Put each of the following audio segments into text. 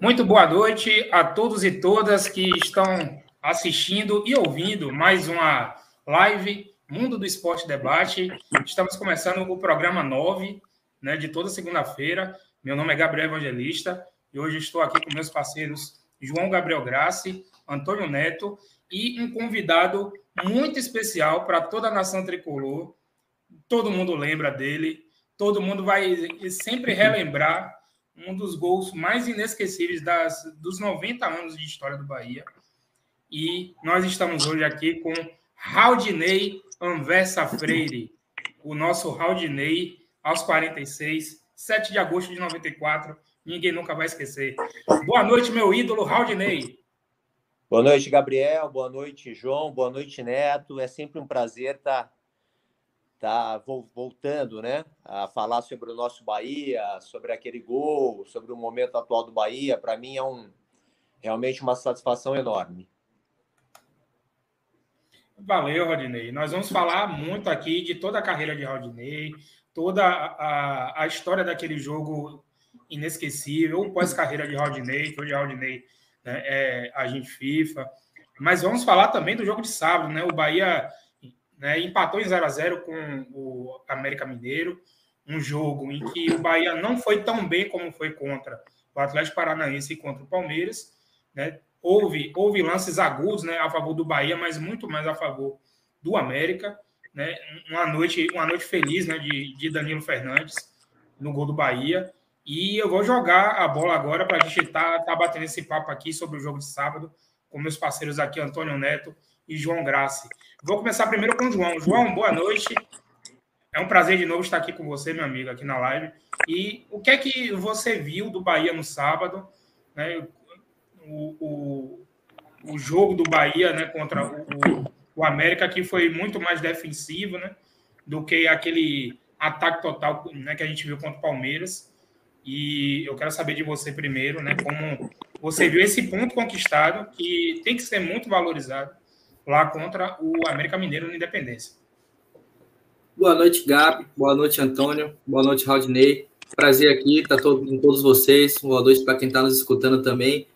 Muito boa noite a todos e todas que estão assistindo e ouvindo mais uma live Mundo do Esporte Debate. Estamos começando o programa 9, né, de toda segunda-feira. Meu nome é Gabriel Evangelista e hoje estou aqui com meus parceiros João Gabriel Grassi, Antônio Neto e um convidado muito especial para toda a nação tricolor. Todo mundo lembra dele, todo mundo vai sempre relembrar um dos gols mais inesquecíveis das, dos 90 anos de história do Bahia. E nós estamos hoje aqui com Raudinei Anversa Freire, o nosso Raudinei aos 46, 7 de agosto de 94. Ninguém nunca vai esquecer. Boa noite, meu ídolo Raudinei. Boa noite, Gabriel. Boa noite, João. Boa noite, Neto. É sempre um prazer estar tá, voltando, né, a falar sobre o nosso Bahia, sobre aquele gol, sobre o momento atual do Bahia. Para mim é um realmente uma satisfação enorme. Valeu, Rodinei. Nós vamos falar muito aqui de toda a carreira de Rodinei, toda a, a história daquele jogo inesquecível, pós-carreira de Rodinei, que hoje Rodinei né, é agente FIFA. Mas vamos falar também do jogo de sábado, né? O Bahia né, empatou em 0 a 0 com o América Mineiro, um jogo em que o Bahia não foi tão bem como foi contra o Atlético Paranaense e contra o Palmeiras. Né? Houve, houve lances agudos né, a favor do Bahia, mas muito mais a favor do América. Né? Uma, noite, uma noite feliz né, de, de Danilo Fernandes no gol do Bahia. E eu vou jogar a bola agora para a gente estar tá, tá batendo esse papo aqui sobre o jogo de sábado com meus parceiros aqui, Antônio Neto e João Grassi. Vou começar primeiro com o João. João, boa noite. É um prazer de novo estar aqui com você, meu amigo, aqui na live. E o que é que você viu do Bahia no sábado? Né? O, o, o jogo do Bahia né, contra o, o, América, que foi muito mais defensivo né, do que aquele ataque total né, que a gente viu contra o Palmeiras. E eu quero saber de você primeiro, né, como você viu esse ponto conquistado, que tem que ser muito valorizado lá contra o América Mineiro no Independência. Boa noite, Gabi. Boa noite, Antônio. Boa noite, Raudney. Prazer aqui estar todo, com todos vocês. Boa noite para quem está nos escutando também.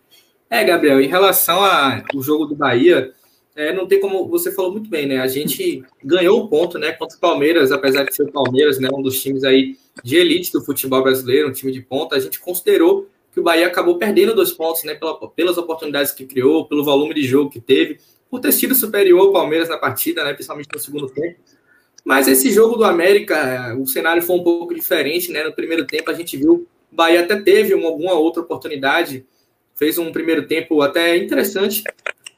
É, Gabriel, em relação ao jogo do Bahia, é, não tem como você falou muito bem, né? A gente ganhou o ponto, né, contra o Palmeiras, apesar de ser o Palmeiras, né, um dos times aí de elite do futebol brasileiro, um time de ponta, a gente considerou que o Bahia acabou perdendo dois pontos, né, pela, pelas oportunidades que criou, pelo volume de jogo que teve, por ter sido superior ao Palmeiras na partida, né, principalmente no segundo tempo. Mas esse jogo do América, o cenário foi um pouco diferente, né? No primeiro tempo a gente viu o Bahia até teve uma, alguma outra oportunidade, fez um primeiro tempo até interessante.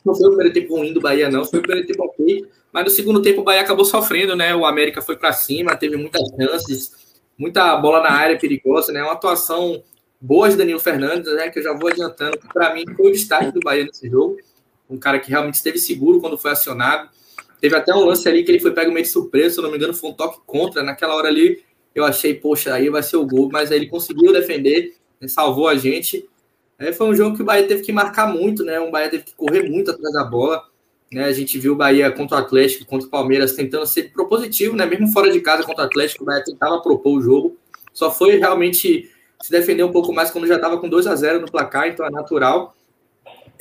Não foi o primeiro tempo ruim do Bahia, não, foi o primeiro tempo ok. Mas no segundo tempo o Bahia acabou sofrendo, né? O América foi para cima, teve muitas chances, muita bola na área perigosa, né? Uma atuação boa de Danilo Fernandes, né? Que eu já vou adiantando, para mim foi o destaque do Bahia nesse jogo. Um cara que realmente esteve seguro quando foi acionado. Teve até um lance ali que ele foi pego meio de surpresa, se não me engano, foi um toque contra. Naquela hora ali, eu achei, poxa, aí vai ser o gol, mas aí ele conseguiu defender, né? salvou a gente. É, foi um jogo que o Bahia teve que marcar muito, né? Um Bahia teve que correr muito atrás da bola. Né? A gente viu o Bahia contra o Atlético, contra o Palmeiras, tentando ser propositivo, né? Mesmo fora de casa contra o Atlético, o Bahia tentava propor o jogo. Só foi realmente se defender um pouco mais quando já estava com 2 a 0 no placar, então é natural.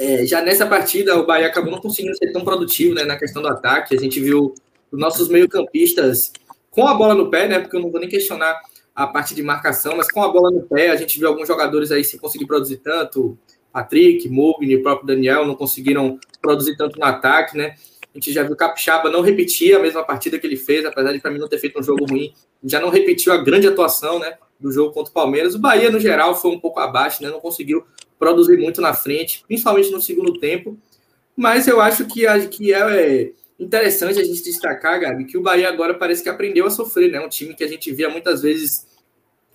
É, já nessa partida, o Bahia acabou não conseguindo ser tão produtivo né, na questão do ataque. A gente viu os nossos meio-campistas com a bola no pé, né? Porque eu não vou nem questionar a parte de marcação, mas com a bola no pé, a gente viu alguns jogadores aí sem conseguir produzir tanto. Patrick, Mugni, o próprio Daniel não conseguiram produzir tanto no ataque, né? A gente já viu o Capixaba não repetir a mesma partida que ele fez, apesar de para mim não ter feito um jogo ruim, já não repetiu a grande atuação, né, do jogo contra o Palmeiras. O Bahia no geral foi um pouco abaixo, né? Não conseguiu produzir muito na frente, principalmente no segundo tempo. Mas eu acho que, que é interessante a gente destacar, Gabi, que o Bahia agora parece que aprendeu a sofrer, né? Um time que a gente via muitas vezes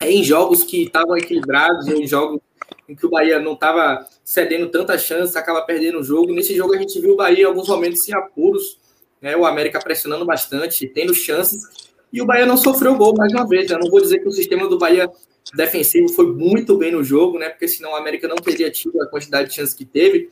em jogos que estavam equilibrados, em jogos em que o Bahia não estava cedendo tanta chance, acaba perdendo o jogo. Nesse jogo a gente viu o Bahia em alguns momentos em apuros, né? O América pressionando bastante, tendo chances, e o Bahia não sofreu gol mais uma vez. Eu não vou dizer que o sistema do Bahia defensivo foi muito bem no jogo, né? Porque senão o América não teria tido a quantidade de chances que teve.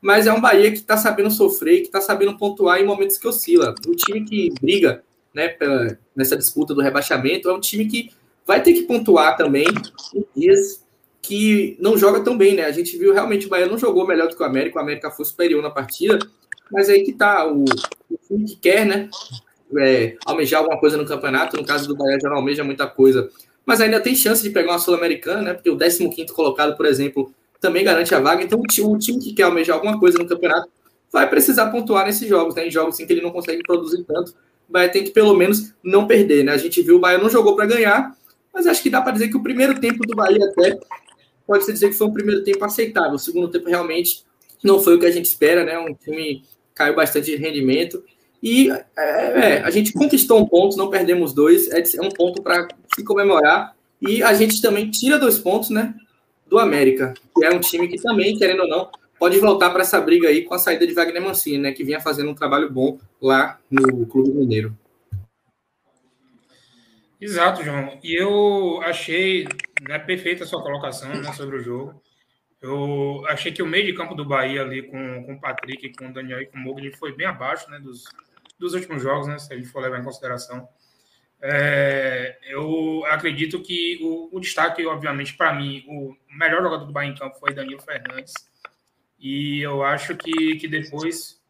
Mas é um Bahia que está sabendo sofrer, que está sabendo pontuar em momentos que oscila. O time que briga né, pela, nessa disputa do rebaixamento é um time que vai ter que pontuar também em dias que não joga tão bem, né? A gente viu realmente o Bahia não jogou melhor do que o América, o América foi superior na partida, mas aí que tá, o, o time que quer, né? É, almejar alguma coisa no campeonato, no caso do Bahia já não almeja muita coisa, mas ainda tem chance de pegar uma Sul-Americana, né? Porque o 15 colocado, por exemplo, também garante a vaga, então o time que quer almejar alguma coisa no campeonato vai precisar pontuar nesses jogos, né? Em jogos em que ele não consegue produzir tanto, Bahia tem que pelo menos não perder, né? A gente viu o Bahia não jogou para ganhar, mas acho que dá para dizer que o primeiro tempo do Bahia até pode-se dizer que foi um primeiro tempo aceitável. O segundo tempo realmente não foi o que a gente espera, né? Um time caiu bastante de rendimento. E é, é, a gente conquistou um ponto, não perdemos dois, é, um ponto para se comemorar. E a gente também tira dois pontos, né? Do América, que é um time que também, querendo ou não, pode voltar para essa briga aí com a saída de Wagner Mancini, né? Que vinha fazendo um trabalho bom lá no Clube Mineiro. Exato, João. E eu achei né, perfeita a sua colocação né, sobre o jogo. Eu achei que o meio de campo do Bahia ali com, com o Patrick, com o Daniel e com o Mogli foi bem abaixo né, dos, dos últimos jogos, né, se a gente for levar em consideração. É, eu acredito que o, o destaque, obviamente, para mim, o melhor jogador do Bahia em campo foi Danilo Fernandes. E eu acho que, que depois,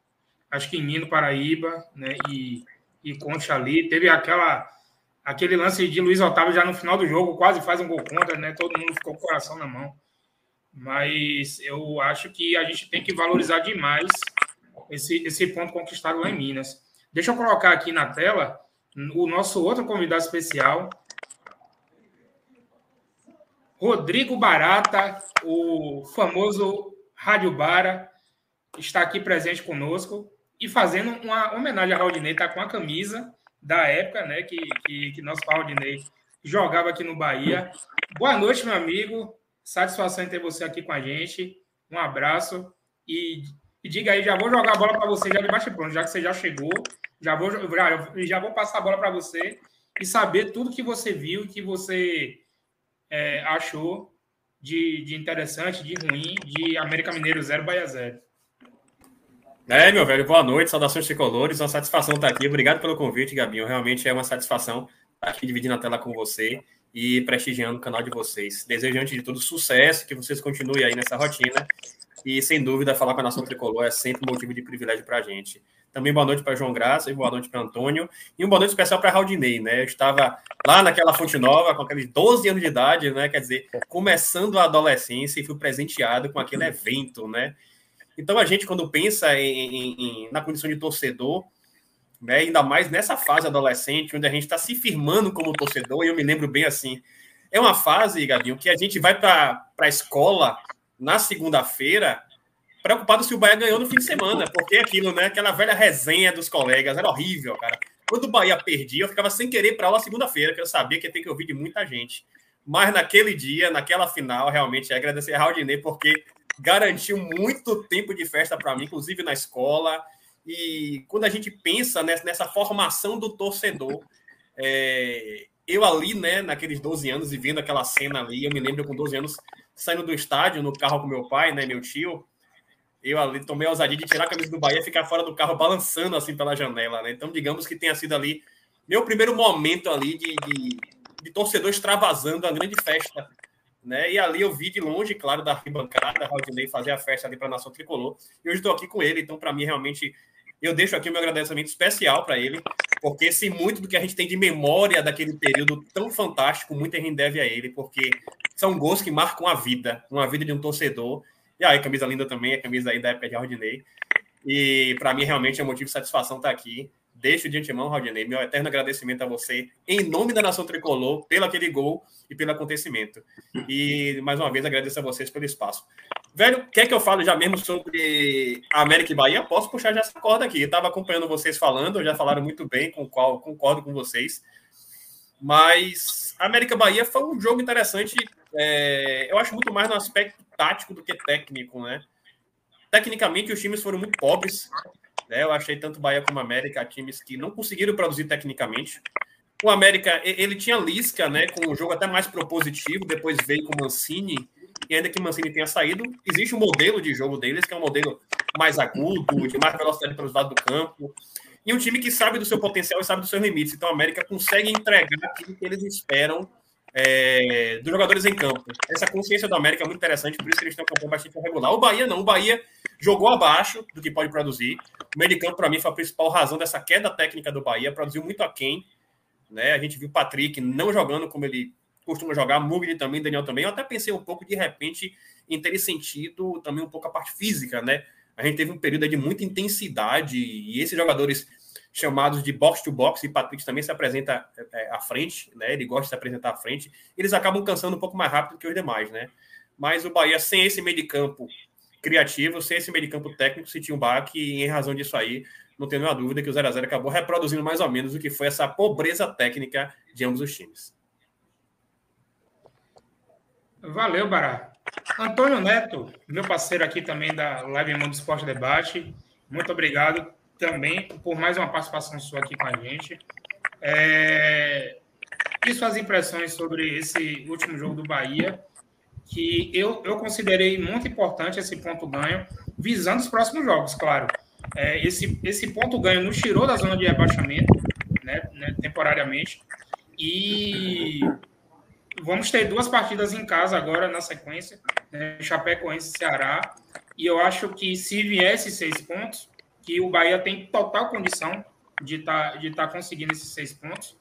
acho que Nino Paraíba né, e, e Concha ali, teve aquela aquele lance de Luiz Otávio já no final do jogo, quase faz um gol contra, né? Todo mundo ficou com o coração na mão. Mas eu acho que a gente tem que valorizar demais esse, esse ponto conquistado lá em Minas. Deixa eu colocar aqui na tela o nosso outro convidado especial, Rodrigo Barata, o famoso Rádio Bara, está aqui presente conosco e fazendo uma homenagem a Raudinei, está com a camisa da época, né, que, que, que nosso Claudinei jogava aqui no Bahia. Boa noite, meu amigo. Satisfação em ter você aqui com a gente. Um abraço e, e diga aí, já vou jogar a bola para você já de bate pronto, já que você já chegou, já vou já, já vou passar a bola para você e saber tudo que você viu, que você é, achou de, de interessante, de ruim, de América Mineiro 0 Bahia 0. É, meu velho, boa noite, saudações tricolores, uma satisfação estar aqui. Obrigado pelo convite, Gabinho. Realmente é uma satisfação estar aqui dividindo a tela com você e prestigiando o canal de vocês. Desejo, antes de tudo, sucesso, que vocês continuem aí nessa rotina. E, sem dúvida, falar com a nação tricolor é sempre motivo de privilégio para a gente. Também boa noite para João Graça e boa noite para Antônio. E um boa noite especial para Raudinei, né? Eu estava lá naquela Fonte Nova, com aqueles 12 anos de idade, né? Quer dizer, começando a adolescência e fui presenteado com aquele evento, né? Então, a gente, quando pensa em, em, na condição de torcedor, né, ainda mais nessa fase adolescente, onde a gente está se firmando como torcedor, e eu me lembro bem assim, é uma fase, Gabinho, que a gente vai para a escola na segunda-feira preocupado se o Bahia ganhou no fim de semana, porque aquilo, né? Aquela velha resenha dos colegas, era horrível, cara. Quando o Bahia perdia, eu ficava sem querer para aula segunda-feira, que eu sabia que ia ter que ouvir de muita gente. Mas naquele dia, naquela final, realmente agradecer a Raudinei, porque garantiu muito tempo de festa para mim, inclusive na escola. E quando a gente pensa nessa, formação do torcedor, é, eu ali, né, naqueles 12 anos e vendo aquela cena ali, eu me lembro com 12 anos saindo do estádio no carro com meu pai, né, meu tio. Eu ali tomei a ousadia de tirar a camisa do Bahia e ficar fora do carro balançando assim pela janela, né? Então, digamos que tenha sido ali meu primeiro momento ali de, de, de torcedor extravasando a grande festa né? E ali eu vi de longe, claro, da arquibancada, Rodinei fazer a festa ali para a Nação Tricolor. E hoje estou aqui com ele, então para mim realmente eu deixo aqui o meu agradecimento especial para ele, porque se muito do que a gente tem de memória daquele período tão fantástico, muita gente deve a ele, porque são gols que marcam a vida, uma vida de um torcedor. E aí, camisa linda também, a camisa aí da época de Rodinei. E para mim realmente é um motivo de satisfação estar aqui. Deixo de antemão, Rodinei, meu eterno agradecimento a você, em nome da Nação Tricolor, pelo aquele gol e pelo acontecimento. E, mais uma vez, agradeço a vocês pelo espaço. Velho, quer que eu fale já mesmo sobre América e Bahia? Posso puxar já essa corda aqui. Estava acompanhando vocês falando, já falaram muito bem, com o qual concordo com vocês. Mas América Bahia foi um jogo interessante. É, eu acho muito mais no aspecto tático do que técnico, né? Tecnicamente, os times foram muito pobres. Né? Eu achei tanto Bahia como América times que não conseguiram produzir tecnicamente. O América, ele tinha Lisca, né, com um jogo até mais propositivo, depois veio com Mancini, e ainda que Mancini tenha saído, existe um modelo de jogo deles, que é um modelo mais agudo, de mais velocidade para os lados do campo, e um time que sabe do seu potencial e sabe dos seus limites. Então, a América consegue entregar aquilo que eles esperam é, dos jogadores em campo. Essa consciência do América é muito interessante, por isso que eles têm campanha bastante regular. O Bahia não, o Bahia jogou abaixo do que pode produzir. O meio de campo, para mim, foi a principal razão dessa queda técnica do Bahia, produziu muito aquém. Né? A gente viu o Patrick não jogando como ele costuma jogar, Mugni também, Daniel também. Eu até pensei um pouco, de repente, em ter sentido também um pouco a parte física, né? A gente teve um período de muita intensidade e esses jogadores chamados de box to box, e Patrick também se apresenta é, à frente, né? Ele gosta de se apresentar à frente. Eles acabam cansando um pouco mais rápido que os demais, né? Mas o Bahia, sem esse meio de campo criativo, sem esse meio de campo técnico, sentiu um baque, e em razão disso aí, não tenho nenhuma dúvida que o 0x0 acabou reproduzindo mais ou menos o que foi essa pobreza técnica de ambos os times. Valeu, Bará. Antônio Neto, meu parceiro aqui também da Live Mundo Esporte Debate, muito obrigado também por mais uma participação sua aqui com a gente. É... E suas impressões sobre esse último jogo do Bahia, que eu, eu considerei muito importante esse ponto ganho, visando os próximos jogos, claro. É, esse, esse ponto ganho nos tirou da zona de rebaixamento, né, né, temporariamente, e vamos ter duas partidas em casa agora na sequência, né, Chapecoense e Ceará, e eu acho que se viesse seis pontos, que o Bahia tem total condição de estar tá, de tá conseguindo esses seis pontos.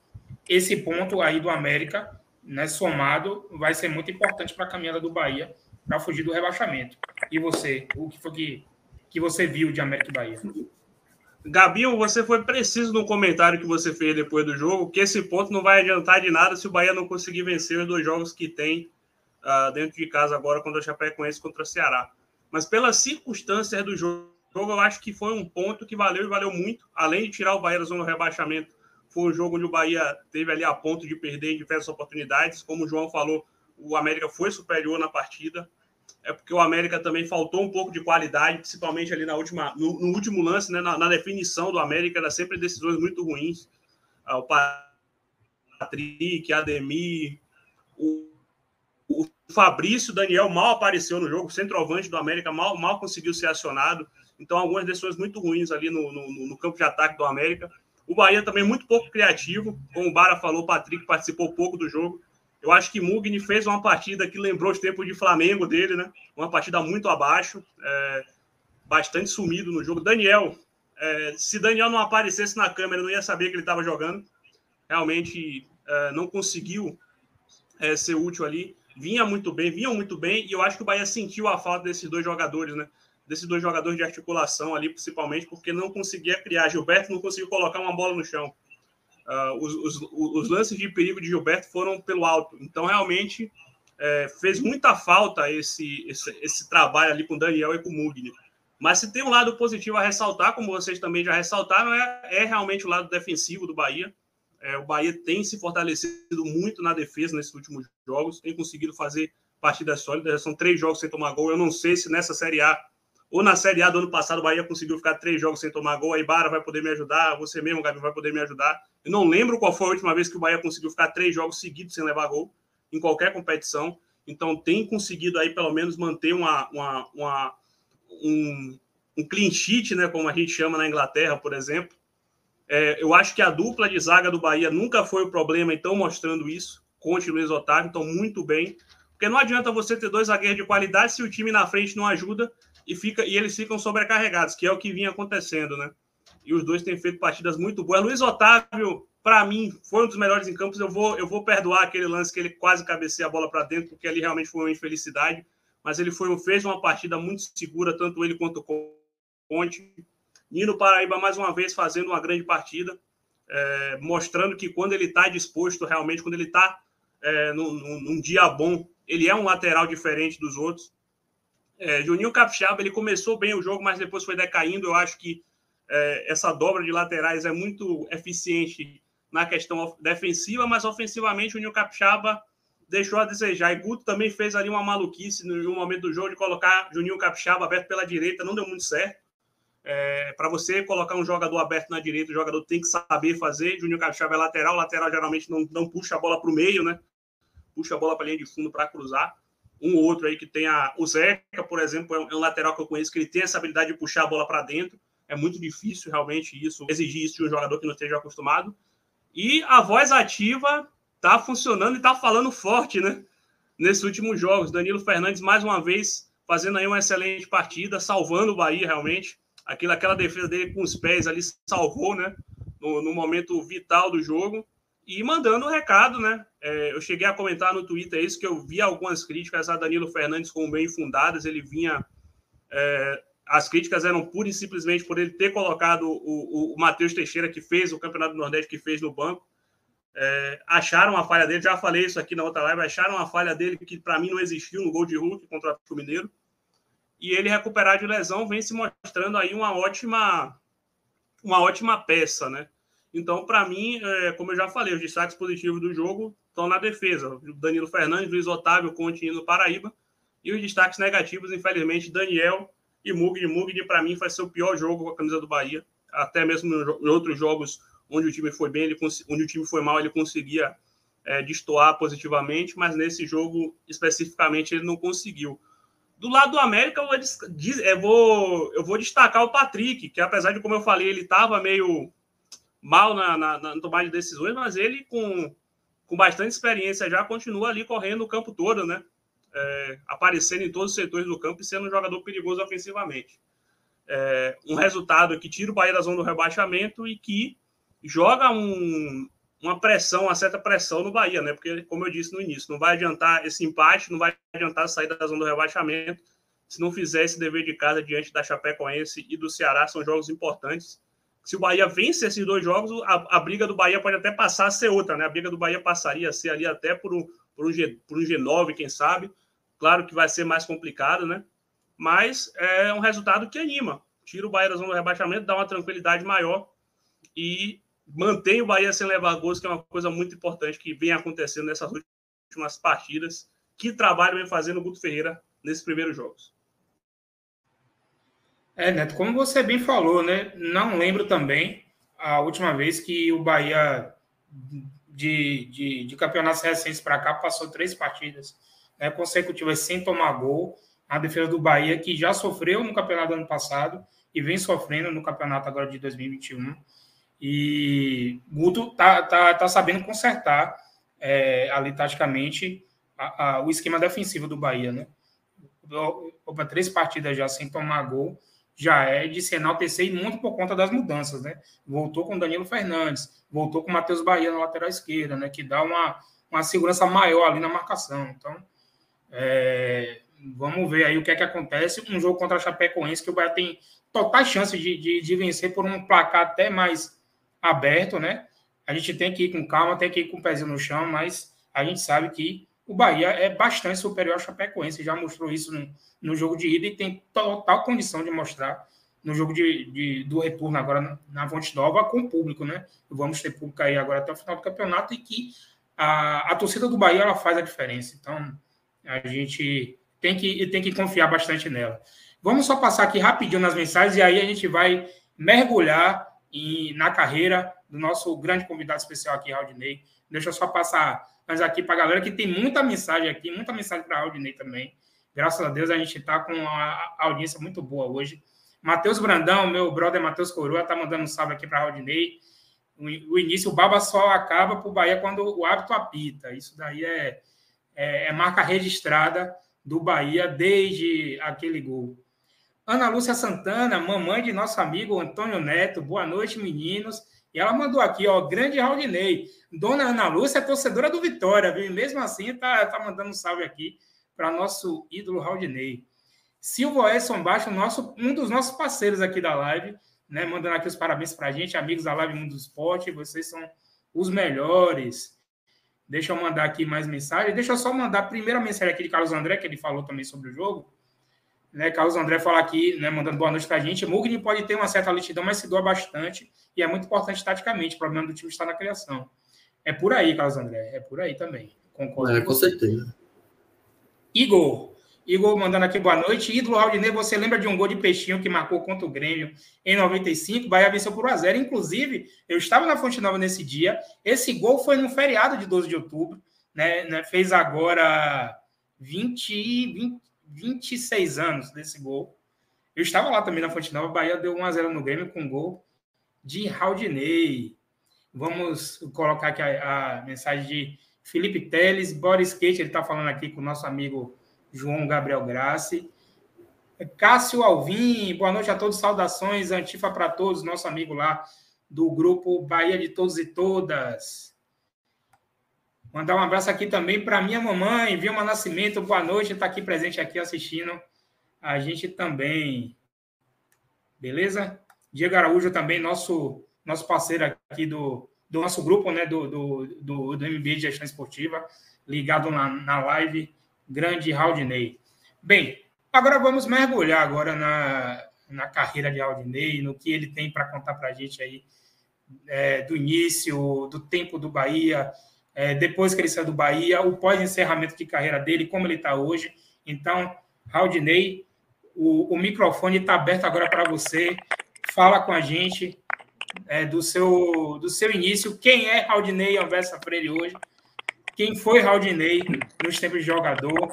Esse ponto aí do América, né, somado, vai ser muito importante para a caminhada do Bahia para fugir do rebaixamento. E você, o que foi que, que você viu de América e Bahia? Gabinho, você foi preciso no comentário que você fez depois do jogo, que esse ponto não vai adiantar de nada se o Bahia não conseguir vencer os dois jogos que tem uh, dentro de casa agora contra o Chapecoense contra o Ceará. Mas pelas circunstâncias do jogo, eu acho que foi um ponto que valeu e valeu muito. Além de tirar o Bahia da zona do rebaixamento, foi um jogo onde o Bahia teve ali a ponto de perder em diversas oportunidades. Como o João falou, o América foi superior na partida é porque o América também faltou um pouco de qualidade, principalmente ali na última, no, no último lance, né, na, na, definição do América, era sempre decisões muito ruins. Ah, o Patrick, Ademir, o, o Fabrício Daniel mal apareceu no jogo, o centroavante do América mal, mal conseguiu ser acionado. Então, algumas decisões muito ruins ali no, no, no campo de ataque do América. O Bahia também muito pouco criativo, como o Bara falou, o Patrick participou pouco do jogo. Eu acho que Mugni fez uma partida que lembrou os tempos de Flamengo dele, né? Uma partida muito abaixo, é, bastante sumido no jogo. Daniel, é, se Daniel não aparecesse na câmera, não ia saber que ele estava jogando. Realmente é, não conseguiu é, ser útil ali. Vinha muito bem, vinham muito bem, e eu acho que o Bahia sentiu a falta desses dois jogadores, né? Desses dois jogadores de articulação ali, principalmente, porque não conseguia criar. Gilberto não conseguiu colocar uma bola no chão. Uh, os, os, os, lances de perigo de Gilberto foram pelo alto. Então, realmente, é, fez muita falta esse, esse, esse, trabalho ali com Daniel e com Mugni. Mas se tem um lado positivo a ressaltar, como vocês também já ressaltaram, é, é realmente o lado defensivo do Bahia. É, o Bahia tem se fortalecido muito na defesa nesses últimos jogos, tem conseguido fazer partidas sólidas. Já são três jogos sem tomar gol. Eu não sei se nessa Série A ou na Série A do ano passado o Bahia conseguiu ficar três jogos sem tomar gol. A Ibara vai poder me ajudar, você mesmo, Gabi, vai poder me ajudar. Eu não lembro qual foi a última vez que o Bahia conseguiu ficar três jogos seguidos sem levar gol em qualquer competição. Então tem conseguido aí pelo menos manter uma, uma, uma um, um clean sheet, né, como a gente chama na Inglaterra, por exemplo. É, eu acho que a dupla de zaga do Bahia nunca foi o problema, então mostrando isso. Conte e Luiz Otávio, então muito bem. Porque não adianta você ter dois zagueiros de qualidade se o time na frente não ajuda e, fica, e eles ficam sobrecarregados, que é o que vinha acontecendo, né? e os dois têm feito partidas muito boas. Luiz Otávio, para mim, foi um dos melhores em campos. Eu vou, eu vou perdoar aquele lance que ele quase cabeceia a bola para dentro, porque ali realmente foi uma infelicidade. Mas ele foi, fez uma partida muito segura, tanto ele quanto o Conte. Nino Paraíba, mais uma vez, fazendo uma grande partida, é, mostrando que quando ele está disposto, realmente, quando ele está é, num, num, dia bom, ele é um lateral diferente dos outros. É, Juninho Capixaba, ele começou bem o jogo, mas depois foi decaindo. Eu acho que é, essa dobra de laterais é muito eficiente na questão defensiva, mas ofensivamente o Nil Capixaba deixou a desejar. E Guto também fez ali uma maluquice no momento do jogo de colocar Juninho Capixaba aberto pela direita, não deu muito certo. É, para você colocar um jogador aberto na direita, o jogador tem que saber fazer. Juninho Capixaba é lateral, lateral geralmente não, não puxa a bola para o meio, né? Puxa a bola para a linha de fundo para cruzar. Um ou outro aí que tem. O Zeca, por exemplo, é um, é um lateral que eu conheço que ele tem essa habilidade de puxar a bola para dentro. É muito difícil realmente isso, exigir isso de um jogador que não esteja acostumado. E a voz ativa tá funcionando e tá falando forte, né? Nesses últimos jogos. Danilo Fernandes, mais uma vez, fazendo aí uma excelente partida, salvando o Bahia realmente. Aquilo, aquela defesa dele com os pés ali salvou, né? No, no momento vital do jogo. E mandando o um recado, né? É, eu cheguei a comentar no Twitter isso, que eu vi algumas críticas a Danilo Fernandes como bem fundadas. Ele vinha. É, as críticas eram pura e simplesmente por ele ter colocado o, o, o Matheus Teixeira, que fez o Campeonato do Nordeste, que fez no banco. É, acharam a falha dele, já falei isso aqui na outra live, acharam a falha dele que para mim não existiu no gol de Hulk contra o Mineiro. E ele recuperar de lesão vem se mostrando aí uma ótima uma ótima peça, né? Então, para mim, é, como eu já falei, os destaques positivos do jogo estão na defesa. Danilo Fernandes, Luiz Otávio, Conte no Paraíba. E os destaques negativos, infelizmente, Daniel e Mugni. Mugni, para mim, vai ser o pior jogo com a camisa do Bahia. Até mesmo em outros jogos onde o time foi bem, ele, onde o time foi mal, ele conseguia é, destoar positivamente, mas nesse jogo, especificamente, ele não conseguiu. Do lado do América, eu vou, eu vou destacar o Patrick, que apesar de, como eu falei, ele estava meio mal na, na, na tomada de decisões, mas ele, com, com bastante experiência, já continua ali correndo o campo todo, né? É, aparecendo em todos os setores do campo e sendo um jogador perigoso ofensivamente. É, um resultado que tira o Bahia da zona do rebaixamento e que joga um, uma pressão, uma certa pressão no Bahia, né? Porque, como eu disse no início, não vai adiantar esse empate, não vai adiantar sair da zona do rebaixamento se não fizer esse dever de casa diante da Chapecoense e do Ceará. São jogos importantes se o Bahia vence esses dois jogos, a, a, briga do Bahia pode até passar a ser outra, né? A briga do Bahia passaria a ser ali até por um, por um, G, por um G9, quem sabe. Claro que vai ser mais complicado, né? Mas é um resultado que anima. Tira o Bahia da zona do rebaixamento, dá uma tranquilidade maior e mantém o Bahia sem levar gols, que é uma coisa muito importante que vem acontecendo nessas últimas partidas. Que trabalho vem fazendo o Guto Ferreira nesses primeiros jogos. É, Neto, como você bem falou, né? Não lembro também a última vez que o Bahia de, de, de campeonatos recentes para cá passou três partidas né, consecutivas sem tomar gol. A defesa do Bahia, que já sofreu no campeonato do ano passado e vem sofrendo no campeonato agora de 2021. E Guto tá, tá, tá sabendo consertar é, ali taticamente a, a, o esquema defensivo do Bahia, né? Opa, três partidas já sem tomar gol já é de se enaltecer e muito por conta das mudanças, né? Voltou com Danilo Fernandes, voltou com Matheus Bahia na lateral esquerda, né? Que dá uma, uma segurança maior ali na marcação. Então, é, vamos ver aí o que é que acontece. Um jogo contra a Chapecoense que o Bahia tem total chance de, de, de vencer por um placar até mais aberto, né? A gente tem que ir com calma, tem que ir com o pezinho no chão, mas a gente sabe que o Bahia é bastante superior ao Chapecoense, já mostrou isso no, no jogo de ida e tem total condição de mostrar no jogo de, de do retorno agora na, na Fonte Nova com público, né? Vamos ter público aí agora até o final do campeonato e que a, a torcida do Bahia ela faz a diferença. Então a gente tem que, tem que confiar bastante nela. Vamos só passar aqui rapidinho nas mensagens e aí a gente vai mergulhar em, na carreira do nosso grande convidado especial aqui, Raudinei. Deixa eu só passar mas aqui para a galera que tem muita mensagem aqui, muita mensagem para a Aldinei também. Graças a Deus a gente está com a audiência muito boa hoje. Matheus Brandão, meu brother Matheus Coroa, tá mandando um salve aqui para a Aldinei. O início, o Baba só acaba para o Bahia quando o hábito apita. Isso daí é, é, é marca registrada do Bahia desde aquele gol. Ana Lúcia Santana, mamãe de nosso amigo Antônio Neto. Boa noite, meninos. E ela mandou aqui, ó, grande Raudinei. Dona Ana Lúcia é torcedora do Vitória, viu? E mesmo assim tá, tá mandando um salve aqui para nosso ídolo Raudinei. Silvio Edson Baixo, nosso, um dos nossos parceiros aqui da live, né? Mandando aqui os parabéns para a gente, amigos da Live Mundo do Esporte, vocês são os melhores. Deixa eu mandar aqui mais mensagem. Deixa eu só mandar a primeira mensagem aqui de Carlos André, que ele falou também sobre o jogo. Né, Carlos André fala aqui, né, mandando boa noite para a gente. Mugni pode ter uma certa lentidão, mas se doa bastante e é muito importante taticamente. O problema do time está na criação. É por aí, Carlos André, é por aí também. Concordo. É, com certeza. Igor. Igor mandando aqui boa noite. Ídolo Aldinei, você lembra de um gol de peixinho que marcou contra o Grêmio em 95? Bahia venceu por 1x0. Inclusive, eu estava na Fonte Nova nesse dia. Esse gol foi no feriado de 12 de outubro. Né, né fez agora 20, 20, 26 anos desse gol. Eu estava lá também na Fonte Nova, Bahia deu 1x0 no Grêmio com gol de Raudinei. Vamos colocar aqui a, a, mensagem de Felipe Teles, Boris Kate, ele está falando aqui com o nosso amigo João Gabriel Grassi. Cássio Alvim, boa noite a todos, saudações, Antifa para todos, nosso amigo lá do grupo Bahia de Todos e Todas. Mandar um abraço aqui também para minha mamãe, Vilma Nascimento, boa noite, está aqui presente aqui assistindo a gente também. Beleza? Diego Araújo também, nosso, nosso parceiro aqui do, do nosso grupo, né, do, do, do, do MBA de Gestão Esportiva, ligado na, na live, grande Raudinei. Bem, agora vamos mergulhar agora na, na carreira de Aldinei, no que ele tem para contar para a gente aí é, do início, do tempo do Bahia, é, depois que ele saiu do Bahia, o pós-encerramento de carreira dele, como ele está hoje. Então, Raudinei, o, o microfone está aberto agora para você. Fala com a gente é, do, seu, do seu início. Quem é Raudinei Anversa Freire hoje? Quem foi Raudinei nos tempos de jogador?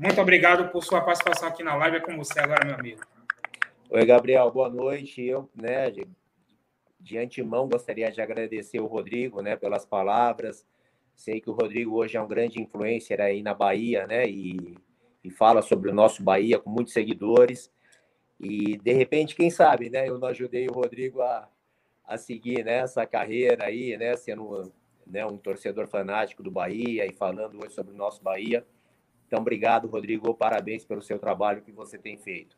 Muito obrigado por sua participação aqui na live. É com você agora, meu amigo. Oi, Gabriel, boa noite. Eu, né, de, de antemão, gostaria de agradecer o Rodrigo, né, pelas palavras. Sei que o Rodrigo hoje é um grande influencer aí na Bahia, né, e, e fala sobre o nosso Bahia com muitos seguidores. E, de repente, quem sabe, né, eu não ajudei o Rodrigo a, a seguir né, carreira aí, né, sendo né, um torcedor fanático do Bahia e falando hoje sobre o nosso Bahia. Então, obrigado, Rodrigo. Parabéns pelo seu trabalho que você tem feito.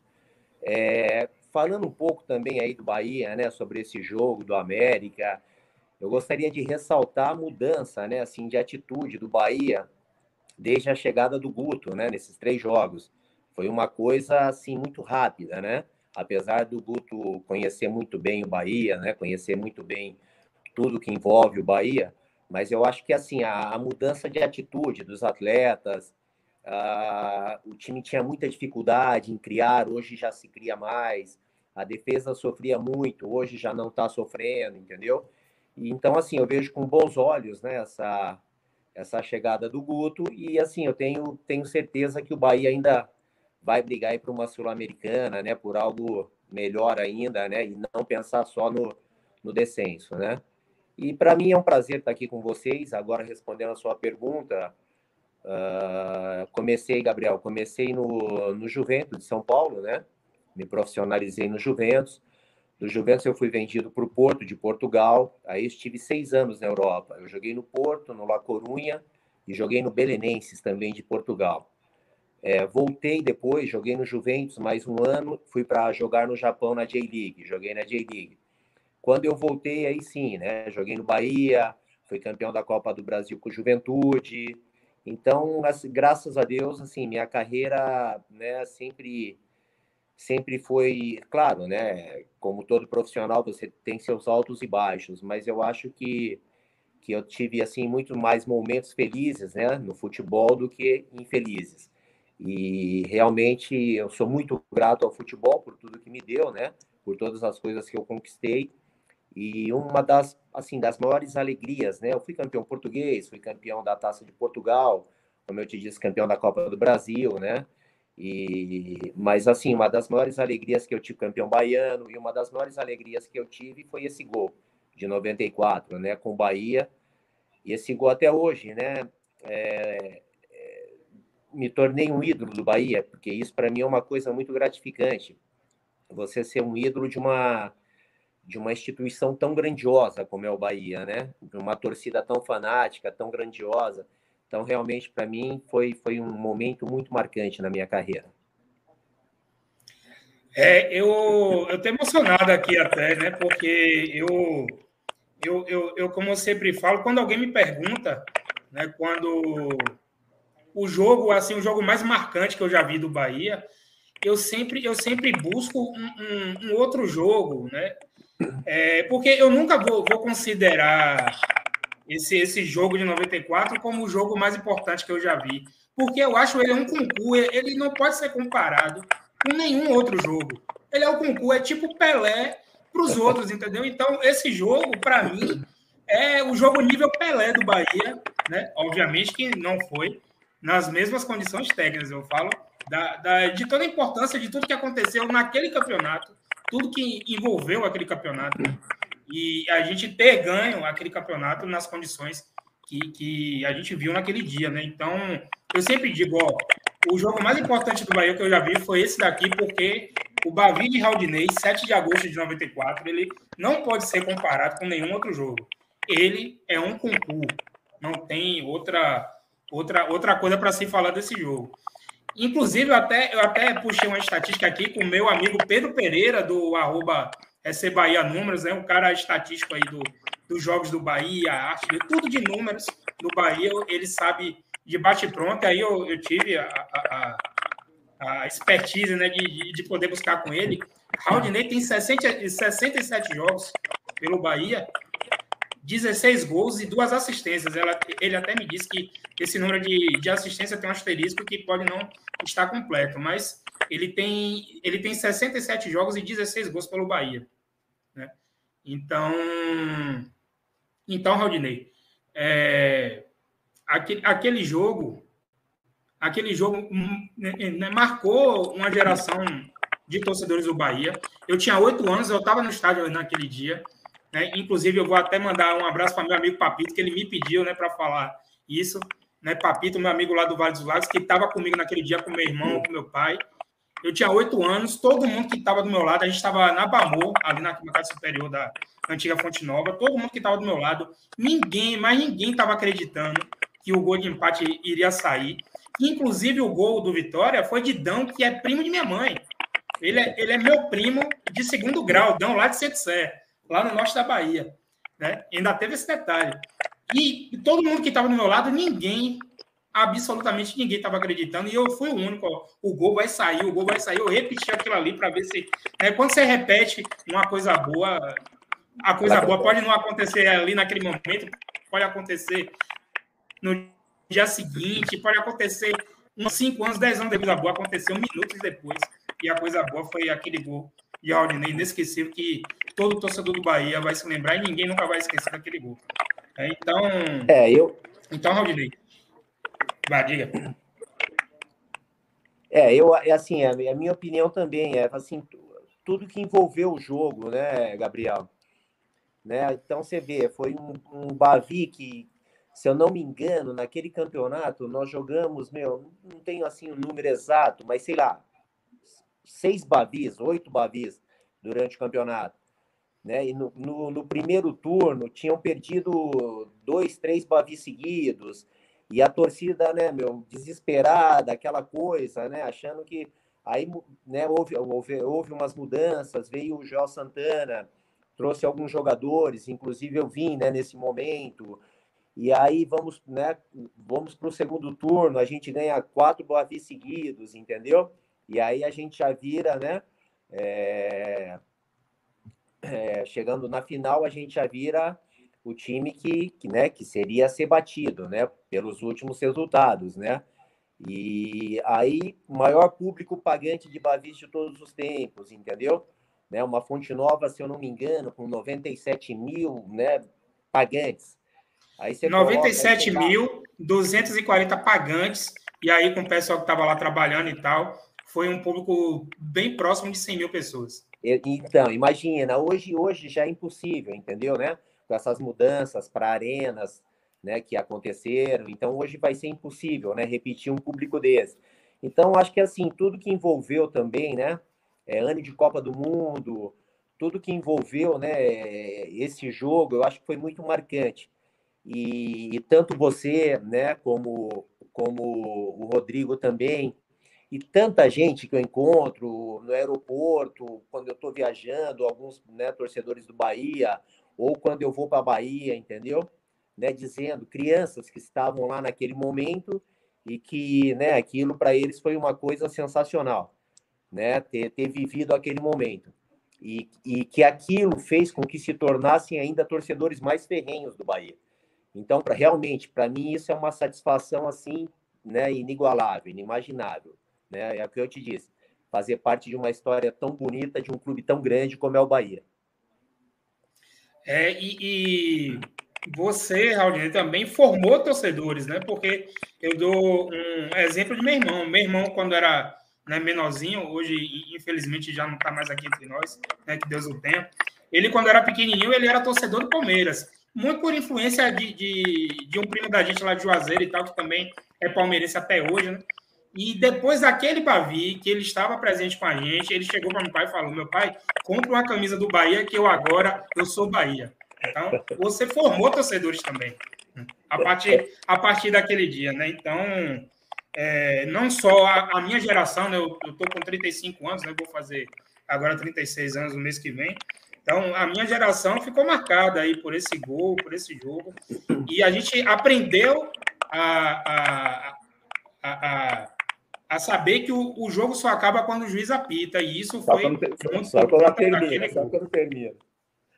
É, falando um pouco também aí do Bahia, né, sobre esse jogo do América, eu gostaria de ressaltar a mudança, né, assim, de atitude do Bahia desde a chegada do Guto, né, nesses três jogos. Foi uma coisa assim muito rápida, né? Apesar do Guto conhecer muito bem o Bahia, né, conhecer muito bem tudo que envolve o Bahia, mas eu acho que assim a, a mudança de atitude dos atletas, Uh, o time tinha muita dificuldade em criar, hoje já se cria mais. A defesa sofria muito, hoje já não está sofrendo, entendeu? Então, assim, eu vejo com bons olhos né, essa, essa chegada do Guto. E, assim, eu tenho, tenho certeza que o Bahia ainda vai brigar para uma Sul-Americana, né? Por algo melhor ainda, né? E não pensar só no, no descenso, né? E para mim é um prazer estar aqui com vocês. Agora, respondendo a sua pergunta, Uh, comecei, Gabriel, comecei no, no Juventus de São Paulo, né? Me profissionalizei no Juventus. Do Juventus eu fui vendido para o Porto de Portugal. Aí estive seis anos na Europa. Eu joguei no Porto, no La Corunha e joguei no Belenenses também de Portugal. É, voltei depois, joguei no Juventus mais um ano, fui para jogar no Japão na J-League, joguei na J-League. Quando eu voltei, aí sim, né? Joguei no Bahia, fui campeão da Copa do Brasil com Juventude, então, assim, graças a Deus, assim, minha carreira, né, sempre sempre foi, claro, né, como todo profissional, você tem seus altos e baixos, mas eu acho que que eu tive assim muito mais momentos felizes, né, no futebol do que infelizes. E realmente eu sou muito grato ao futebol por tudo que me deu, né, por todas as coisas que eu conquistei. E uma das, assim, das maiores alegrias, né? Eu fui campeão português, fui campeão da Taça de Portugal, como eu te disse, campeão da Copa do Brasil, né? E, mas assim, uma das maiores alegrias que eu tive, campeão baiano, e uma das maiores alegrias que eu tive foi esse gol de 94, né, com o Bahia. E esse gol até hoje, né, é, é, me tornei um ídolo do Bahia, porque isso para mim é uma coisa muito gratificante. Você ser um ídolo de uma de uma instituição tão grandiosa como é o Bahia, né? De uma torcida tão fanática, tão grandiosa. Então, realmente, para mim, foi, foi um momento muito marcante na minha carreira. É, eu estou emocionado aqui até, né? Porque eu, eu, eu, eu, como eu sempre falo, quando alguém me pergunta, né? Quando o jogo, assim, o jogo mais marcante que eu já vi do Bahia, eu sempre, eu sempre busco um, um, um outro jogo, né? É, porque eu nunca vou, vou considerar esse, esse jogo de 94 como o jogo mais importante que eu já vi. Porque eu acho ele é um concurso, ele não pode ser comparado com nenhum outro jogo. Ele é o concurso, é tipo Pelé para os outros, entendeu? Então, esse jogo, para mim, é o jogo nível Pelé do Bahia, né? Obviamente que não foi nas mesmas condições técnicas, eu falo, da, da, de toda a importância de tudo que aconteceu naquele campeonato, tudo que envolveu aquele campeonato. Né? E a gente ter ganho aquele campeonato nas condições que, que a gente viu naquele dia, né? Então, eu sempre digo, ó, o jogo mais importante do Bahia que eu já vi foi esse daqui, porque o Bavi de Raudinei, 7 de agosto de 94, ele não pode ser comparado com nenhum outro jogo. Ele é um concurso. Não tem outra outra outra coisa para se falar desse jogo. Inclusive, eu até, eu até puxei uma estatística aqui com o meu amigo Pedro Pereira, do arroba SC Bahia Números, né? um cara estatístico aí do, dos jogos do Bahia, arte, tudo de números do Bahia, ele sabe de bate-pronto. Aí eu, eu tive a, a, a expertise né, de, de poder buscar com ele. Raudinei tem 60, 67 jogos pelo Bahia 16 gols e duas assistências. Ela, ele até me disse que esse número de, de assistência tem um asterisco que pode não estar completo, mas ele tem, ele tem 67 jogos e 16 gols pelo Bahia. Né? Então, então, Raudinei, é, aquele, aquele jogo, aquele jogo hum, né, né, marcou uma geração de torcedores do Bahia. Eu tinha oito anos, eu estava no estádio naquele dia. Né? Inclusive, eu vou até mandar um abraço para meu amigo Papito, que ele me pediu né, para falar isso. Né? Papito, meu amigo lá do Vale dos Lagos, que estava comigo naquele dia com meu irmão, com meu pai. Eu tinha oito anos, todo mundo que estava do meu lado, a gente estava na Bamor, ali na casa superior da antiga Fonte Nova, todo mundo que estava do meu lado, ninguém, mas ninguém estava acreditando que o gol de empate iria sair. Inclusive, o gol do Vitória foi de Dão, que é primo de minha mãe. Ele é, ele é meu primo de segundo grau, Dão, lá de Sé lá no norte da Bahia. Né? ainda teve esse detalhe. E, e todo mundo que estava do meu lado, ninguém, absolutamente ninguém estava acreditando. E eu fui o único. Ó, o gol vai sair, o gol vai sair. Eu repeti aquilo ali para ver se. Né, quando você repete uma coisa boa, a coisa boa pode não acontecer ali naquele momento, pode acontecer no dia seguinte, pode acontecer uns 5 anos, 10 anos depois da boa, aconteceu minutos depois. E a coisa boa foi aquele gol de Aldinei inesquecível que todo torcedor do Bahia vai se lembrar e ninguém nunca vai esquecer daquele gol. É, então. É, eu. Então, Aldinei. Vai. É, eu, é assim, a, a minha opinião também é assim, tudo que envolveu o jogo, né, Gabriel? Né? Então você vê, foi um, um Bavi que, se eu não me engano, naquele campeonato nós jogamos, meu, não tenho assim o um número exato, mas sei lá, seis Bavis, oito Bavis durante o campeonato. Né? E no, no, no, primeiro turno tinham perdido dois, três Bavis seguidos, e a torcida, né, meu, desesperada, aquela coisa, né, achando que aí, né, houve, houve, houve umas mudanças, veio o Joel Santana, trouxe alguns jogadores, inclusive eu vim, né, nesse momento, e aí vamos, né, vamos para o segundo turno, a gente ganha quatro Bavis seguidos, entendeu? E aí a gente já vira, né? É, é, chegando na final, a gente já vira o time que, que, né, que seria ser batido, né? Pelos últimos resultados, né? E aí, maior público pagante de Bavis de todos os tempos, entendeu? Né, uma fonte nova, se eu não me engano, com 97 mil né, pagantes. Aí você 97.240 pagantes, e aí com o pessoal que estava lá trabalhando e tal, foi um público bem próximo de 100 mil pessoas. Então, imagina, hoje, hoje já é impossível, entendeu, né? Com essas mudanças para arenas, né, que aconteceram. Então, hoje vai ser impossível, né, repetir um público desse. Então, acho que assim, tudo que envolveu também, né, é, ano de Copa do Mundo, tudo que envolveu, né, esse jogo, eu acho que foi muito marcante. E, e tanto você, né, como como o Rodrigo também, e tanta gente que eu encontro no aeroporto, quando eu estou viajando, alguns né, torcedores do Bahia, ou quando eu vou para a Bahia, entendeu? Né, dizendo, crianças que estavam lá naquele momento e que né, aquilo para eles foi uma coisa sensacional, né, ter, ter vivido aquele momento. E, e que aquilo fez com que se tornassem ainda torcedores mais ferrenhos do Bahia. Então, realmente, para mim, isso é uma satisfação assim, né, inigualável, inimaginável. Né? É o que eu te disse. Fazer parte de uma história tão bonita de um clube tão grande como é o Bahia. É, e, e você, Raul, também formou torcedores, né? Porque eu dou um exemplo de meu irmão. Meu irmão, quando era né, menorzinho, hoje, infelizmente, já não está mais aqui entre nós, né? Que Deus o tenha. Ele, quando era pequenininho, ele era torcedor do Palmeiras. muito por influência de, de, de, um primo da gente lá de Juazeiro e tal, que também é palmeirense até hoje, né? E depois daquele Bavi, que ele estava presente com a gente, ele chegou para meu pai e falou: Meu pai, compra uma camisa do Bahia, que eu agora eu sou Bahia. Então, você formou torcedores também, a partir, a partir daquele dia, né? Então, é, não só a, a, minha geração, né? Eu, estou com 35 anos, né? Vou fazer agora 36 anos no mês que vem. Então, a minha geração ficou marcada aí por esse gol, por esse jogo. E a gente aprendeu a, a, a, a saber que o, o, jogo só acaba quando o juiz apita. E isso foi só muito só quando termina, só quando termina.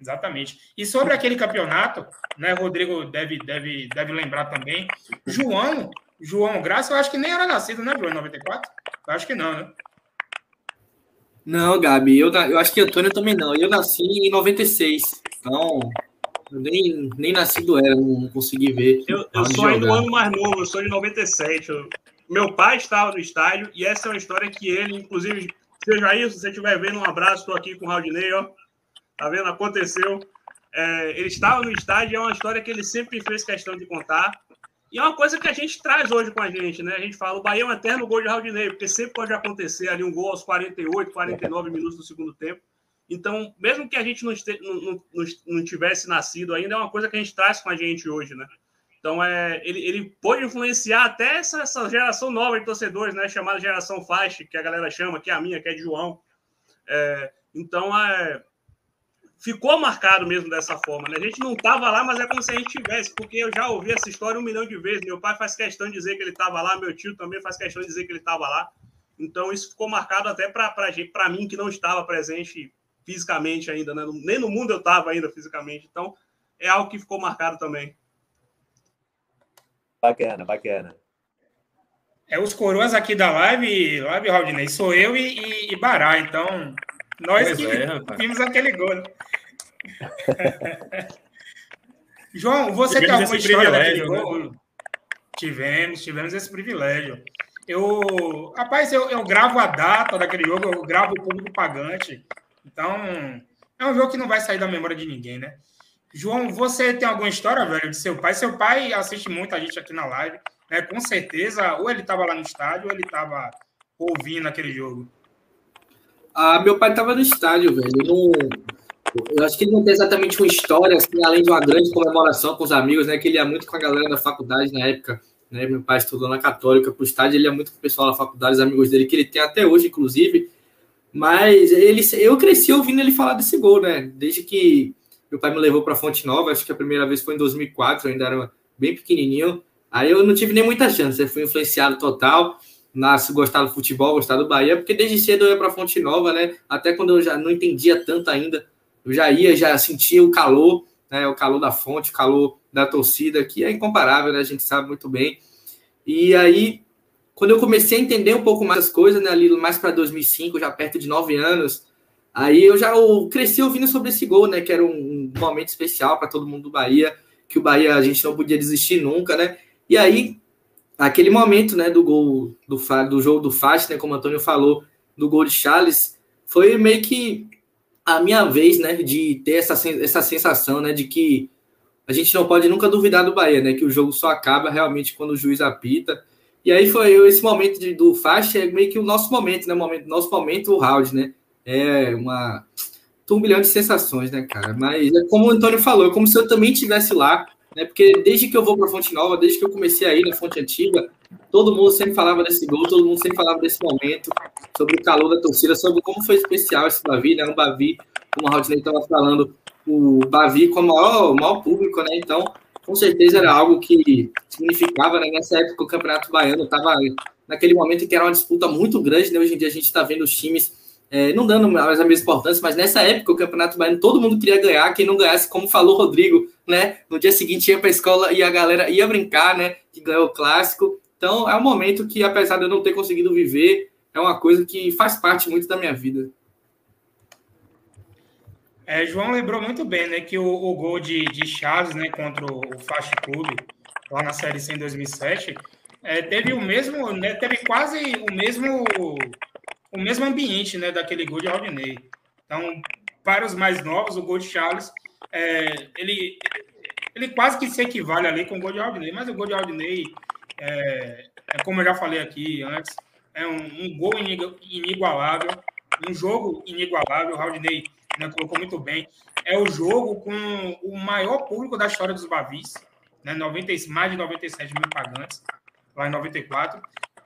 Exatamente. E sobre aquele campeonato, né, Rodrigo deve, deve, deve lembrar também. João, João Graça, eu acho que nem era nascido, né, João, em 94? Eu acho que não, né? Não, Gabi, eu, eu acho que Antônio também não. Eu nasci em 96, então eu nem, nem nascido era, não consegui ver. Eu, eu sou ainda um ano mais novo, eu sou de 97. Eu, meu pai estava no estádio e essa é uma história que ele, inclusive, seja isso, se você estiver vendo, um abraço, estou aqui com o Raudinei, ó. Tá vendo? Aconteceu. É, ele estava no estádio, é uma história que ele sempre fez questão de contar. E é uma coisa que a gente traz hoje com a gente, né? A gente fala, o Bahia é um eterno gol de Raudinei, porque sempre pode acontecer ali um gol aos 48, 49 minutos do segundo tempo. Então, mesmo que a gente não, este, não, não, não, tivesse nascido ainda, é uma coisa que a gente traz com a gente hoje, né? Então, é, ele, ele pode influenciar até essa, essa geração nova de torcedores, né? Chamada geração faixa, que a galera chama, que é a minha, que é de João. É, então, é, ficou marcado mesmo dessa forma. Né? A gente não estava lá, mas é como se a gente tivesse, porque eu já ouvi essa história um milhão de vezes. Meu pai faz questão de dizer que ele estava lá, meu tio também faz questão de dizer que ele estava lá. Então isso ficou marcado até para mim que não estava presente fisicamente ainda, né? nem no mundo eu estava ainda fisicamente. Então é algo que ficou marcado também. Bacana, bacana. É os coroas aqui da live, live Raudinei, sou eu e, e, e Bará, então nós pois que é, vimos aquele gol. Né? João, você tem alguma história daquele gol? Né? Tivemos, tivemos esse privilégio. Eu, rapaz, eu, eu gravo a data daquele jogo, eu gravo o público pagante. Então, é um jogo que não vai sair da memória de ninguém, né? João, você tem alguma história, velho, de seu pai? Seu pai assiste muito a gente aqui na live, né? Com certeza, ou ele estava lá no estádio, ou ele estava ouvindo aquele jogo. Ah, meu pai estava no estádio, velho. Eu, não, eu acho que ele não tem exatamente uma história, assim, além de uma grande comemoração com os amigos, né? Que ele ia muito com a galera da faculdade na época. Né, meu pai estudou na Católica para o estádio, ele ia muito com o pessoal da faculdade, os amigos dele, que ele tem até hoje, inclusive. Mas ele, eu cresci ouvindo ele falar desse gol, né? Desde que meu pai me levou para Fonte Nova, acho que a primeira vez foi em 2004, eu ainda era bem pequenininho. Aí eu não tive nem muita chance, eu fui influenciado total nasce gostar do futebol, gostar do Bahia, porque desde cedo eu ia para Fonte Nova, né? Até quando eu já não entendia tanto ainda, eu já ia, já sentia o calor, né? O calor da fonte, o calor da torcida, que é incomparável, né? A gente sabe muito bem. E aí, quando eu comecei a entender um pouco mais as coisas, né? Ali mais para 2005, já perto de nove anos, aí eu já cresci ouvindo sobre esse gol, né? Que era um, um momento especial para todo mundo do Bahia, que o Bahia a gente não podia desistir nunca, né? E aí aquele momento, né, do gol do, do jogo do Fast, né, como o Antônio falou, do gol de Charles, foi meio que a minha vez, né, de ter essa, essa sensação, né, de que a gente não pode nunca duvidar do Bahia, né, que o jogo só acaba realmente quando o juiz apita. E aí foi esse momento de, do Fast é meio que o nosso momento, né, momento, nosso momento o round, né? É uma turbilhão de sensações, né, cara? Mas é como o Antônio falou, é como se eu também estivesse lá, né? Porque desde que eu vou para Fonte Nova, desde que eu comecei a ir na Fonte Antiga, todo mundo sempre falava desse gol, todo mundo sempre falava desse momento, sobre o calor da torcida, sobre como foi especial esse Bavi, né? Um Bavi, como a Rodney estava falando, o Bavi com o maior, maior público, né? Então, com certeza era algo que significava, né? Nessa época o Campeonato Baiano estava naquele momento que era uma disputa muito grande, né? Hoje em dia a gente está vendo os times é, não dando mais a mesma importância, mas nessa época o Campeonato Baiano todo mundo queria ganhar, quem não ganhasse, como falou o Rodrigo, né? No dia seguinte ia para a escola e a galera ia brincar, né? Que ganhou o clássico. Então é um momento que, apesar de eu não ter conseguido viver, é uma coisa que faz parte muito da minha vida. É, João lembrou muito bem, né, que o, o gol de, de Chaves, né, contra o, o Fast Clube, lá na Série C em 2007, é, teve o mesmo, né, teve quase o mesmo o mesmo ambiente né, daquele gol de Rodney. Então, para os mais novos, o gol de Charles, é, ele, ele quase que se equivale ali com o gol de Aldinei, mas o gol de Aldinei, é, é como eu já falei aqui antes, é um, um gol inigualável, um jogo inigualável, o Aldinei né, colocou muito bem, é o jogo com o maior público da história dos Bavis, né, 90, mais de 97 mil pagantes, lá em 94.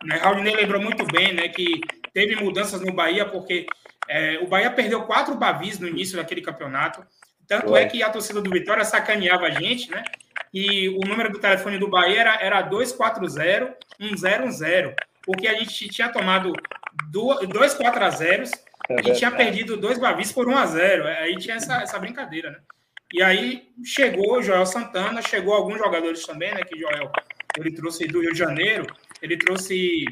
Né, Raulney lembrou muito bem né, que teve mudanças no Bahia, porque é, o Bahia perdeu quatro Bavis no início daquele campeonato. Tanto é que a torcida do Vitória sacaneava a gente, né? E o número do telefone do Bahia era, era 240-100, porque a gente tinha tomado dois 4 a 0 é e tinha perdido dois Bavis por 1 a 0 Aí tinha essa, essa brincadeira, né? E aí chegou o Joel Santana, chegou alguns jogadores também, né? Que Joel ele trouxe do Rio de Janeiro, ele trouxe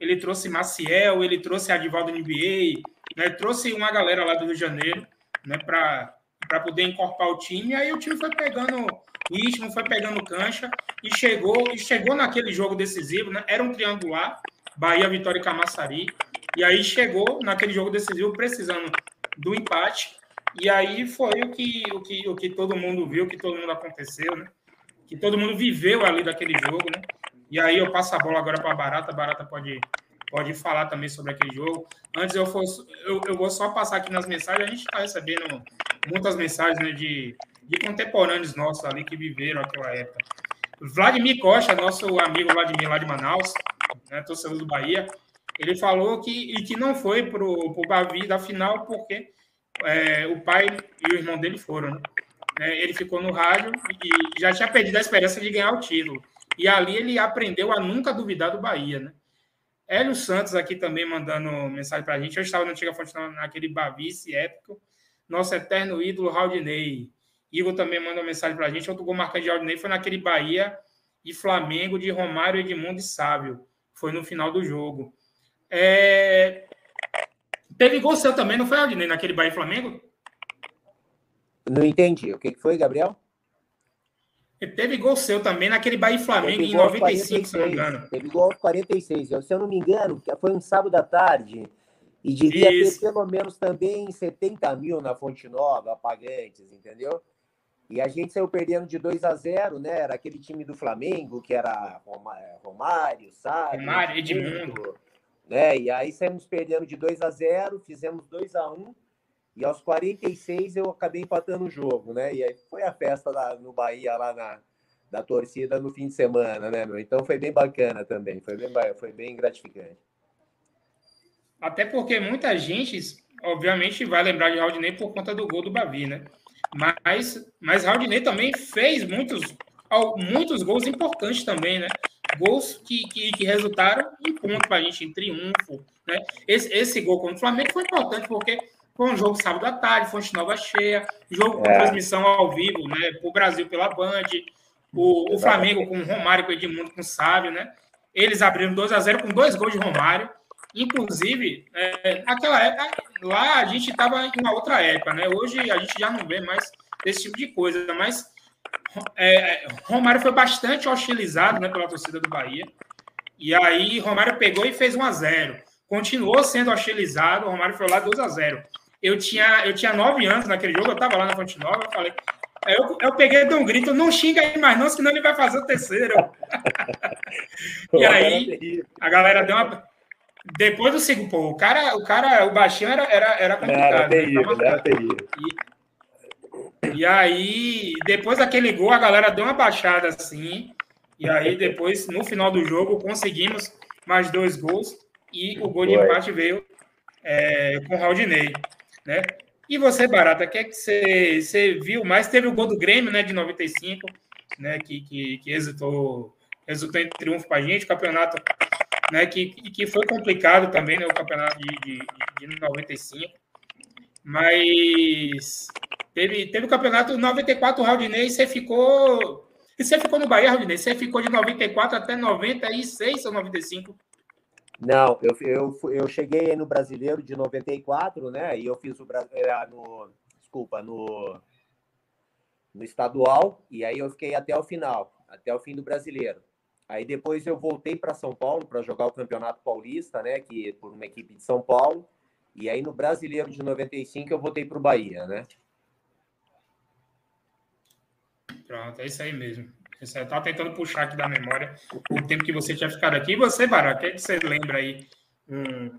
ele trouxe Maciel, ele trouxe Adivaldo NBA, né? Trouxe uma galera lá do Rio de Janeiro, né? Para poder incorporar o time. Aí o time foi pegando ritmo, foi pegando cancha e chegou e chegou naquele jogo decisivo, né? Era um triangular, Bahia, Vitória e Camaçari. E aí chegou naquele jogo decisivo precisando do empate. E aí foi o que, o que, o que todo mundo viu, que todo mundo aconteceu, né? Que todo mundo viveu ali daquele jogo, né? E aí eu passo a bola agora para a Barata. Barata pode, pode falar também sobre aquele jogo. Antes eu, fosse, eu, eu vou só passar aqui nas mensagens. A gente está recebendo muitas mensagens né, de, de contemporâneos nossos ali que viveram aquela época. Vladimir Costa, nosso amigo Vladimir lá de Manaus, né, torcedor do Bahia, ele falou que, e que não foi para o Bavi da final porque é, o pai e o irmão dele foram. Né? Ele ficou no rádio e já tinha perdido a esperança de ganhar o título. E ali ele aprendeu a nunca duvidar do Bahia. Né? Hélio Santos aqui também mandando mensagem para a gente. Eu estava na antiga fonte naquele Bavice épico. Nosso eterno ídolo, Raudinei. Igor também mandou mensagem para a gente. Outro gol marcante de Raudinei foi naquele Bahia e Flamengo de Romário, Edmundo e Sábio. Foi no final do jogo. É... Teve gol seu também, não foi, Aldinei, naquele Bahia Flamengo? Não entendi. O que foi, Gabriel? Teve gol seu também naquele Bahia Flamengo em 95, 46, se não me engano. Teve gol 46. Se eu não me engano, foi um sábado à tarde. E devia Isso. ter pelo menos também 70 mil na Fonte Nova, pagantes, entendeu? E a gente saiu perdendo de 2 a 0 né? Era aquele time do Flamengo, que era Romário, Sábio. Romário, Edmundo né? E aí saímos perdendo de 2 a 0, fizemos 2 a 1 e aos 46 eu acabei empatando o jogo, né? E aí foi a festa da, no Bahia lá na da torcida no fim de semana, né, meu? Então foi bem bacana também, foi bem, foi bem gratificante. Até porque muita gente, obviamente, vai lembrar de Raudinei por conta do gol do Bavi, né? Mas, mas Raudinei também fez muitos, muitos gols importantes também, né? gols que, que, que resultaram em ponto para a gente, em triunfo. Né? Esse, esse gol contra o Flamengo foi importante porque foi um jogo sábado à tarde, Fonte Nova cheia, jogo com é. transmissão ao vivo, né? Para o Brasil pela Band, o, o Flamengo com o Romário, com o Edmundo, com o Sábio, né? Eles abriram 2 a 0 com dois gols de Romário. Inclusive, é, naquela época, lá a gente estava em uma outra época, né? Hoje a gente já não vê mais esse tipo de coisa, mas é, Romário foi bastante hostilizado né, pela torcida do Bahia. E aí Romário pegou e fez 1 a 0 Continuou sendo hostilizado, Romário foi lá 2 a 0 Eu tinha, eu tinha 9 anos naquele jogo, eu estava lá na Fonte Nova, eu falei. Eu, eu peguei e dei um grito, não xinga aí mais não, senão ele vai fazer o terceiro. e aí a galera deu uma. Depois do segundo, pô, o cara, o cara, o baixinho era, era, era complicado. Era terrível, né? era terrível. E, e aí, depois daquele gol, a galera deu uma baixada assim. E aí, depois, no final do jogo, conseguimos mais dois gols. E o gol de empate veio é, com o Raudinei. Né? E você, Barata, o que é que você, viu mais? Teve o gol do Grêmio, né, de 95, né, que, que, que resultou, resultou em triunfo para a gente. Campeonato né, que, que foi complicado também, né, o campeonato de, de, de 95. Mas Teve, teve o campeonato 94, o Raudinei, você ficou. E você ficou no Bahia, Raudinei? Você ficou de 94 até 96 ou 95? Não, eu, eu, eu cheguei no brasileiro de 94, né? E eu fiz o é, no. Desculpa, no, no estadual, e aí eu fiquei até o final, até o fim do brasileiro. Aí depois eu voltei para São Paulo para jogar o Campeonato Paulista, né? Que por uma equipe de São Paulo. E aí no brasileiro de 95 eu voltei para o Bahia, né? Pronto, é isso aí mesmo. Você está tentando puxar aqui da memória o tempo que você tinha ficado aqui. E você, Bará, o que, é que você lembra aí? Um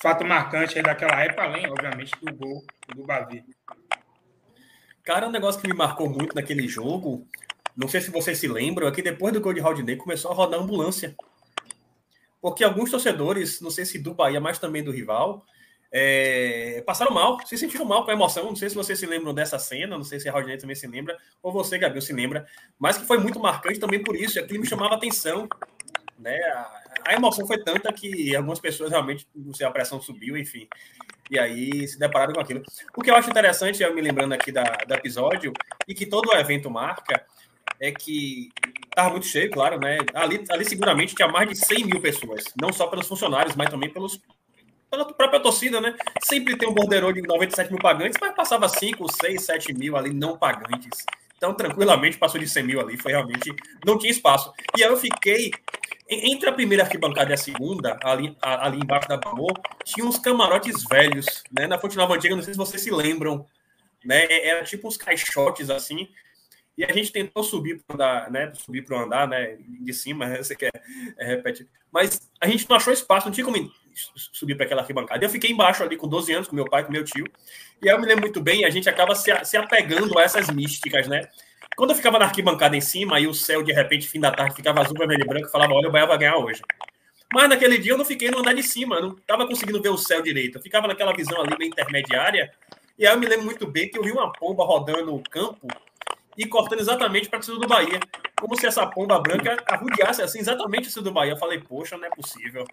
fato marcante daquela época, além, obviamente, do gol do Bavi. Cara, um negócio que me marcou muito naquele jogo, não sei se vocês se lembram, é que depois do gol de Rodney começou a rodar ambulância. Porque alguns torcedores, não sei se do Bahia, mas também do rival, é, passaram mal, se sentiram mal com a emoção. Não sei se vocês se lembram dessa cena, não sei se a Rodinei também se lembra, ou você, Gabriel, se lembra, mas que foi muito marcante também por isso. Aquilo me chamava atenção. Né? A, a emoção foi tanta que algumas pessoas realmente, não sei, a pressão subiu, enfim. E aí se depararam com aquilo. O que eu acho interessante, eu me lembrando aqui da, do episódio, e que todo evento marca, é que estava muito cheio, claro, né? Ali, ali seguramente tinha mais de 100 mil pessoas, não só pelos funcionários, mas também pelos pela própria torcida, né? Sempre tem um borderô de 97 mil pagantes, mas passava 5, 6, 7 mil ali não pagantes. Então, tranquilamente, passou de 100 mil ali, foi realmente. Não tinha espaço. E aí eu fiquei. Entre a primeira arquibancada e a segunda, ali, ali embaixo da Bamor, tinha uns camarotes velhos, né? Na Fonte Nova Antiga, não sei se vocês se lembram, né? Era tipo uns caixotes assim, e a gente tentou subir para andar, né? Subir para andar, né? De cima, você quer é, repete. Mas a gente não achou espaço, não tinha como subir para aquela arquibancada. Eu fiquei embaixo ali com 12 anos, com meu pai, com meu tio. E aí eu me lembro muito bem, a gente acaba se, se apegando a essas místicas, né? Quando eu ficava na arquibancada em cima, aí o céu, de repente, fim da tarde, ficava azul, vermelho e branco, eu falava, olha, o Bahia vai ganhar hoje. Mas naquele dia eu não fiquei no andar de cima, não estava conseguindo ver o céu direito. Eu ficava naquela visão ali bem intermediária. E aí eu me lembro muito bem que eu vi uma pomba rodando o campo e cortando exatamente para cima do Bahia. Como se essa pomba branca arrudeasse assim, exatamente cima do Bahia. Eu falei, poxa, não é possível.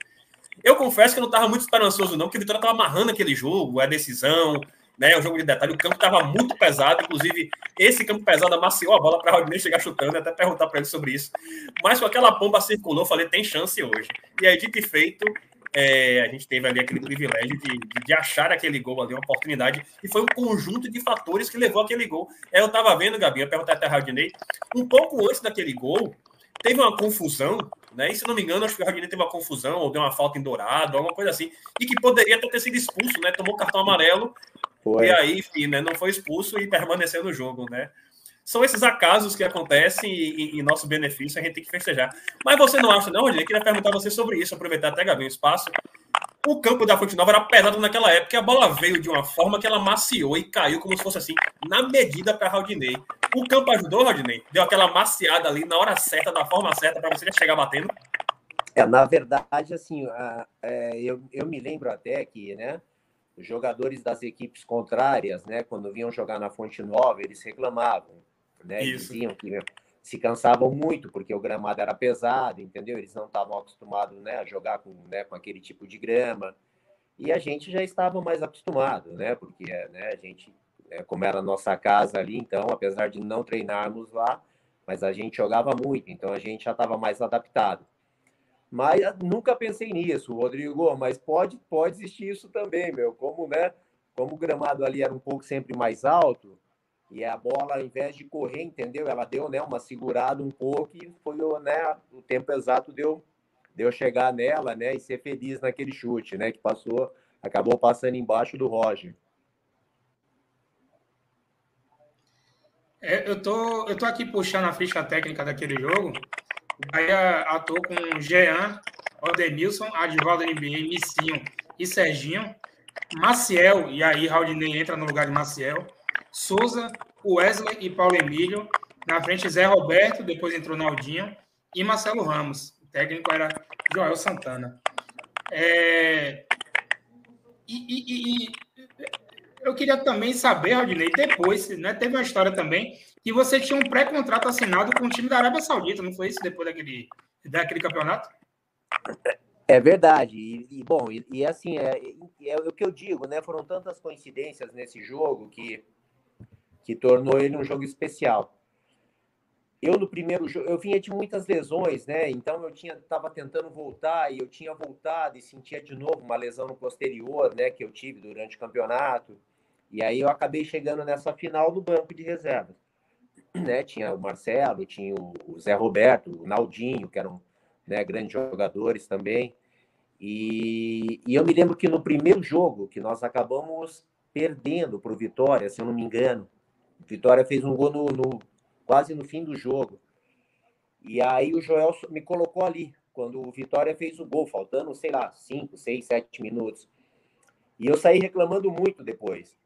Eu confesso que eu não estava muito esperançoso, não, porque o Vitória estava amarrando aquele jogo, a decisão, né? O jogo de detalhe, o campo estava muito pesado, inclusive esse campo pesado amaciou a bola para o Rodney chegar chutando, até perguntar para ele sobre isso. Mas com aquela pomba circulou, falei, tem chance hoje. E aí, dito e feito, é, a gente teve ali aquele privilégio de, de, de, achar aquele gol ali, uma oportunidade, e foi um conjunto de fatores que levou aquele gol. É, eu estava vendo, Gabi, eu perguntei até a Rodney, um pouco antes daquele gol, teve uma confusão, né? E se não me engano, acho que o Rodinei teve uma confusão, ou deu uma falta em dourado, alguma coisa assim, e que poderia ter sido expulso, né? Tomou cartão amarelo, foi. e aí, enfim, né? Não foi expulso e permaneceu no jogo, né? São esses acasos que acontecem e, em nosso benefício a gente tem que festejar. Mas você não acha, não, Rodinei? Eu queria perguntar a você sobre isso, aproveitar até, Gabi, o espaço. O campo da Fonte Nova era pesado naquela época e a bola veio de uma forma que ela maciou e caiu como se fosse assim, na medida para Rodinei. O campo ajudou, Rodinei? Deu aquela maciada ali na hora certa, da forma certa, para você chegar batendo? É, na verdade, assim, é, eu, eu me lembro até que, né, os jogadores das equipes contrárias, né, quando vinham jogar na Fonte Nova, eles reclamavam, né, Isso. diziam que se cansavam muito porque o gramado era pesado, entendeu? Eles não estavam acostumados né, a jogar com, né, com aquele tipo de grama. E a gente já estava mais acostumado, né? Porque né, a gente, é, como era a nossa casa ali, então, apesar de não treinarmos lá, mas a gente jogava muito, então a gente já estava mais adaptado. Mas nunca pensei nisso, Rodrigo, mas pode, pode existir isso também, meu. Como, né? Como o gramado ali era um pouco sempre mais alto, e a bola, ao invés de correr, entendeu? Ela deu né, uma segurada um pouco e foi né, o tempo exato deu, deu chegar nela né, e ser feliz naquele chute, né? Que passou, acabou passando embaixo do Roger. É, eu, tô, eu tô aqui puxando a ficha técnica daquele jogo. Bahia atuou com Jean, Odemilson, Advaldo NBA, Missinho e Serginho. Maciel, e aí Raudinei entra no lugar de Maciel. Souza, Wesley e Paulo Emílio. Na frente, Zé Roberto, depois entrou Naldinho e Marcelo Ramos. O técnico era Joel Santana. É... E, e, e, eu queria também saber, Rodinei, depois, né, teve uma história também que você tinha um pré-contrato assinado com o time da Arábia Saudita, não foi isso? Depois daquele, daquele campeonato? É verdade. E, bom, e, assim, é, é, o que eu digo, né? Foram tantas coincidências nesse jogo que que tornou ele um jogo especial. Eu no primeiro jogo, eu vinha de muitas lesões, né? Então eu tinha estava tentando voltar e eu tinha voltado e sentia de novo uma lesão no posterior, né, que eu tive durante o campeonato. E aí eu acabei chegando nessa final do banco de reservas. Né? Tinha o Marcelo, tinha o Zé Roberto, o Naldinho, que eram né, grandes jogadores também. E, e eu me lembro que no primeiro jogo, que nós acabamos perdendo para o Vitória, se eu não me engano, Vitória fez um gol no, no, quase no fim do jogo. E aí o Joel me colocou ali, quando o Vitória fez o gol, faltando, sei lá, 5, 6, 7 minutos. E eu saí reclamando muito depois,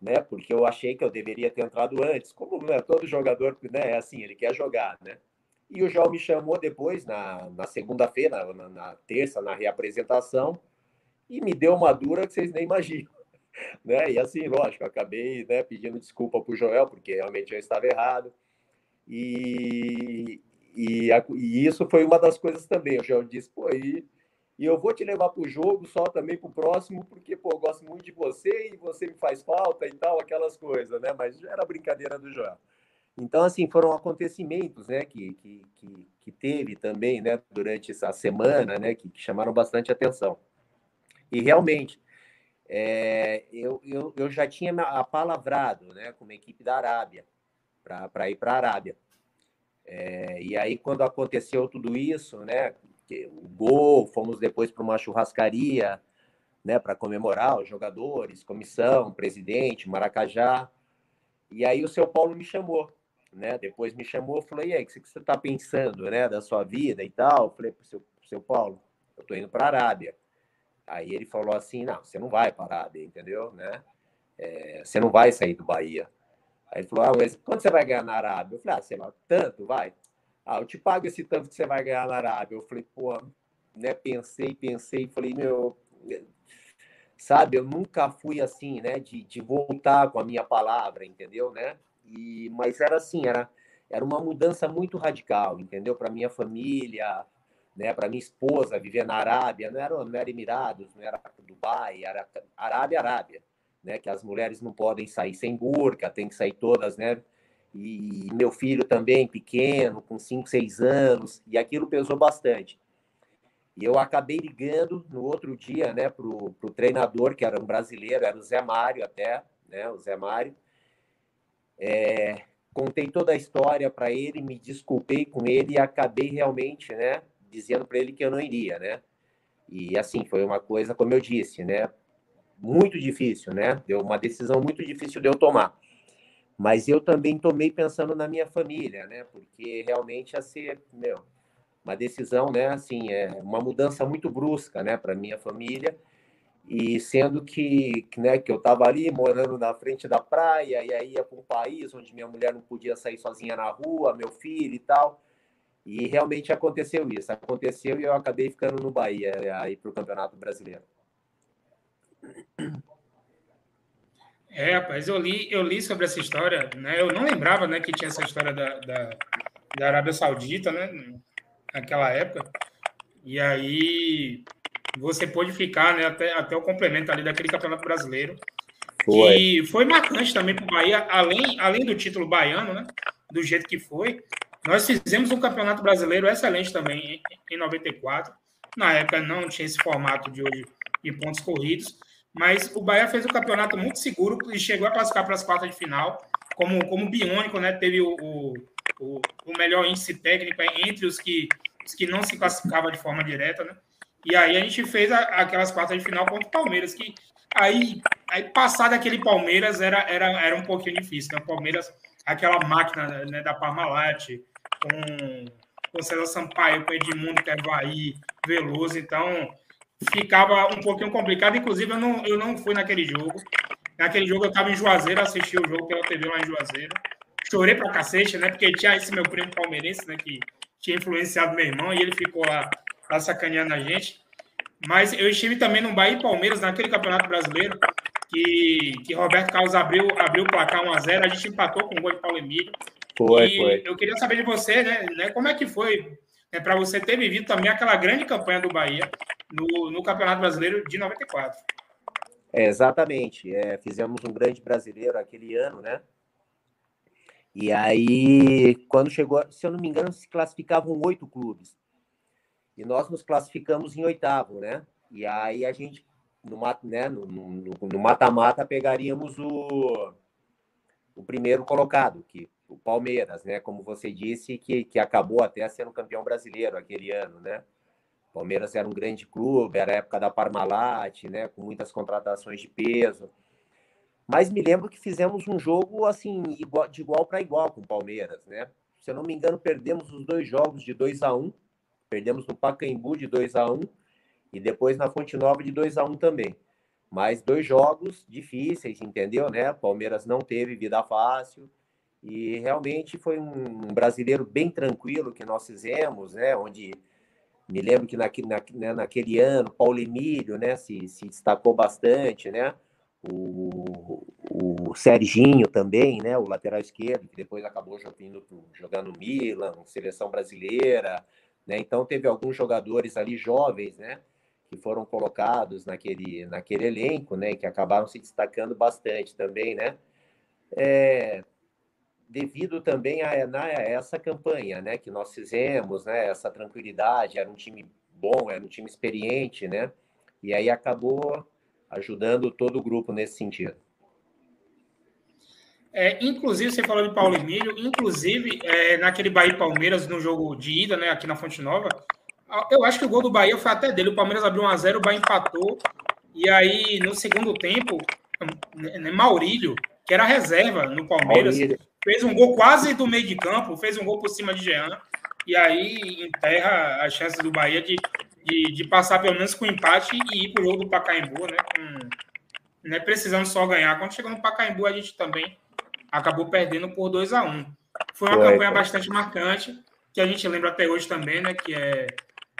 né? Porque eu achei que eu deveria ter entrado antes. Como né, todo jogador, né? É assim, ele quer jogar, né? E o João me chamou depois, na, na segunda-feira, na, na, terça, na reapresentação, e me deu uma dura que vocês nem imaginam. Né? E assim, lógico, acabei né, pedindo desculpa para o Joel, porque realmente eu estava errado. E, e, a, e, isso foi uma das coisas também. O Joel disse, pô, e, e eu vou te levar para o jogo só também para o próximo, porque, pô, eu gosto muito de você e você me faz falta e tal, aquelas coisas, né? Mas era brincadeira do Joel. Então, assim, foram acontecimentos, né, que, que, que, que teve também, né, durante essa semana, né, que, que chamaram bastante atenção. E realmente, é, eu, eu, eu já tinha apalavrado, né, com uma equipe da Arábia, para ir para a Arábia. É, e aí, quando aconteceu tudo isso, né, o gol, fomos depois para uma churrascaria, né, para comemorar os jogadores, comissão, presidente, Maracajá. E aí o seu Paulo me chamou né? Depois me chamou, falei, e aí, o que você está pensando, né, da sua vida e tal? Eu falei, seu, seu Paulo, eu estou indo para a Arábia. Aí ele falou assim, não, você não vai para a Arábia, entendeu, né? É, você não vai sair do Bahia. Aí ele falou, ah, mas quanto você vai ganhar na Arábia? Eu falei, ah, sei lá, tanto, vai. Ah, eu te pago esse tanto que você vai ganhar na Arábia. Eu falei, pô, né, pensei, pensei, falei, meu, sabe, eu nunca fui assim, né, de, de voltar com a minha palavra, entendeu, né? E, mas era assim, era, era uma mudança muito radical, entendeu? Para minha família, né? Para minha esposa viver na Arábia, não era, não era Emirados, não era Dubai, era Arábia, Arábia, né? Que as mulheres não podem sair sem burca, tem que sair todas, né? E meu filho também, pequeno, com 5, 6 anos, e aquilo pesou bastante. E eu acabei ligando no outro dia, né, para o treinador, que era um brasileiro, era o Zé Mário até, né, o Zé Mário, é, contei toda a história para ele, me desculpei com ele e acabei realmente, né, dizendo para ele que eu não iria, né? E assim, foi uma coisa, como eu disse, né, muito difícil, né? Deu uma decisão muito difícil de eu tomar. Mas eu também tomei pensando na minha família, né? Porque realmente ia ser, meu, uma decisão, né, assim, é uma mudança muito brusca, né, para minha família e sendo que, né, que eu estava ali morando na frente da praia, e aí ia para um país onde minha mulher não podia sair sozinha na rua, meu filho e tal. E realmente aconteceu isso. Aconteceu e eu acabei ficando no Bahia aí para o Campeonato Brasileiro. É, rapaz, eu li, eu li sobre essa história, né? Eu não lembrava, né, que tinha essa história da, da, da Arábia Saudita, né? Naquela época. E aí você pôde ficar né, até, até o complemento ali daquele campeonato brasileiro. Foi. E foi marcante também para o Bahia, além, além do título baiano, né? Do jeito que foi. Nós fizemos um campeonato brasileiro excelente também em, em 94. Na época não tinha esse formato de hoje de pontos corridos, mas o Bahia fez um campeonato muito seguro e chegou a classificar para as quartas de final, como, como biônico, né? Teve o, o, o melhor índice técnico entre os que, os que não se classificavam de forma direta, né? E aí a gente fez a, aquelas quartas de final contra o Palmeiras, que aí, aí passar daquele Palmeiras era, era, era um pouquinho difícil. Né? O Palmeiras, aquela máquina né, da Parmalat, com, com César Sampaio, com Edmundo Carvalho, Veloso, então ficava um pouquinho complicado. Inclusive, eu não, eu não fui naquele jogo. Naquele jogo eu estava em Juazeiro, assisti o jogo pela TV lá em Juazeiro. Chorei pra cacete, né? Porque tinha esse meu primo palmeirense, né? Que tinha influenciado meu irmão e ele ficou lá tá sacaneando a gente. Mas eu estive também no Bahia e Palmeiras, naquele Campeonato Brasileiro, que, que Roberto Carlos abriu, abriu o placar 1x0, a gente empatou com o gol de Paulo Emílio. Foi, e foi. Eu queria saber de você, né, né como é que foi né, para você ter vivido também aquela grande campanha do Bahia no, no Campeonato Brasileiro de 94. É, exatamente. É, fizemos um grande brasileiro aquele ano, né? E aí, quando chegou, se eu não me engano, se classificavam oito clubes e nós nos classificamos em oitavo, né? E aí a gente, no né, mata-mata, pegaríamos o, o primeiro colocado, que o Palmeiras, né? Como você disse, que, que acabou até sendo campeão brasileiro aquele ano, né? Palmeiras era um grande clube, era a época da Parmalat, né? Com muitas contratações de peso. Mas me lembro que fizemos um jogo assim de igual para igual com o Palmeiras, né? Se eu não me engano, perdemos os dois jogos de 2 a 1 um, Perdemos no Pacaembu de 2 a 1 um, e depois na Fonte Nova de 2 a 1 um também. Mas dois jogos difíceis, entendeu? Né? Palmeiras não teve vida fácil e realmente foi um brasileiro bem tranquilo que nós fizemos, né? Onde me lembro que naquele, na, né, naquele ano, Paulo Emílio, né, se, se destacou bastante, né? O, o Serginho também, né, o lateral esquerdo, que depois acabou jogando, jogando Milan, seleção brasileira, né? Então teve alguns jogadores ali jovens, né, que foram colocados naquele, naquele elenco, né, que acabaram se destacando bastante também, né? É, devido também a, a, essa campanha, né, que nós fizemos, né, essa tranquilidade, era um time bom, era um time experiente, né, e aí acabou ajudando todo o grupo nesse sentido. É, inclusive, você falou de Paulo Emílio, inclusive, é, naquele Bahia Palmeiras, no jogo de ida, né, aqui na Fonte Nova, eu acho que o gol do Bahia foi até dele. O Palmeiras abriu 1x0, o Bahia empatou. E aí, no segundo tempo, né, Maurílio, que era reserva no Palmeiras, Maurílio. fez um gol quase do meio de campo, fez um gol por cima de Jean. E aí enterra as chances do Bahia de, de, de passar pelo menos com empate e ir para o jogo do Pacaembu, né? Com, né, precisando só ganhar. Quando chegou no Pacaembu, a gente também acabou perdendo por 2 a 1 Foi uma campanha bastante marcante, que a gente lembra até hoje também, né? Que é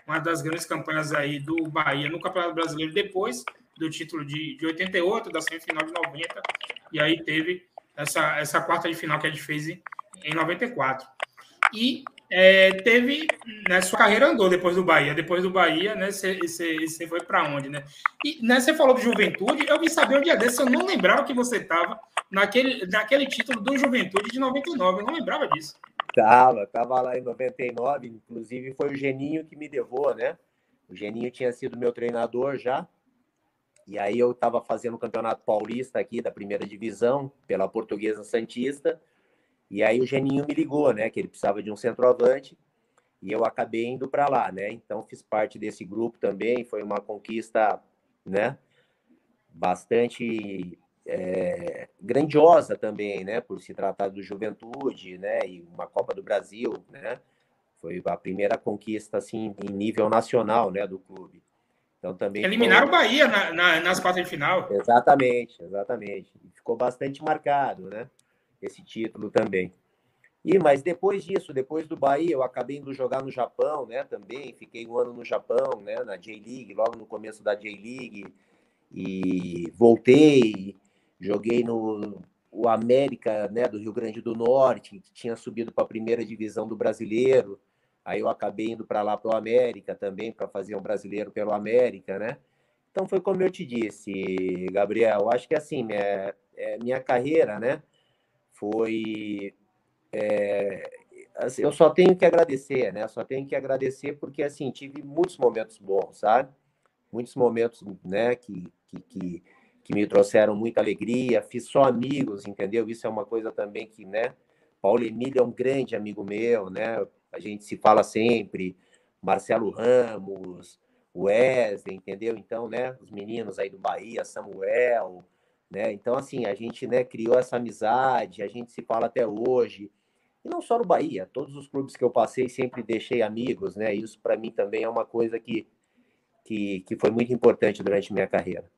uma das grandes campanhas aí do Bahia no Campeonato Brasileiro, depois do título de, de 88, da semifinal de 90, e aí teve essa, essa quarta de final que a gente fez em, em 94. E é, teve, né, sua carreira andou depois do Bahia. Depois do Bahia, né, você foi para onde, né? E né, você falou de Juventude, eu vim saber um dia desse, eu não lembrava que você estava naquele, naquele título do Juventude de 99, eu não lembrava disso. Tava, tava lá em 99, inclusive foi o Geninho que me levou, né? O Geninho tinha sido meu treinador já. E aí eu estava fazendo o Campeonato Paulista aqui da primeira divisão pela Portuguesa Santista. E aí o Geninho me ligou, né, que ele precisava de um centroavante. E eu acabei indo para lá, né? Então fiz parte desse grupo também, foi uma conquista, né, bastante é, grandiosa também, né? Por se tratar do Juventude, né? E uma Copa do Brasil, né? Foi a primeira conquista assim em nível nacional, né? Do clube. Então também eliminaram ficou... o Bahia na, na, nas quartas de final. Exatamente, exatamente. Ficou bastante marcado, né? Esse título também. E mas depois disso, depois do Bahia, eu acabei indo jogar no Japão, né? Também fiquei um ano no Japão, né? Na J League, logo no começo da J League e voltei joguei no o América né, do Rio Grande do Norte, que tinha subido para a primeira divisão do brasileiro. Aí eu acabei indo para lá para o América também, para fazer um brasileiro pelo América, né? Então foi como eu te disse, Gabriel. Acho que assim, minha, é, minha carreira, né? Foi. É, assim, eu só tenho que agradecer, né? Só tenho que agradecer porque assim tive muitos momentos bons, sabe? Muitos momentos, né? Que, que, que que me trouxeram muita alegria, fiz só amigos, entendeu? Isso é uma coisa também que, né? Paulo Emílio é um grande amigo meu, né? A gente se fala sempre, Marcelo Ramos, Wesley, entendeu? Então, né, os meninos aí do Bahia, Samuel, né? Então, assim, a gente, né, criou essa amizade, a gente se fala até hoje. E não só no Bahia, todos os clubes que eu passei sempre deixei amigos, né? Isso para mim também é uma coisa que, que, que foi muito importante durante minha carreira.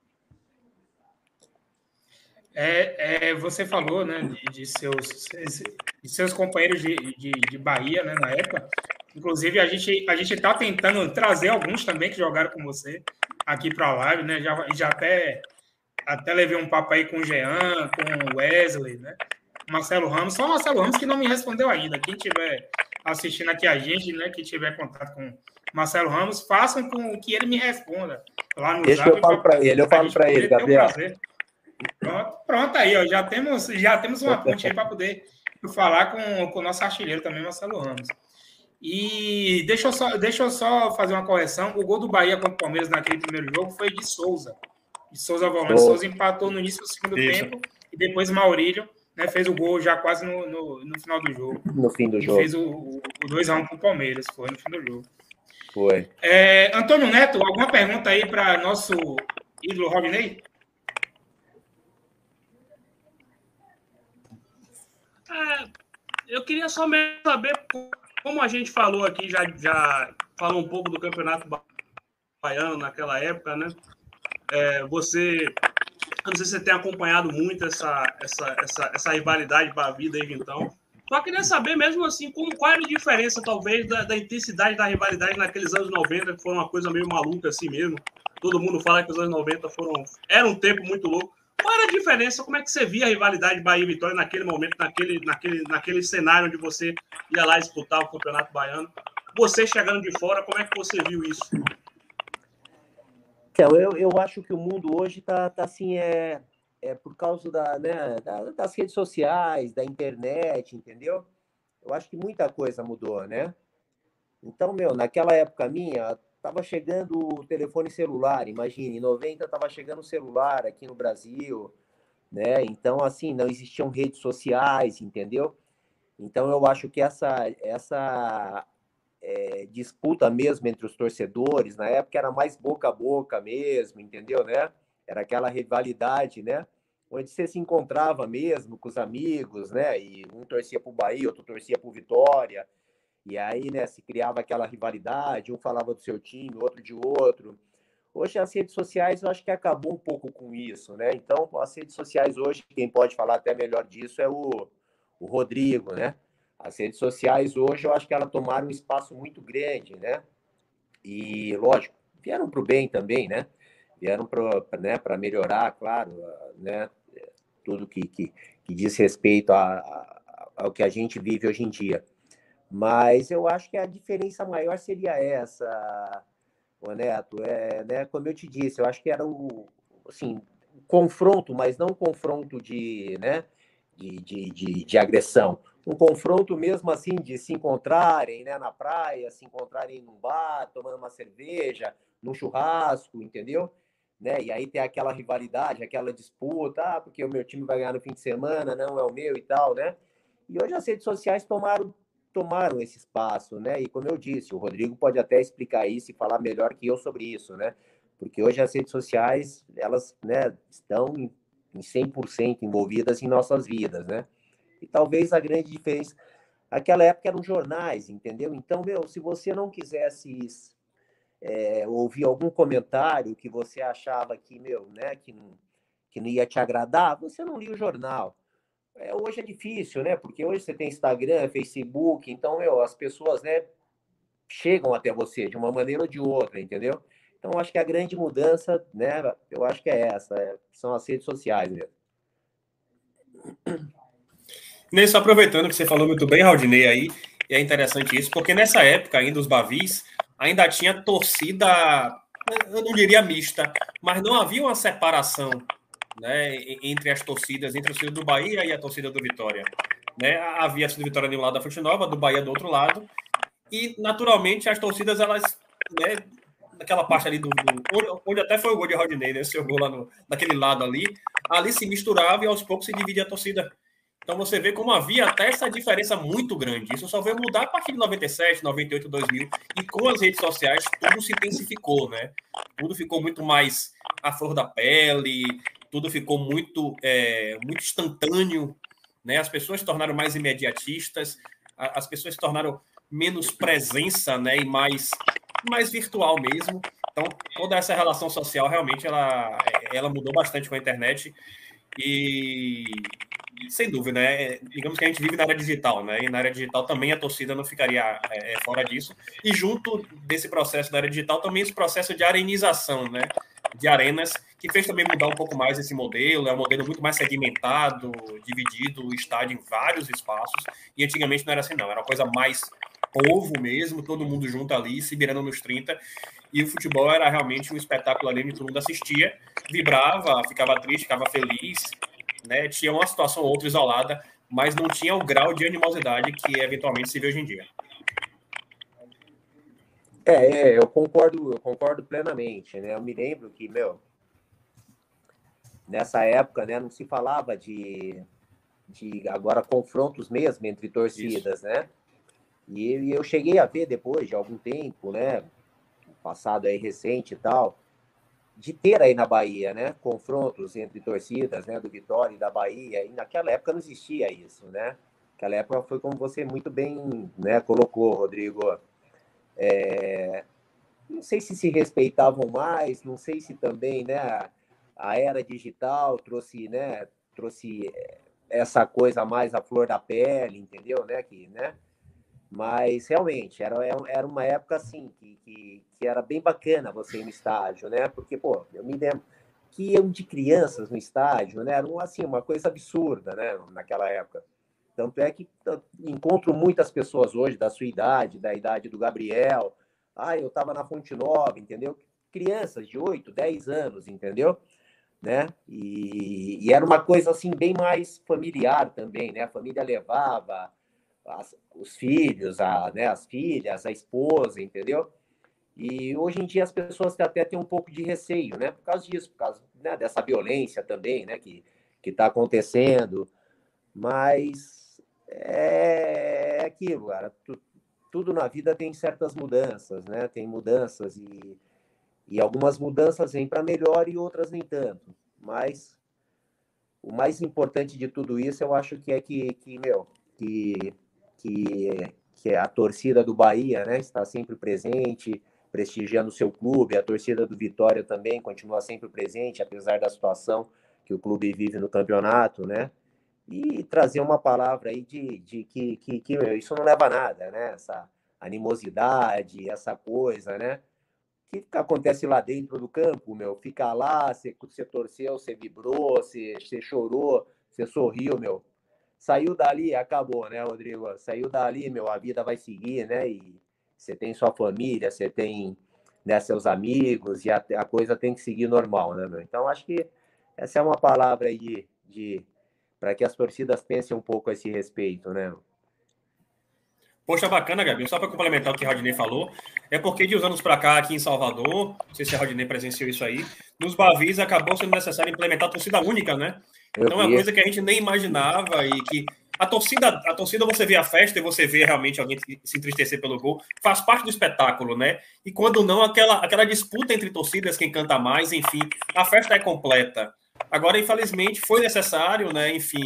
É, é, você falou né, de, de, seus, de seus companheiros de, de, de, Bahia né, na época. Inclusive, a gente a gente está tentando trazer alguns também que jogaram com você aqui para a live. Né? Já, já até, até levei um papo aí com o Jean, com o Wesley, né? Marcelo Ramos. Só o Marcelo Ramos que não me respondeu ainda. Quem tiver assistindo aqui a gente, né, que tiver contato com Marcelo Ramos, façam com que ele me responda lá no Deixa zap, eu falo para ele, eu falo para ele, Gabriel. Pronto, pronto aí, ó, já temos, já temos uma ponte aí para poder falar com, com o nosso artilheiro também, Marcelo Ramos. E deixa eu, só, deixa eu só fazer uma correção. O gol do Bahia contra o Palmeiras naquele primeiro jogo foi de Souza. De Souza volante. Oh. Souza empatou no início do segundo Isso. tempo e depois Maurílio né, fez o gol já quase no, no, no final do jogo. No fim do jogo. Fez o, o 2x1 para o Palmeiras, foi no fim do jogo. Foi. É, Antônio Neto, alguma pergunta aí para nosso ídolo Robinei? É, eu queria só saber como a gente falou aqui, já, já falou um pouco do Campeonato Baiano naquela época, né? É, você, não sei se você tem acompanhado muito essa, essa, essa, essa rivalidade para a vida aí, então. Só queria saber mesmo assim, como, qual era a diferença, talvez, da, da, intensidade da rivalidade naqueles anos 90, que foi uma coisa meio maluca assim mesmo. Todo mundo fala que os anos 90 foram. Era um tempo muito louco. Qual era a diferença? Como é que você via a rivalidade Bahia e Vitória naquele momento, naquele, naquele, naquele cenário onde você ia lá disputar o Campeonato Baiano? Você chegando de fora, como é que você viu isso? Então, eu, eu acho que o mundo hoje está tá assim, é, é por causa da, né, das redes sociais, da internet, entendeu? Eu acho que muita coisa mudou, né? Então, meu, naquela época minha, estava chegando o telefone celular, imagine, em 90 estava chegando o celular aqui no Brasil, né? Então, assim, não existiam redes sociais, entendeu? Então, eu acho que essa, essa é, disputa mesmo entre os torcedores, na época era mais boca a boca mesmo, entendeu, né? Era aquela rivalidade, né? Onde você se encontrava mesmo com os amigos, né? E um torcia para o Bahia, outro torcia para o Vitória, e aí, né, se criava aquela rivalidade, um falava do seu time, outro de outro. Hoje as redes sociais, eu acho que acabou um pouco com isso, né? Então, as redes sociais hoje, quem pode falar até melhor disso é o, o Rodrigo, né? As redes sociais hoje, eu acho que elas tomaram um espaço muito grande, né? E, lógico, vieram para o bem também, né? Vieram para né, melhorar, claro, né? Tudo que, que, que diz respeito a, a, ao que a gente vive hoje em dia. Mas eu acho que a diferença maior seria essa, o Neto. É, né, como eu te disse, eu acho que era o assim, confronto, mas não confronto de, né, de, de, de, de, agressão. Um confronto mesmo assim de se encontrarem né, na praia, se encontrarem num bar, tomando uma cerveja, num churrasco, entendeu? Né? E aí tem aquela rivalidade, aquela disputa, ah, porque o meu time vai ganhar no fim de semana, não é o meu e tal, né? E hoje as redes sociais tomaram tomaram esse espaço, né? E como eu disse, o Rodrigo pode até explicar isso e falar melhor que eu sobre isso, né? Porque hoje as redes sociais, elas né, estão em, em 100% envolvidas em nossas vidas, né? E talvez a grande diferença... Aquela época eram jornais, entendeu? Então, meu, se você não quisesse é, ouvir algum comentário que você achava que, meu, né, que não, que não ia te agradar, você não lia o jornal. É, hoje é difícil, né? Porque hoje você tem Instagram, Facebook, então, meu, as pessoas, né, chegam até você de uma maneira ou de outra, entendeu? Então, acho que a grande mudança, né, eu acho que é essa, é, são as redes sociais mesmo. Nesse, aproveitando que você falou muito bem, Raudinei, aí, é interessante isso, porque nessa época ainda, os Bavis ainda tinha torcida, eu não diria mista, mas não havia uma separação né, entre as torcidas, entre a torcida do Bahia e a torcida do Vitória. Né? Havia a torcida do Vitória de um lado da Fonte Nova, do Bahia do outro lado, e naturalmente as torcidas, elas, né, naquela parte ali do, do onde, até foi o gol de Rodney, né, seu gol lá no, naquele lado ali, ali se misturava e aos poucos se dividia a torcida. Então você vê como havia até essa diferença muito grande. Isso só veio mudar a partir de 97, 98, 2000 e com as redes sociais tudo se intensificou, né? Tudo ficou muito mais à flor da pele, tudo ficou muito, é, muito instantâneo, né? As pessoas se tornaram mais imediatistas, as pessoas se tornaram menos presença, né? E mais, mais virtual mesmo. Então, toda essa relação social realmente ela, ela mudou bastante com a internet e sem dúvida, né? Digamos que a gente vive na área digital, né? E na área digital também a torcida não ficaria é, é fora disso. E junto desse processo da área digital também esse processo de arenização, né? De arenas que fez também mudar um pouco mais esse modelo. É um modelo muito mais segmentado, dividido o estádio em vários espaços. E antigamente não era assim, não. Era uma coisa mais povo mesmo, todo mundo junto ali, se virando nos 30. E o futebol era realmente um espetáculo ali onde todo mundo assistia, vibrava, ficava triste, ficava feliz. Né? Tinha uma situação ou outra isolada, mas não tinha o grau de animosidade que eventualmente se vê hoje em dia. É, é, eu concordo, eu concordo plenamente, né? Eu me lembro que, meu, nessa época, né, não se falava de, de agora confrontos mesmo entre torcidas, Isso. né? E eu cheguei a ver depois de algum tempo, né, passado aí recente e tal, de ter aí na Bahia, né, confrontos entre torcidas, né, do Vitória e da Bahia. E naquela época não existia isso, né? Aquela época foi como você muito bem né, colocou, Rodrigo. É, não sei se se respeitavam mais, não sei se também né, a, era digital trouxe, né, trouxe essa coisa mais à flor da pele, entendeu? Né, que, né? Mas realmente era, era uma época assim que, que, que era bem bacana você ir no estádio, né? Porque, pô, eu me lembro que iam de crianças no estádio, né? Era assim, uma coisa absurda, né? Naquela época. Tanto é que encontro muitas pessoas hoje da sua idade, da idade do Gabriel. Ah, eu estava na Fonte Nova, entendeu? Crianças de 8, 10 anos, entendeu? Né? E, e era uma coisa assim bem mais familiar também, né? A família levava as, os filhos, a, né, as filhas, a esposa, entendeu? E hoje em dia as pessoas até têm um pouco de receio, né? Por causa disso, por causa né, dessa violência também, né? Que está acontecendo. Mas é aquilo, cara. Tudo na vida tem certas mudanças, né? Tem mudanças e, e algumas mudanças vêm para melhor e outras nem tanto. Mas o mais importante de tudo isso, eu acho que é que, que meu, que, que, que a torcida do Bahia, né? Está sempre presente, prestigiando o seu clube, a torcida do Vitória também continua sempre presente, apesar da situação que o clube vive no campeonato, né? E trazer uma palavra aí de, de que, que, que meu, isso não leva a nada, né? Essa animosidade, essa coisa, né? O que, que acontece lá dentro do campo, meu? Fica lá, você, você torceu, você vibrou, você, você chorou, você sorriu, meu. Saiu dali, acabou, né, Rodrigo? Saiu dali, meu, a vida vai seguir, né? E você tem sua família, você tem né, seus amigos, e a, a coisa tem que seguir normal, né, meu? Então, acho que essa é uma palavra aí de, de para que as torcidas pensem um pouco a esse respeito, né? Poxa, bacana, Gabi. Só para complementar o que o Rodney falou, é porque de uns anos para cá, aqui em Salvador, não sei se a Rodney presenciou isso aí, nos Bavis acabou sendo necessário implementar a torcida única, né? Eu então é uma coisa que a gente nem imaginava e que a torcida, a torcida, você vê a festa e você vê realmente alguém se entristecer pelo gol, faz parte do espetáculo, né? E quando não, aquela, aquela disputa entre torcidas, quem canta mais, enfim, a festa é completa. Agora, infelizmente, foi necessário, né? Enfim,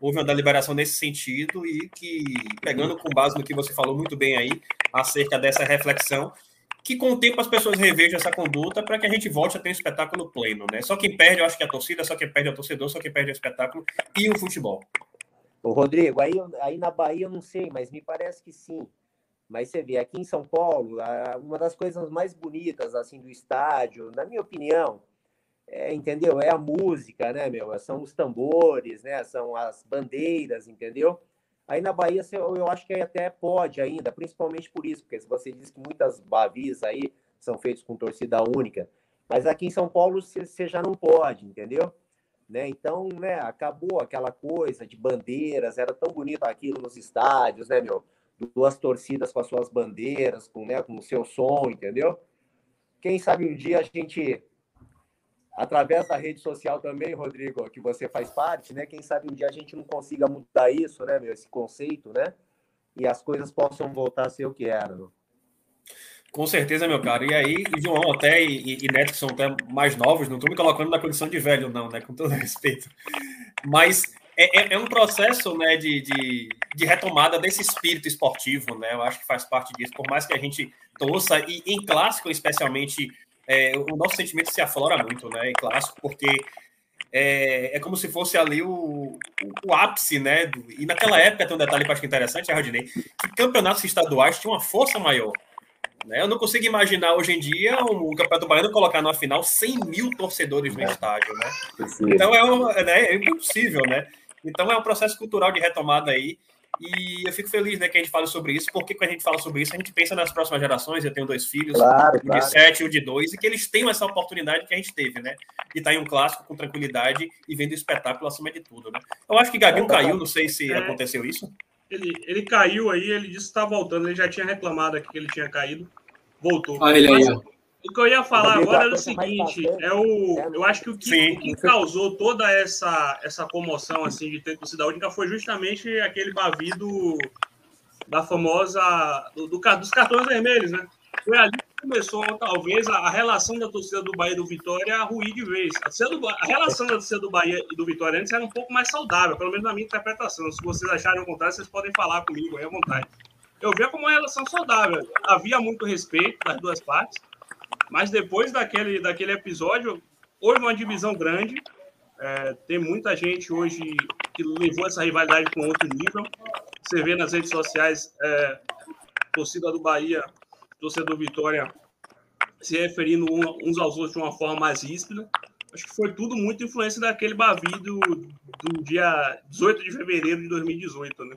houve uma deliberação nesse sentido e que, pegando com base no que você falou muito bem aí, acerca dessa reflexão, que com o tempo as pessoas revejam essa conduta para que a gente volte a ter um espetáculo pleno, né? Só quem perde, eu acho que é a torcida, só quem perde é o torcedor, só quem perde é o espetáculo e o futebol. O Rodrigo, aí, aí na Bahia eu não sei, mas me parece que sim. Mas você vê, aqui em São Paulo, uma das coisas mais bonitas assim do estádio, na minha opinião, é, entendeu? É a música, né, meu? São os tambores, né? São as bandeiras, entendeu? Aí na Bahia eu acho que até pode ainda, principalmente por isso, porque você diz que muitas bavis aí são feitas com torcida única, mas aqui em São Paulo você já não pode, entendeu? Né? Então, né, acabou aquela coisa de bandeiras, era tão bonito aquilo nos estádios, né, meu? Duas torcidas com as suas bandeiras, com, né, com o seu som, entendeu? Quem sabe um dia a gente, através da rede social também, Rodrigo, que você faz parte, né? Quem sabe um dia a gente não consiga mudar isso, né, meu? Esse conceito, né? E as coisas possam voltar a ser o que eram. Com certeza, meu caro. E aí, João até e, e Neto, que são até mais novos, não estou me colocando na condição de velho, não, né? Com todo respeito. Mas é, é, é um processo né, de, de, de, retomada desse espírito esportivo, né? Eu acho que faz parte disso. Por mais que a gente torça, e em clássico, especialmente, é, o nosso sentimento se aflora muito, né? Em clássico, porque é, é como se fosse ali o, o, o ápice, né? Do, e naquela época, tem um detalhe que eu acho interessante, Rodinei, que campeonatos estaduais tinham uma força maior. Né? Eu não consigo imaginar hoje em dia o Campeonato Baiano colocar na final 100 mil torcedores no estádio, né? Então é, um, né, é impossível, né? Então é um processo cultural de retomada aí. E eu fico feliz né, que a gente fale sobre isso, porque quando a gente fala sobre isso, a gente pensa nas próximas gerações. Eu tenho dois filhos, claro, um claro. de sete e um de dois, e que eles tenham essa oportunidade que a gente teve, né? De estar em um clássico com tranquilidade e vendo o espetáculo acima de tudo, né? Eu acho que Gabriel caiu, não sei se é. aconteceu isso. Ele, ele caiu aí, ele disse que está voltando, ele já tinha reclamado aqui que ele tinha caído. Voltou. Olha ele aí, O que eu ia falar agora era o seguinte, é o, eu acho que o que, o que, causou toda essa, essa comoção assim de ter torcida única foi justamente aquele bavido da famosa do, do, dos cartões vermelhos, né? Foi ali começou, talvez, a relação da torcida do Bahia e do Vitória a ruir de vez. A, do, a, relação da torcida do Bahia e do Vitória antes era um pouco mais saudável, pelo menos na minha interpretação. Se vocês acharem o contrário, vocês podem falar comigo aí à vontade. Eu via como uma relação saudável. Havia muito respeito das duas partes, mas depois daquele, daquele episódio, houve uma divisão grande. É, tem muita gente hoje que levou essa rivalidade um outro nível. Você vê nas redes sociais, é, torcida do Bahia torcedor do Vitória se referindo uns aos outros de uma forma mais ríspida. Acho que foi tudo muito influência daquele Bavi do, do dia 18 de fevereiro de 2018, né?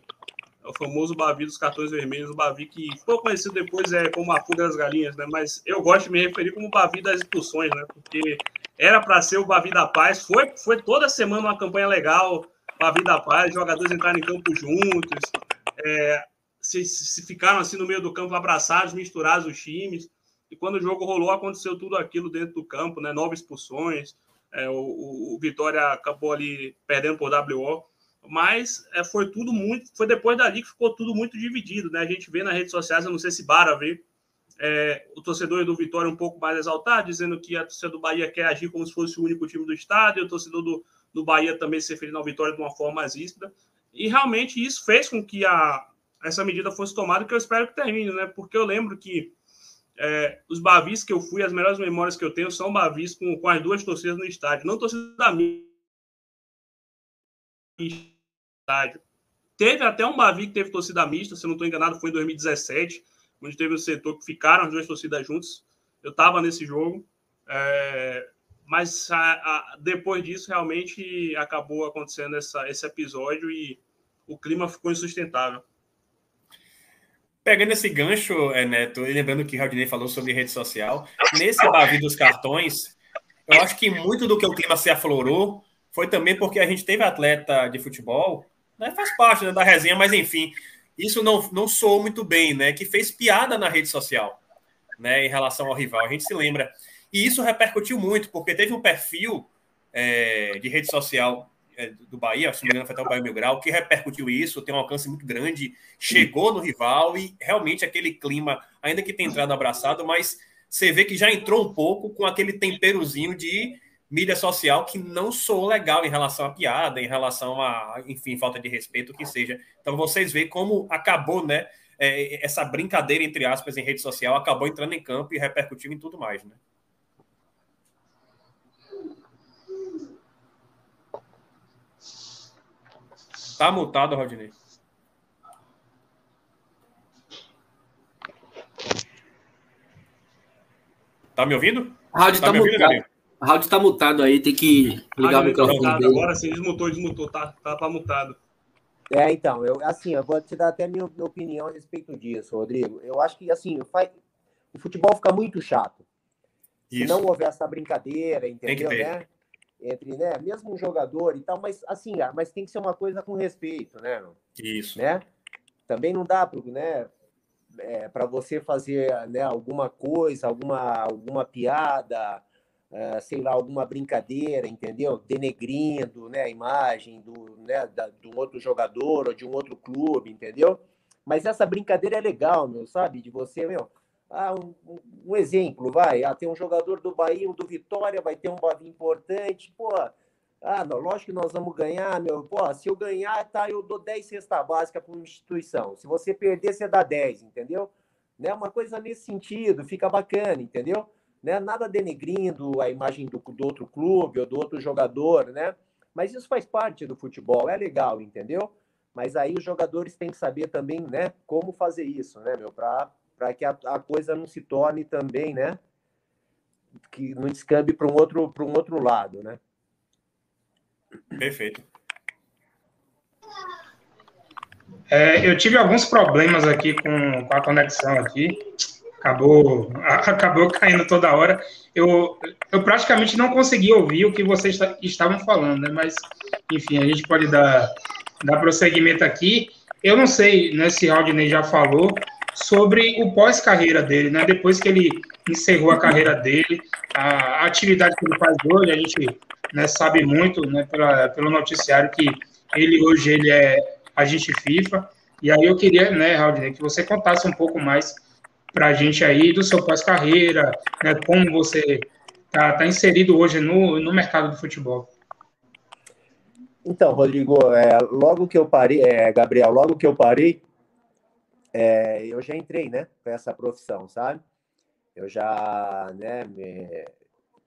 É o famoso Bavi dos cartões vermelhos, o Bavi que ficou conhecido depois é, como a fuga das galinhas, né? Mas eu gosto de me referir como o Bavi das expulsões, né? Porque era para ser o Bavi da Paz. Foi, foi toda semana uma campanha legal, Bavi da Paz, jogadores entraram em campo juntos. É, se, se ficaram assim no meio do campo abraçados, misturados os times. E quando o jogo rolou, aconteceu tudo aquilo dentro do campo, né? Nove expulsões. É, o, o, Vitória acabou ali perdendo por WO. Mas é, foi tudo muito. Foi depois dali que ficou tudo muito dividido, né? A gente vê nas redes sociais, eu não sei se Bara vê, é, o torcedor do Vitória um pouco mais exaltado, dizendo que a torcida do Bahia quer agir como se fosse o único time do estado, e o torcedor do, do Bahia também se referindo ao Vitória de uma forma mais ríspida. E realmente isso fez com que a, essa medida fosse tomada, que eu espero que termine, né? Porque eu lembro que é, os Bavis que eu fui, as melhores memórias que eu tenho são Bavis com, com as duas torcidas no estádio, não torcida da minha estádio. Teve até um Bavi que teve torcida mista, se não estou enganado, foi em 2017, onde teve o um setor que ficaram as duas torcidas juntas. Eu estava nesse jogo, é, mas a, a, depois disso realmente acabou acontecendo essa, esse episódio e o clima ficou insustentável. Pegando esse gancho, é, Neto, e lembrando que o Raudinei falou sobre rede social, nesse Bavi dos cartões, eu acho que muito do que o clima se aflorou foi também porque a gente teve atleta de futebol, né, faz parte né, da resenha, mas enfim, isso não, não soou muito bem, né? Que fez piada na rede social, né? Em relação ao rival. A gente se lembra. E isso repercutiu muito, porque teve um perfil é, de rede social é, do Bahia, se não me engano, foi até o Bahia Mil Grau, que repercutiu isso, tem um alcance muito grande, chegou no rival e realmente aquele clima, ainda que tenha entrado abraçado, mas você vê que já entrou um pouco com aquele temperozinho de mídia social que não sou legal em relação à piada, em relação a, enfim, falta de respeito, o que seja. Então vocês veem como acabou, né? É, essa brincadeira, entre aspas, em rede social acabou entrando em campo e repercutiu em tudo mais, né? Tá mutado, Rodney. Tá me ouvindo? Rádio tá, tá me mutado. Ouvindo, Rádio tá mutado aí, tem que ligar o microfone. Tá Agora sim, desmutou, desmutou, tá, tá, tá mutado. É, então, eu, assim, eu vou te dar até minha, minha opinião a respeito disso, Rodrigo. Eu acho que, assim, faz, o futebol fica muito chato. Isso. Se não houver essa brincadeira, entendeu, né? entre, né, mesmo um jogador e tal, mas assim, ah, mas tem que ser uma coisa com respeito, né? Isso. Né? Também não dá para, né, é, para você fazer, né, alguma coisa, alguma alguma piada, é, sei lá, alguma brincadeira, entendeu? Denegrindo, né, a imagem do, né, da, do outro jogador ou de um outro clube, entendeu? Mas essa brincadeira é legal, meu, sabe? De você, meu, ah, um, um, exemplo, vai. Ah, tem um jogador do Bahia, um do Vitória, vai ter um Bavi importante. Pô, ah, não, lógico que nós vamos ganhar, meu. Pô, se eu ganhar, tá, eu dou 10 cesta básica para uma instituição. Se você perder, você dá 10, entendeu? Né? Uma coisa nesse sentido, fica bacana, entendeu? Né? Nada denegrindo a imagem do, do outro clube ou do outro jogador, né? Mas isso faz parte do futebol, é legal, entendeu? Mas aí os jogadores têm que saber também, né, como fazer isso, né, meu, para para que a, a, coisa não se torne também, né? Que não descambe para um outro para um outro lado, né? Perfeito. É, eu tive alguns problemas aqui com, com a conexão aqui. Acabou, acabou caindo toda hora. Eu, eu praticamente não consegui ouvir o que vocês estavam falando, né? Mas, enfim, a gente pode dar, dar prosseguimento aqui. Eu não sei né, se Aldney já falou, sobre o pós-carreira dele, né? Depois que ele encerrou a carreira dele, a atividade que ele faz hoje, a gente né, sabe muito, né, pela, pelo noticiário que ele hoje ele é agente FIFA. E aí eu queria, né, Raul, que você contasse um pouco mais para a gente aí do seu pós-carreira, né, como você está tá inserido hoje no, no mercado do futebol. Então, Rodrigo, é, logo que eu parei, é, Gabriel, logo que eu parei, é, eu já entrei, né, com essa profissão, sabe? Eu já, né, me,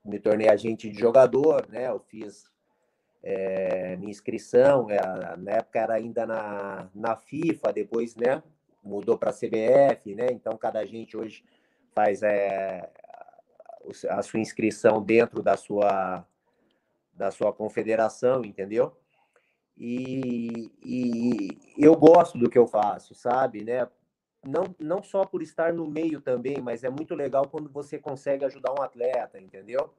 me tornei agente de jogador, né? Eu fiz é, minha inscrição, é, na época era ainda na, na FIFA, depois, né, mudou para a CBF, né? Então cada agente hoje faz é, a sua inscrição dentro da sua da sua confederação, entendeu? E, e, eu gosto do que eu faço, sabe, né? Não, não só por estar no meio também, mas é muito legal quando você consegue ajudar um atleta, entendeu?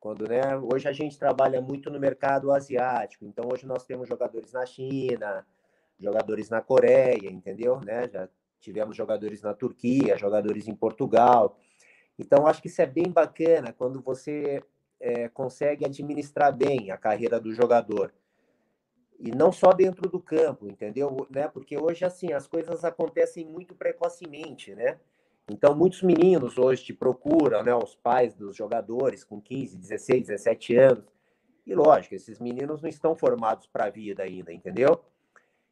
Quando, né, hoje a gente trabalha muito no mercado asiático, então hoje nós temos jogadores na China, jogadores na Coreia, entendeu? Né? Já tivemos jogadores na Turquia, jogadores em Portugal. Então, acho que isso é bem bacana quando você é, consegue administrar bem a carreira do jogador. E não só dentro do campo, entendeu? Né? Porque hoje, assim, as coisas acontecem muito precocemente, né? Então, muitos meninos hoje te procuram, né? Os pais dos jogadores com 15, 16, 17 anos. E, lógico, esses meninos não estão formados para a vida ainda, entendeu?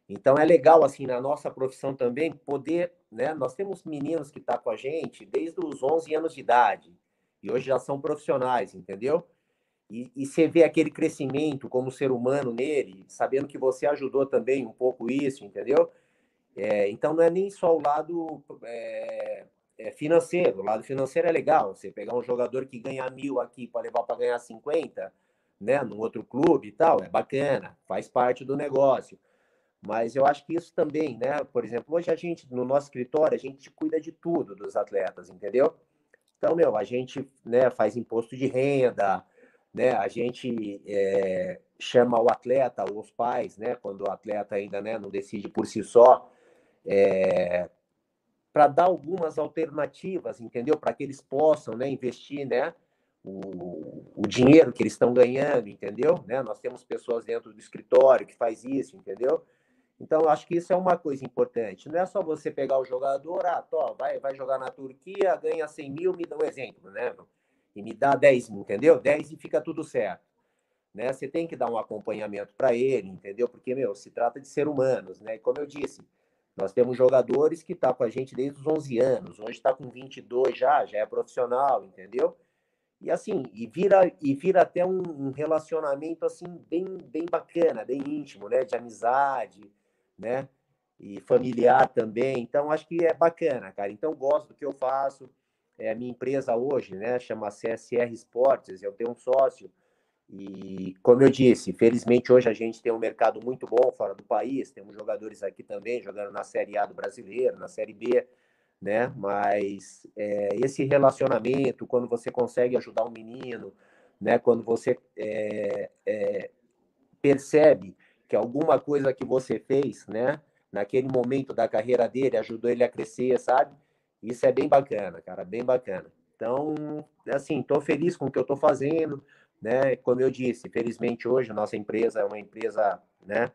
Então é legal assim na nossa profissão também poder, né? Nós temos meninos que tá com a gente desde os 11 anos de idade e hoje já são profissionais, entendeu? E, e você vê aquele crescimento como ser humano nele, sabendo que você ajudou também um pouco isso, entendeu? É, então não é nem só o lado é, é financeiro, o lado financeiro é legal. Você pegar um jogador que ganha mil aqui para levar para ganhar 50, né, num outro clube e tal, é bacana, faz parte do negócio. Mas eu acho que isso também, né? Por exemplo, hoje a gente, no nosso escritório, a gente cuida de tudo dos atletas, entendeu? Então, meu, a gente né, faz imposto de renda, né? A gente é, chama o atleta, os pais, né? Quando o atleta ainda né, não decide por si só, é, para dar algumas alternativas, entendeu? Para que eles possam né, investir, né? O, o dinheiro que eles estão ganhando, entendeu? Né? Nós temos pessoas dentro do escritório que faz isso, entendeu? Então, acho que isso é uma coisa importante. Não é só você pegar o jogador, ah, tô, vai, vai jogar na Turquia, ganha 100 mil, me dá um exemplo, né? E me dá 10 mil, entendeu? 10 e fica tudo certo. Né? Você tem que dar um acompanhamento para ele, entendeu? Porque, meu, se trata de ser humanos, né? E como eu disse, nós temos jogadores que estão tá com a gente desde os 11 anos, hoje está com 22 já, já é profissional, entendeu? E assim, e vira, e vira até um, um relacionamento assim bem, bem bacana, bem íntimo, né? De amizade, né? E familiar também. Então, acho que é bacana, cara. Então, gosto do que eu faço. É, a minha empresa hoje, né, chama CSR Esportes, eu tenho um sócio. E, como eu disse, felizmente hoje a gente tem um mercado muito bom fora do país. Temos jogadores aqui também jogando na Série A do brasileiro, na Série B, né? Mas é, esse relacionamento, quando você consegue ajudar um menino, né? Quando você é, é percebe que alguma coisa que você fez, né, naquele momento da carreira dele, ajudou ele a crescer, sabe? Isso é bem bacana, cara, bem bacana. Então, assim, estou feliz com o que eu estou fazendo, né? Como eu disse, felizmente hoje a nossa empresa é uma empresa, né,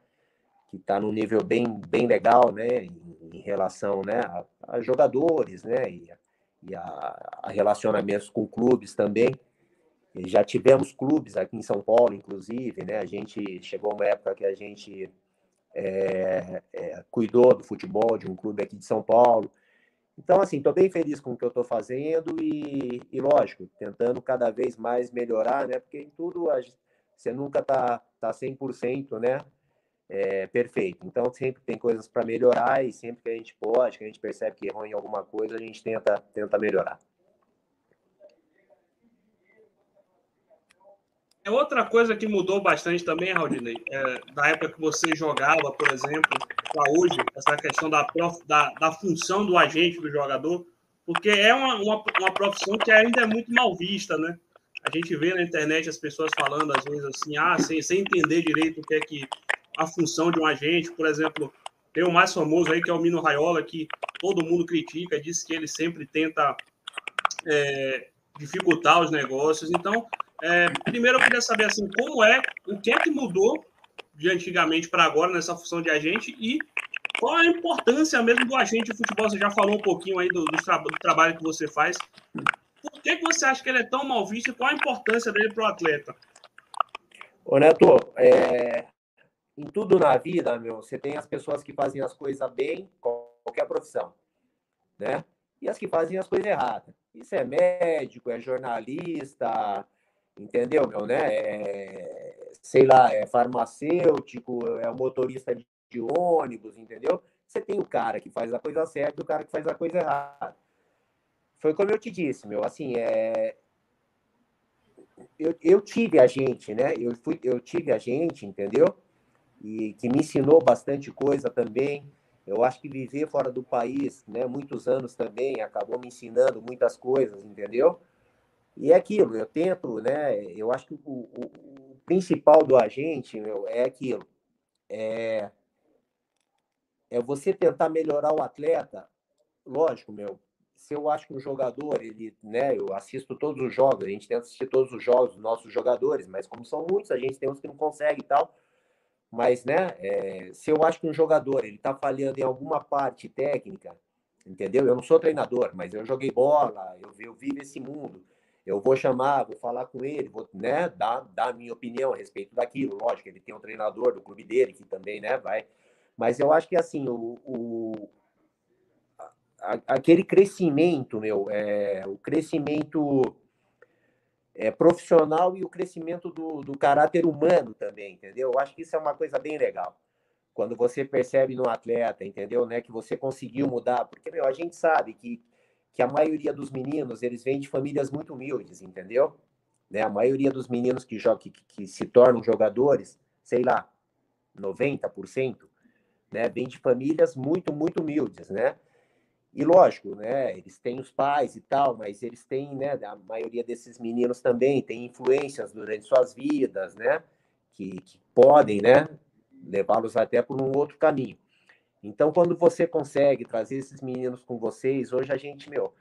que está num nível bem, bem legal, né, em, relação, né, a, a, jogadores, né, e, e a, a relacionamentos com clubes também. Já tivemos clubes aqui em São Paulo, inclusive, né? A gente chegou uma época que a gente é, é, cuidou do futebol de um clube aqui de São Paulo. Então, assim, estou bem feliz com o que eu estou fazendo e, e, lógico, tentando cada vez mais melhorar, né? Porque em tudo a, você nunca está tá 100%, né? É, perfeito. Então, sempre tem coisas para melhorar e sempre que a gente pode, que a gente percebe que errou em alguma coisa, a gente tenta, tenta melhorar. É outra coisa que mudou bastante também, Raudinei, é, da época que você jogava, por exemplo, para hoje, essa questão da, prof, da, da, função do agente do jogador, porque é uma, uma, uma, profissão que ainda é muito mal vista, né? A gente vê na internet as pessoas falando, às vezes, assim, ah, sem, sem entender direito o que é que a função de um agente, por exemplo, tem o mais famoso aí, que é o Mino Raiola, que todo mundo critica, diz que ele sempre tenta é, dificultar os negócios. Então, é, primeiro eu queria saber assim, como é, o que é que mudou de antigamente para agora nessa função de agente e qual a importância mesmo do agente de futebol? Você já falou um pouquinho aí do, do, tra do trabalho que você faz. Por que, que você acha que ele é tão mal visto e qual a importância dele para o atleta? Ô Neto, é, em tudo na vida, meu, você tem as pessoas que fazem as coisas bem, qualquer profissão, né? E as que fazem as coisas erradas. Isso é médico, é jornalista, entendeu, meu, né? É, sei lá, é farmacêutico, é motorista de, de ônibus, entendeu? Você tem o cara que faz a coisa certa e o cara que faz a coisa errada. Foi como eu te disse, meu, assim, é, eu, eu tive a gente, né? Eu, fui, eu tive a gente, entendeu? E que me ensinou bastante coisa também. Eu acho que viver fora do país, né, muitos anos também, acabou me ensinando muitas coisas, entendeu? E é aquilo, eu tento, né? Eu acho que o, o, o principal do agente, meu, é aquilo. É, é você tentar melhorar o atleta, lógico, meu, se eu acho que um jogador, ele, né, eu assisto todos os jogos, a gente tenta assistir todos os jogos dos nossos jogadores, mas como são muitos, a gente tem uns que não consegue e tal. Mas, né, é, se eu acho que um jogador ele tá falhando em alguma parte técnica, entendeu? Eu não sou treinador, mas eu joguei bola, eu, eu vivo esse mundo. Eu vou chamar, vou falar com ele, vou, né, dar, dar a minha opinião a respeito daquilo. Lógico, ele tem um treinador do clube dele que também, né, vai. Mas eu acho que, assim, o, o aquele crescimento, meu, é, o crescimento é, profissional e o crescimento do, do caráter humano também, entendeu? Eu acho que isso é uma coisa bem legal. Quando você percebe no atleta, entendeu, né, que você conseguiu mudar, porque meu, a gente sabe que, que a maioria dos meninos, eles vêm de famílias muito humildes, entendeu? Né? A maioria dos meninos que, jogam, que, que se tornam jogadores, sei lá, 90%, né, vem de famílias muito, muito humildes, né? E lógico, né, eles têm os pais e tal, mas eles têm, né, a maioria desses meninos também tem influências durante suas vidas, né, que, que podem, né, levá-los até por um outro caminho. Então, quando você consegue trazer esses meninos com vocês, hoje a gente, meu,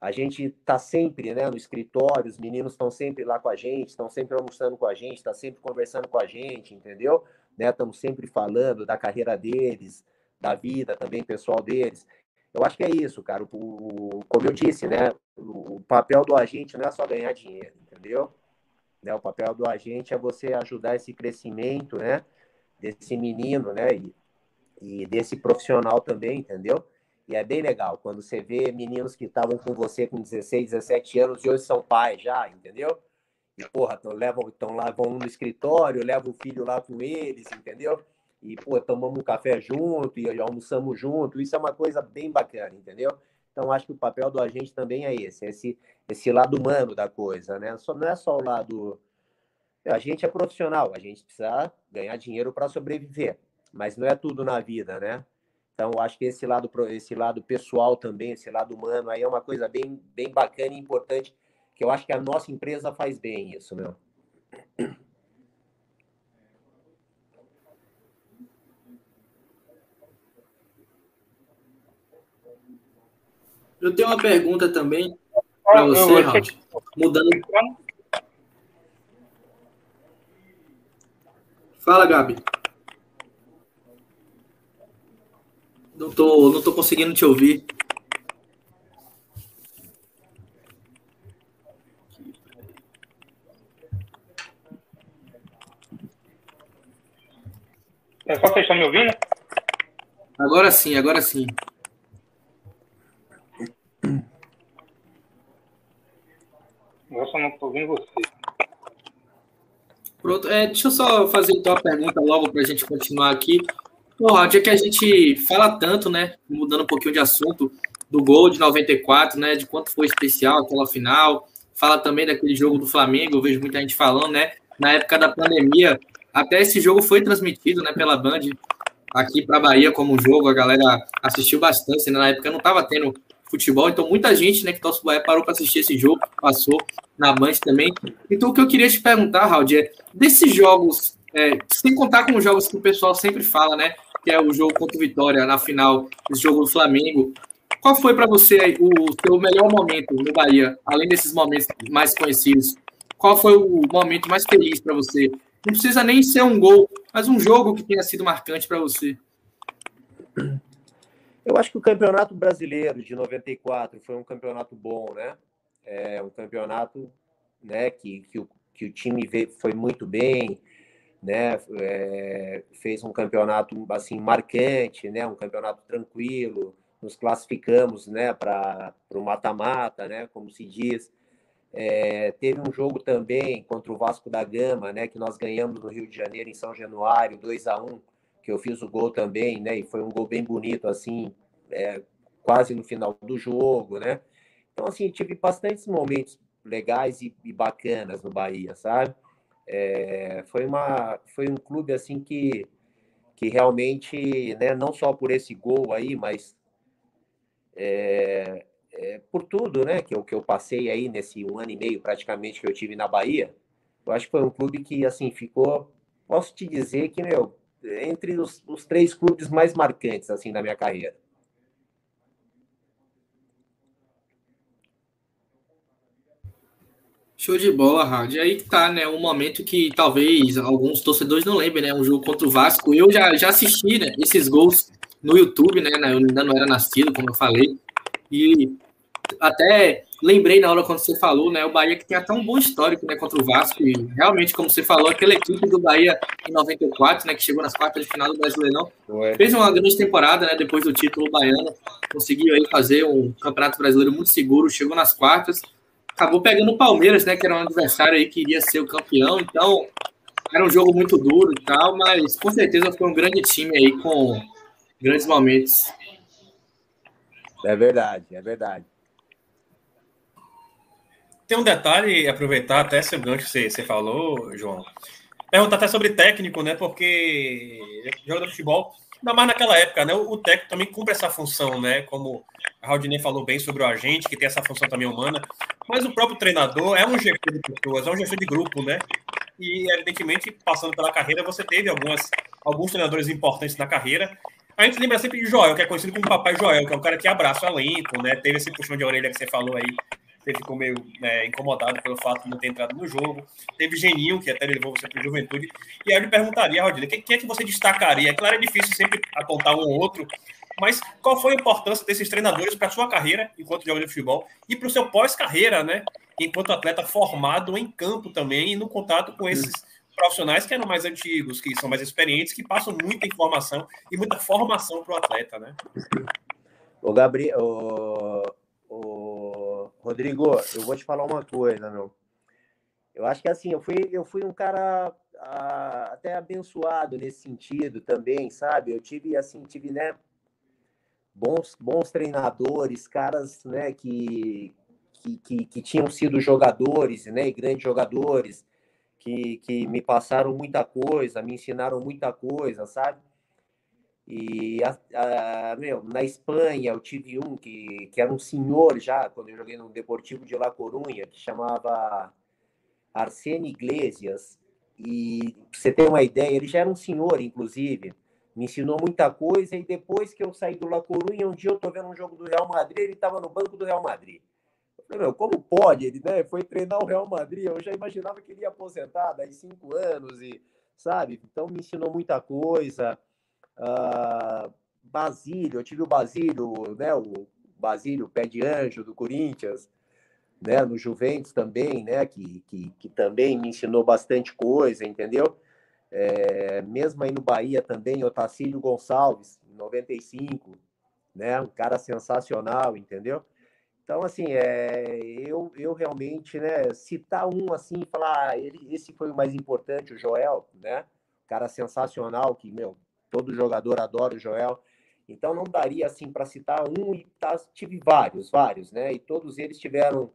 a gente está sempre, né, no escritório, os meninos estão sempre lá com a gente, estão sempre almoçando com a gente, está sempre conversando com a gente, entendeu? Né, estamos sempre falando da carreira deles, da vida também pessoal deles. Eu acho que é isso, cara. O, como eu disse, né? O, papel do agente não é só ganhar dinheiro, entendeu? Né, o papel do agente é você ajudar esse crescimento, né? Desse menino, né? E, e desse profissional também, entendeu? E é bem legal quando você vê meninos que estavam com você com 16, 17 anos e hoje são pais já, entendeu? E, porra, levam, tão lá, vão no escritório, levam o filho lá com eles, entendeu? e pô, tomamos um café junto e almoçamos junto. Isso é uma coisa bem bacana, entendeu? Então acho que o papel do agente também é esse, esse esse lado humano da coisa, né? Só não é só o lado a gente é profissional, a gente precisa ganhar dinheiro para sobreviver, mas não é tudo na vida, né? Então acho que esse lado esse lado pessoal também, esse lado humano aí é uma coisa bem bem bacana e importante que eu acho que a nossa empresa faz bem isso, meu. Eu tenho uma pergunta também para você, Raul. Mudando. Fala, Gabi. Não tô, não tô conseguindo te ouvir. É só vocês estão me ouvindo? Agora sim, agora sim. Eu só não estou ouvindo você. Pronto, é, deixa eu só fazer então a pergunta logo para a gente continuar aqui. Porra, já que a gente fala tanto, né, mudando um pouquinho de assunto, do gol de 94, né, de quanto foi especial aquela final, fala também daquele jogo do Flamengo, eu vejo muita gente falando, né, na época da pandemia, até esse jogo foi transmitido, né, pela Band aqui para Bahia como jogo, a galera assistiu bastante, né, na época não estava tendo futebol, então muita gente, né, que torce o Bahia parou para assistir esse jogo, passou na Band também. Então o que eu queria te perguntar, Raul, é desses jogos, é, sem contar com os jogos que o pessoal sempre fala, né, que é o jogo contra o Vitória na final, esse jogo do Flamengo, qual foi para você o seu melhor momento no Bahia, além desses momentos mais conhecidos? Qual foi o momento mais feliz para você? Não precisa nem ser um gol, mas um jogo que tenha sido marcante para você. Eu acho que o Campeonato Brasileiro de 94 foi um campeonato bom, né? É um campeonato né, que, que, o, que o time veio, foi muito bem, né? É, fez um campeonato assim marcante, né? Um campeonato tranquilo. Nos classificamos, né? Para o mata-mata, né? Como se diz. É, teve um jogo também contra o Vasco da Gama, né? Que nós ganhamos no Rio de Janeiro, em São Januário, 2 a 1 que eu fiz o gol também, né? E foi um gol bem bonito, assim, é, quase no final do jogo, né? Então, assim, tive bastantes momentos legais e, e bacanas no Bahia, sabe? É, foi, uma, foi um clube, assim, que, que realmente, né, não só por esse gol aí, mas é, é, por tudo, né, que eu, que eu passei aí nesse um ano e meio praticamente que eu tive na Bahia, eu acho que foi um clube que, assim, ficou, posso te dizer que, meu, entre os, os três clubes mais marcantes assim da minha carreira. Show de bola. E aí que tá, né? Um momento que talvez alguns torcedores não lembrem, né? Um jogo contra o Vasco. Eu já, já assisti né, esses gols no YouTube, né? Eu ainda não era nascido, como eu falei. E até lembrei na hora quando você falou, né? O Bahia que tem até um bom histórico, né, contra o Vasco e realmente, como você falou, aquela equipe do Bahia em 94, né, que chegou nas quartas de final do Brasileirão, Ué. fez uma grande temporada, né, depois do título baiano, conseguiu aí fazer um Campeonato Brasileiro muito seguro, chegou nas quartas, acabou pegando o Palmeiras, né, que era um adversário aí que iria ser o campeão, então era um jogo muito duro e tal, mas com certeza foi um grande time aí com grandes momentos. É verdade, é verdade. Tem um detalhe, aproveitar até esse gancho que você, você falou, João. Perguntar até sobre técnico, né? Porque jogador de futebol, ainda mais naquela época, né? O, técnico também cumpre essa função, né? Como a Raudinei falou bem sobre o agente, que tem essa função também humana. Mas o próprio treinador é um gestor de pessoas, é um gestor de grupo, né? E, evidentemente, passando pela carreira, você teve algumas, alguns treinadores importantes na carreira. A gente lembra sempre de Joel, que é conhecido como Papai Joel, que é um cara que abraça o elenco, né? Teve esse puxão de orelha que você falou aí você ficou meio né, incomodado pelo fato de não ter entrado no jogo. Teve Geninho, que até levou você para o Juventude. E aí eu lhe perguntaria, Rodrigo, quem, quem é que você destacaria? Claro, é difícil sempre apontar um ou outro, mas qual foi a importância desses treinadores para a sua carreira enquanto jogador de futebol e para o seu pós-carreira, né? Enquanto atleta formado em campo também e no contato com esses profissionais que eram mais antigos, que são mais experientes, que passam muita informação e muita formação para o atleta, né? O Gabriel, o Rodrigo, eu vou te falar uma coisa, meu. Eu acho que assim, eu fui, eu fui um cara ah, até abençoado nesse sentido também, sabe? Eu tive assim, tive, né, bons, bons treinadores, caras, né, que, que, que, que tinham sido jogadores, né, e grandes jogadores, que, que me passaram muita coisa, me ensinaram muita coisa, sabe? E a, a, meu, na Espanha eu tive um que, que era um senhor já, quando eu joguei no Deportivo de La Coruña, que chamava Arsene Iglesias. E pra você ter uma ideia, ele já era um senhor, inclusive. Me ensinou muita coisa. E depois que eu saí do La Coruña, um dia eu tô vendo um jogo do Real Madrid, ele estava no banco do Real Madrid. Eu falei, meu, como pode? Ele né, foi treinar o Real Madrid. Eu já imaginava que ele ia aposentar daí cinco anos, e sabe? Então me ensinou muita coisa. Uh, Basílio, eu tive o Basílio, né, o Basílio, pé de anjo do Corinthians, né, no Juventus também, né, que, que, que também me ensinou bastante coisa, entendeu? É, mesmo aí no Bahia também, Otacílio Gonçalves, em 95, né, um cara sensacional, entendeu? Então, assim, é, eu, eu realmente, né, citar um assim, falar, ah, ele, esse foi o mais importante, o Joel, né, cara sensacional, que, meu, todo jogador adora o Joel. Então não daria assim para citar um e tá, tive vários, vários, né? E todos eles tiveram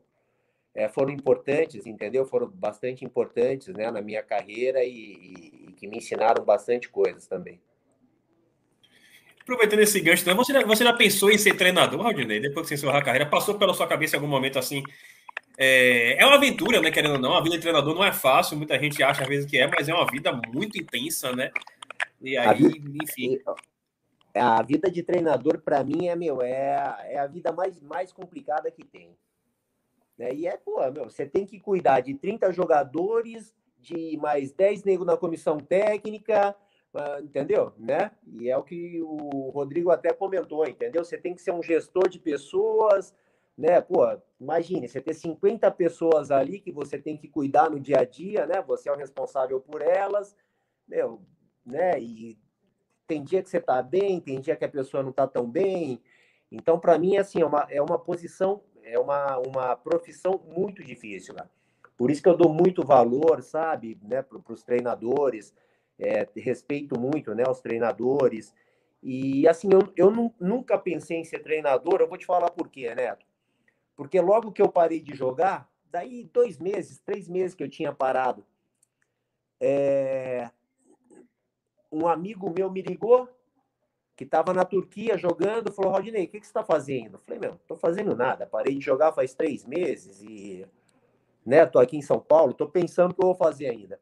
é, foram importantes, entendeu? Foram bastante importantes, né, na minha carreira e, e, e que me ensinaram bastante coisas também. Aproveitando esse gancho, então, você, já, você já pensou em ser treinador, Aldinei? Depois que você encerrou a carreira, passou pela sua cabeça em algum momento assim? É, é uma aventura, né? Querendo ou não, a vida de treinador não é fácil, muita gente acha às vezes que é, mas é uma vida muito intensa, né? E aí, enfim. A vida de treinador, para mim, é, meu, é, é a vida mais, mais complicada que tem. Né? E é, pô, meu, você tem que cuidar de 30 jogadores, de mais 10 negros na comissão técnica, ah, entendeu? Né? E é o que o Rodrigo até comentou, entendeu? Você tem que ser um gestor de pessoas, né? Pô, imagine, você ter 50 pessoas ali que você tem que cuidar no dia a dia, né? Você é o responsável por elas, meu, né? E tem dia que você tá bem, tem dia que a pessoa não tá tão bem. Então, para mim, assim, é uma, é uma posição, é uma, uma profissão muito difícil, né? Por isso que eu dou muito valor, sabe, né, para os treinadores, é, respeito muito, né, os treinadores. E, assim, eu, eu nunca pensei em ser treinador, eu vou te falar por quê, Neto. Porque logo que eu parei de jogar, daí dois meses, três meses que eu tinha parado, é... um amigo meu me ligou, que estava na Turquia jogando, falou, Rodney, o que, que você está fazendo? Eu falei, meu, estou fazendo nada, parei de jogar faz três meses e né, tô aqui em São Paulo, tô pensando o que eu vou fazer ainda.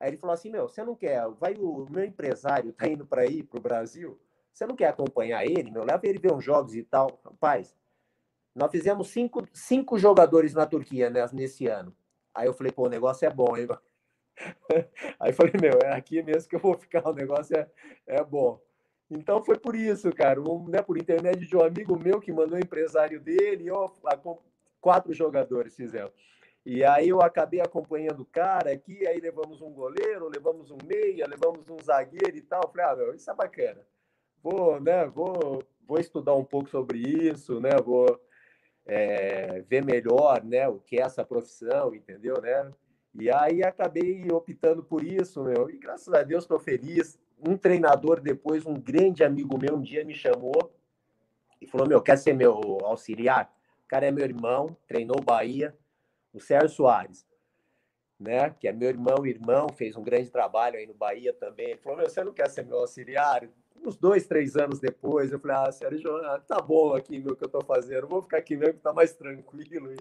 Aí ele falou assim, meu, você não quer, vai o meu empresário tá indo para ir para o Brasil, você não quer acompanhar ele, meu, leva ele ver uns jogos e tal. Rapaz, nós fizemos cinco, cinco jogadores na Turquia né, nesse ano. Aí eu falei, pô, o negócio é bom, hein? Aí eu falei, meu, é aqui mesmo que eu vou ficar, o negócio é, é bom. Então foi por isso, cara, um, né, por intermédio de um amigo meu que mandou o empresário dele, ó, quatro jogadores fizemos. E aí eu acabei acompanhando o cara aqui, aí levamos um goleiro, levamos um meia, levamos um zagueiro e tal. Falei, ah, meu, isso é bacana. Vou, né, vou, vou estudar um pouco sobre isso, né, vou é, ver melhor, né, o que é essa profissão, entendeu, né? E aí acabei optando por isso, meu, e graças a Deus estou feliz. Um treinador depois, um grande amigo meu, um dia me chamou e falou, meu, quer ser meu auxiliar? O cara é meu irmão, treinou Bahia, o Sérgio Soares, né? Que é meu irmão, irmão, fez um grande trabalho aí no Bahia também. Ele falou: você não quer ser meu auxiliar? Uns dois, três anos depois, eu falei: Ah, Sérgio, ah, tá bom aqui meu que eu estou fazendo, vou ficar aqui mesmo que tá mais tranquilo.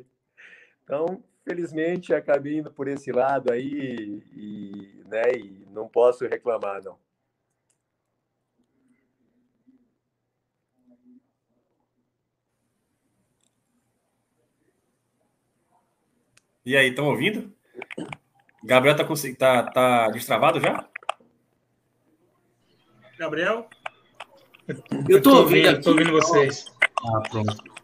Então, felizmente, acabei indo por esse lado aí e, né, e não posso reclamar, não. E aí, estão ouvindo? Gabriel tá, tá, tá destravado já? Gabriel? Eu tô ouvindo, eu tô ouvindo vocês. Ah, pronto.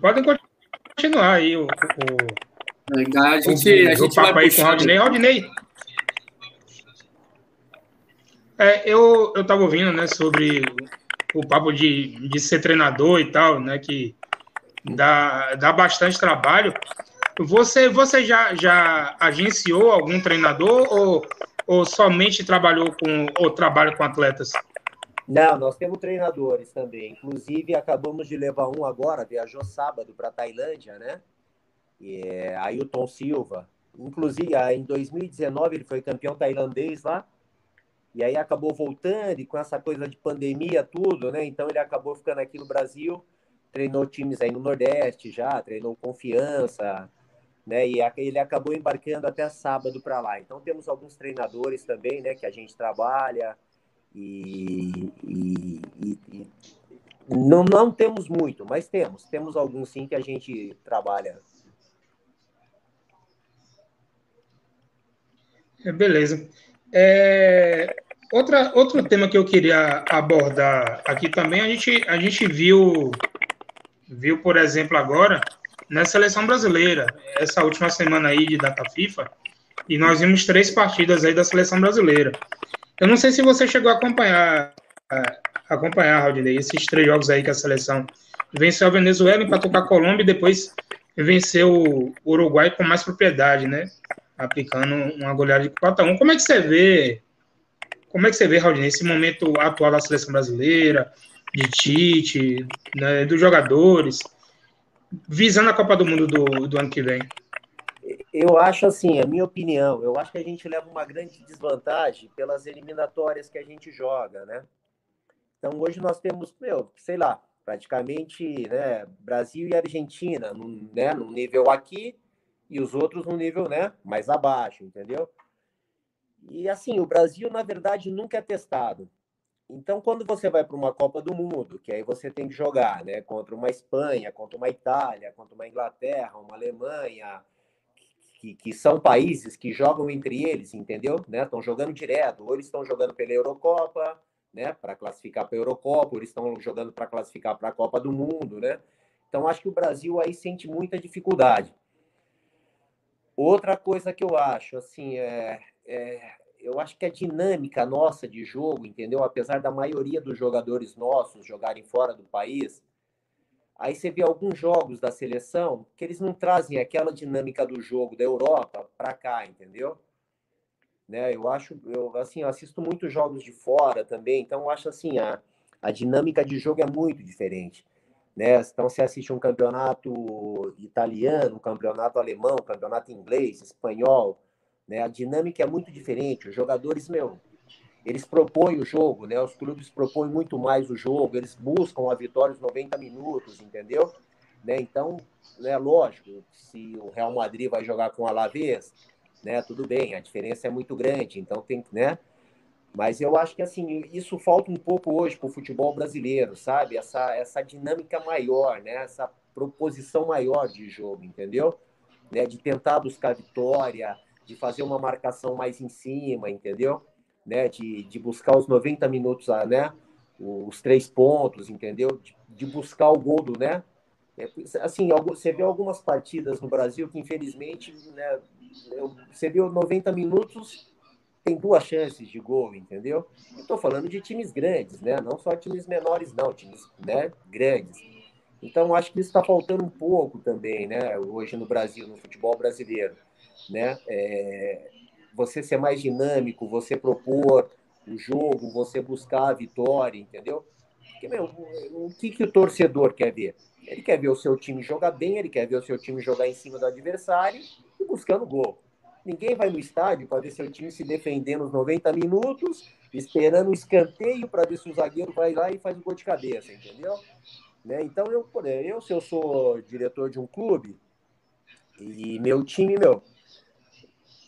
Podem continuar aí o, o, Legal, a gente, o, a gente o papo aí com o Rodney. Rodney, é, eu, eu tava ouvindo, né, sobre o papo de, de ser treinador e tal, né? Que dá, dá bastante trabalho. Você, você já, já agenciou algum treinador ou, ou somente trabalhou com ou trabalha com atletas? Não, nós temos treinadores também. Inclusive, acabamos de levar um agora, viajou sábado para Tailândia, né? E é Ailton Silva. Inclusive, em 2019 ele foi campeão tailandês lá. E aí acabou voltando e com essa coisa de pandemia, tudo, né? Então ele acabou ficando aqui no Brasil, treinou times aí no Nordeste já, treinou confiança, né? E ele acabou embarcando até sábado para lá. Então temos alguns treinadores também, né? Que a gente trabalha e, e, e, não, não temos muito, mas temos. Temos alguns sim que a gente trabalha. É, beleza. É, outra, outro tema que eu queria abordar aqui também, a gente, a gente viu, viu, por exemplo, agora, na seleção brasileira, essa última semana aí de data FIFA, e nós vimos três partidas aí da seleção brasileira. Eu não sei se você chegou a acompanhar, a acompanhar, Raudinei, esses três jogos aí que a seleção venceu a Venezuela, empatou com a Colômbia e depois venceu o Uruguai com mais propriedade, né? aplicando uma goleada de 4 a 1 Como é que você vê, como é que você vê, Raul, nesse momento atual da seleção brasileira, de Tite, né, dos jogadores, visando a Copa do Mundo do, do ano que vem? Eu acho assim, a minha opinião, eu acho que a gente leva uma grande desvantagem pelas eliminatórias que a gente joga, né? Então hoje nós temos, meu, sei lá, praticamente, né, Brasil e Argentina, no, né, no nível aqui, e os outros no nível né, mais abaixo, entendeu? E assim, o Brasil, na verdade, nunca é testado. Então, quando você vai para uma Copa do Mundo, que aí você tem que jogar né, contra uma Espanha, contra uma Itália, contra uma Inglaterra, uma Alemanha, que, que, são países que jogam entre eles, entendeu? Estão né? jogando direto, ou eles estão jogando pela Eurocopa, né? Para classificar para a Eurocopa, ou eles estão jogando para classificar para a Copa do Mundo, né? Então acho que o Brasil aí sente muita dificuldade. Outra coisa que eu acho, assim, é, é eu acho que a dinâmica nossa de jogo, entendeu? Apesar da maioria dos jogadores nossos jogarem fora do país, Aí você vê alguns jogos da seleção que eles não trazem aquela dinâmica do jogo da Europa para cá, entendeu? Né? Eu acho, eu assim, eu assisto muitos jogos de fora também, então eu acho assim, a, a dinâmica de jogo é muito diferente. Né? Então você assiste um campeonato italiano, um campeonato alemão, um campeonato inglês, espanhol, né? A dinâmica é muito diferente. Os jogadores, meu, eles propõem o jogo, né? Os clubes propõem muito mais o jogo, eles buscam a vitória os 90 minutos, entendeu? Né? Então, né, lógico, se o Real Madrid vai jogar com o Alavés, né, tudo bem, a diferença é muito grande, então tem, né? Mas eu acho que assim, isso falta um pouco hoje para o futebol brasileiro, sabe? Essa essa dinâmica maior, né? Essa proposição maior de jogo, entendeu? Né? De tentar buscar vitória, de fazer uma marcação mais em cima, entendeu? Né, de, de buscar os 90 minutos, né, os três pontos, entendeu? De, de buscar o gol do, né? É, assim, você vê algumas partidas no Brasil que, infelizmente, né, você viu 90 minutos, tem duas chances de gol, entendeu? Estou falando de times grandes, né? Não só times menores, não, times né, grandes. Então, acho que isso está faltando um pouco também, né? Hoje no Brasil, no futebol brasileiro, né? É, você ser mais dinâmico, você propor o jogo, você buscar a vitória, entendeu? Porque, meu, o que, que o torcedor quer ver? Ele quer ver o seu time jogar bem, ele quer ver o seu time jogar em cima do adversário e buscando gol. Ninguém vai no estádio para ver seu time se defendendo nos 90 minutos, esperando um escanteio para ver se o zagueiro vai lá e faz o gol de cabeça, entendeu? Né? Então, eu, eu, se eu sou diretor de um clube e meu time, meu,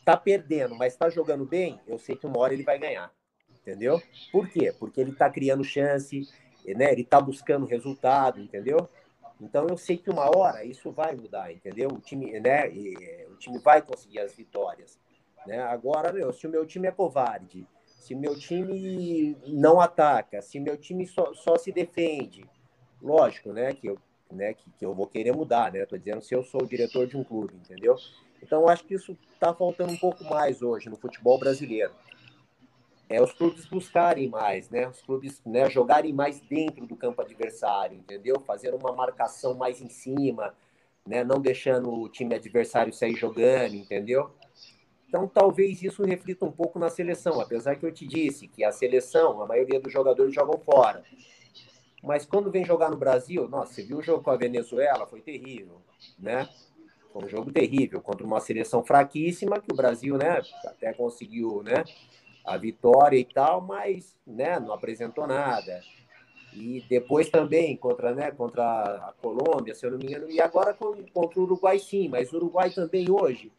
tá perdendo, mas tá jogando bem, eu sei que uma hora ele vai ganhar. Entendeu? Por quê? Porque ele tá criando chance, né? Ele tá buscando resultado, entendeu? Então eu sei que uma hora isso vai mudar, entendeu? O time, né? E, o time vai conseguir as vitórias, né? Agora, meu, se o meu time é covarde, se meu time não ataca, se meu time só, só se defende, lógico, né? Que eu, né? Que, que eu vou querer mudar, né? Tô dizendo se eu sou o diretor de um clube, entendeu? Então, acho que isso está faltando um pouco mais hoje no futebol brasileiro. É os clubes buscarem mais, né? Os clubes né, jogarem mais dentro do campo adversário, entendeu? Fazer uma marcação mais em cima, né? Não deixando o time adversário sair jogando, entendeu? Então, talvez isso reflita um pouco na seleção, apesar que eu te disse que a seleção, a maioria dos jogadores jogam fora. Mas quando vem jogar no Brasil, nossa, você viu o jogo com a Venezuela? Foi terrível, né? Foi um jogo terrível contra uma seleção fraquíssima que o Brasil, né, até conseguiu, né, a vitória e tal, mas, né, não apresentou nada. E depois também contra, né, contra a Colômbia, se eu não me engano, e agora contra o Uruguai sim, mas o Uruguai também hoje.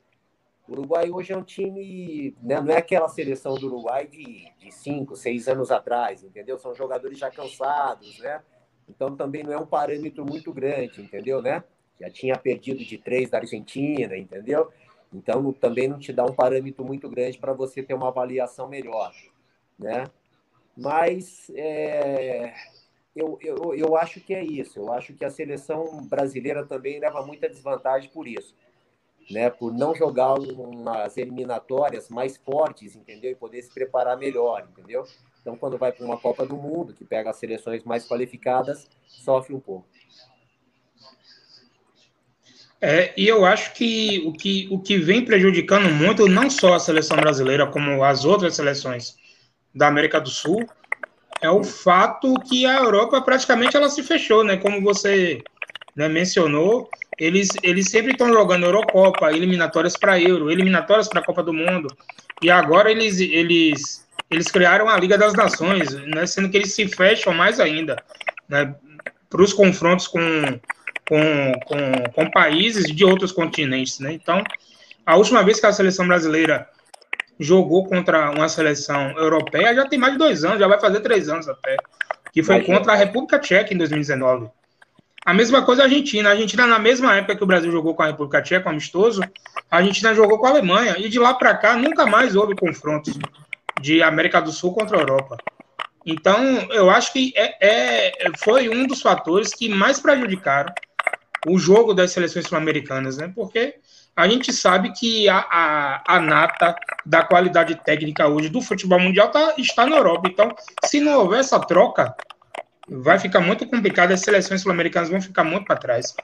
O Uruguai hoje é um time, né, não é aquela seleção do Uruguai de, de cinco, seis anos atrás, entendeu? São jogadores já cansados, né? Então também não é um parâmetro muito grande, entendeu, né? Já tinha perdido de três da Argentina, entendeu? Então também não te dá um parâmetro muito grande para você ter uma avaliação melhor, né? Mas é, eu, eu, eu acho que é isso. Eu acho que a seleção brasileira também leva muita desvantagem por isso, né? Por não jogar umas eliminatórias mais fortes, entendeu? E poder se preparar melhor, entendeu? Então, quando vai para uma Copa do Mundo, que pega as seleções mais qualificadas, sofre um pouco. É, e eu acho que o, que o que vem prejudicando muito, não só a seleção brasileira, como as outras seleções da América do Sul, é o fato que a Europa praticamente ela se fechou, né? Como você né, mencionou, eles, eles sempre estão jogando Eurocopa, eliminatórias para Euro, eliminatórias para a Copa do Mundo, e agora eles, eles, eles criaram a Liga das Nações, né, sendo que eles se fecham mais ainda né, para os confrontos com com, com, com países de outros continentes, né? Então, a última vez que a seleção brasileira jogou contra uma seleção europeia já tem mais de dois anos, já vai fazer três anos até, que foi contra a República Tcheca em 2019. A mesma coisa a Argentina. A Argentina, na mesma época que o Brasil jogou com a República Tcheca, amistoso, a Argentina jogou com a Alemanha. E de lá para cá, nunca mais houve confrontos de América do Sul contra a Europa. Então, eu acho que é, é foi um dos fatores que mais prejudicaram o jogo das seleções sul-americanas, né? Porque a gente sabe que a, a, a, nata da qualidade técnica hoje do futebol mundial tá, está na Europa. Então, se não houver essa troca, vai ficar muito complicado. As seleções sul-americanas vão ficar muito para trás.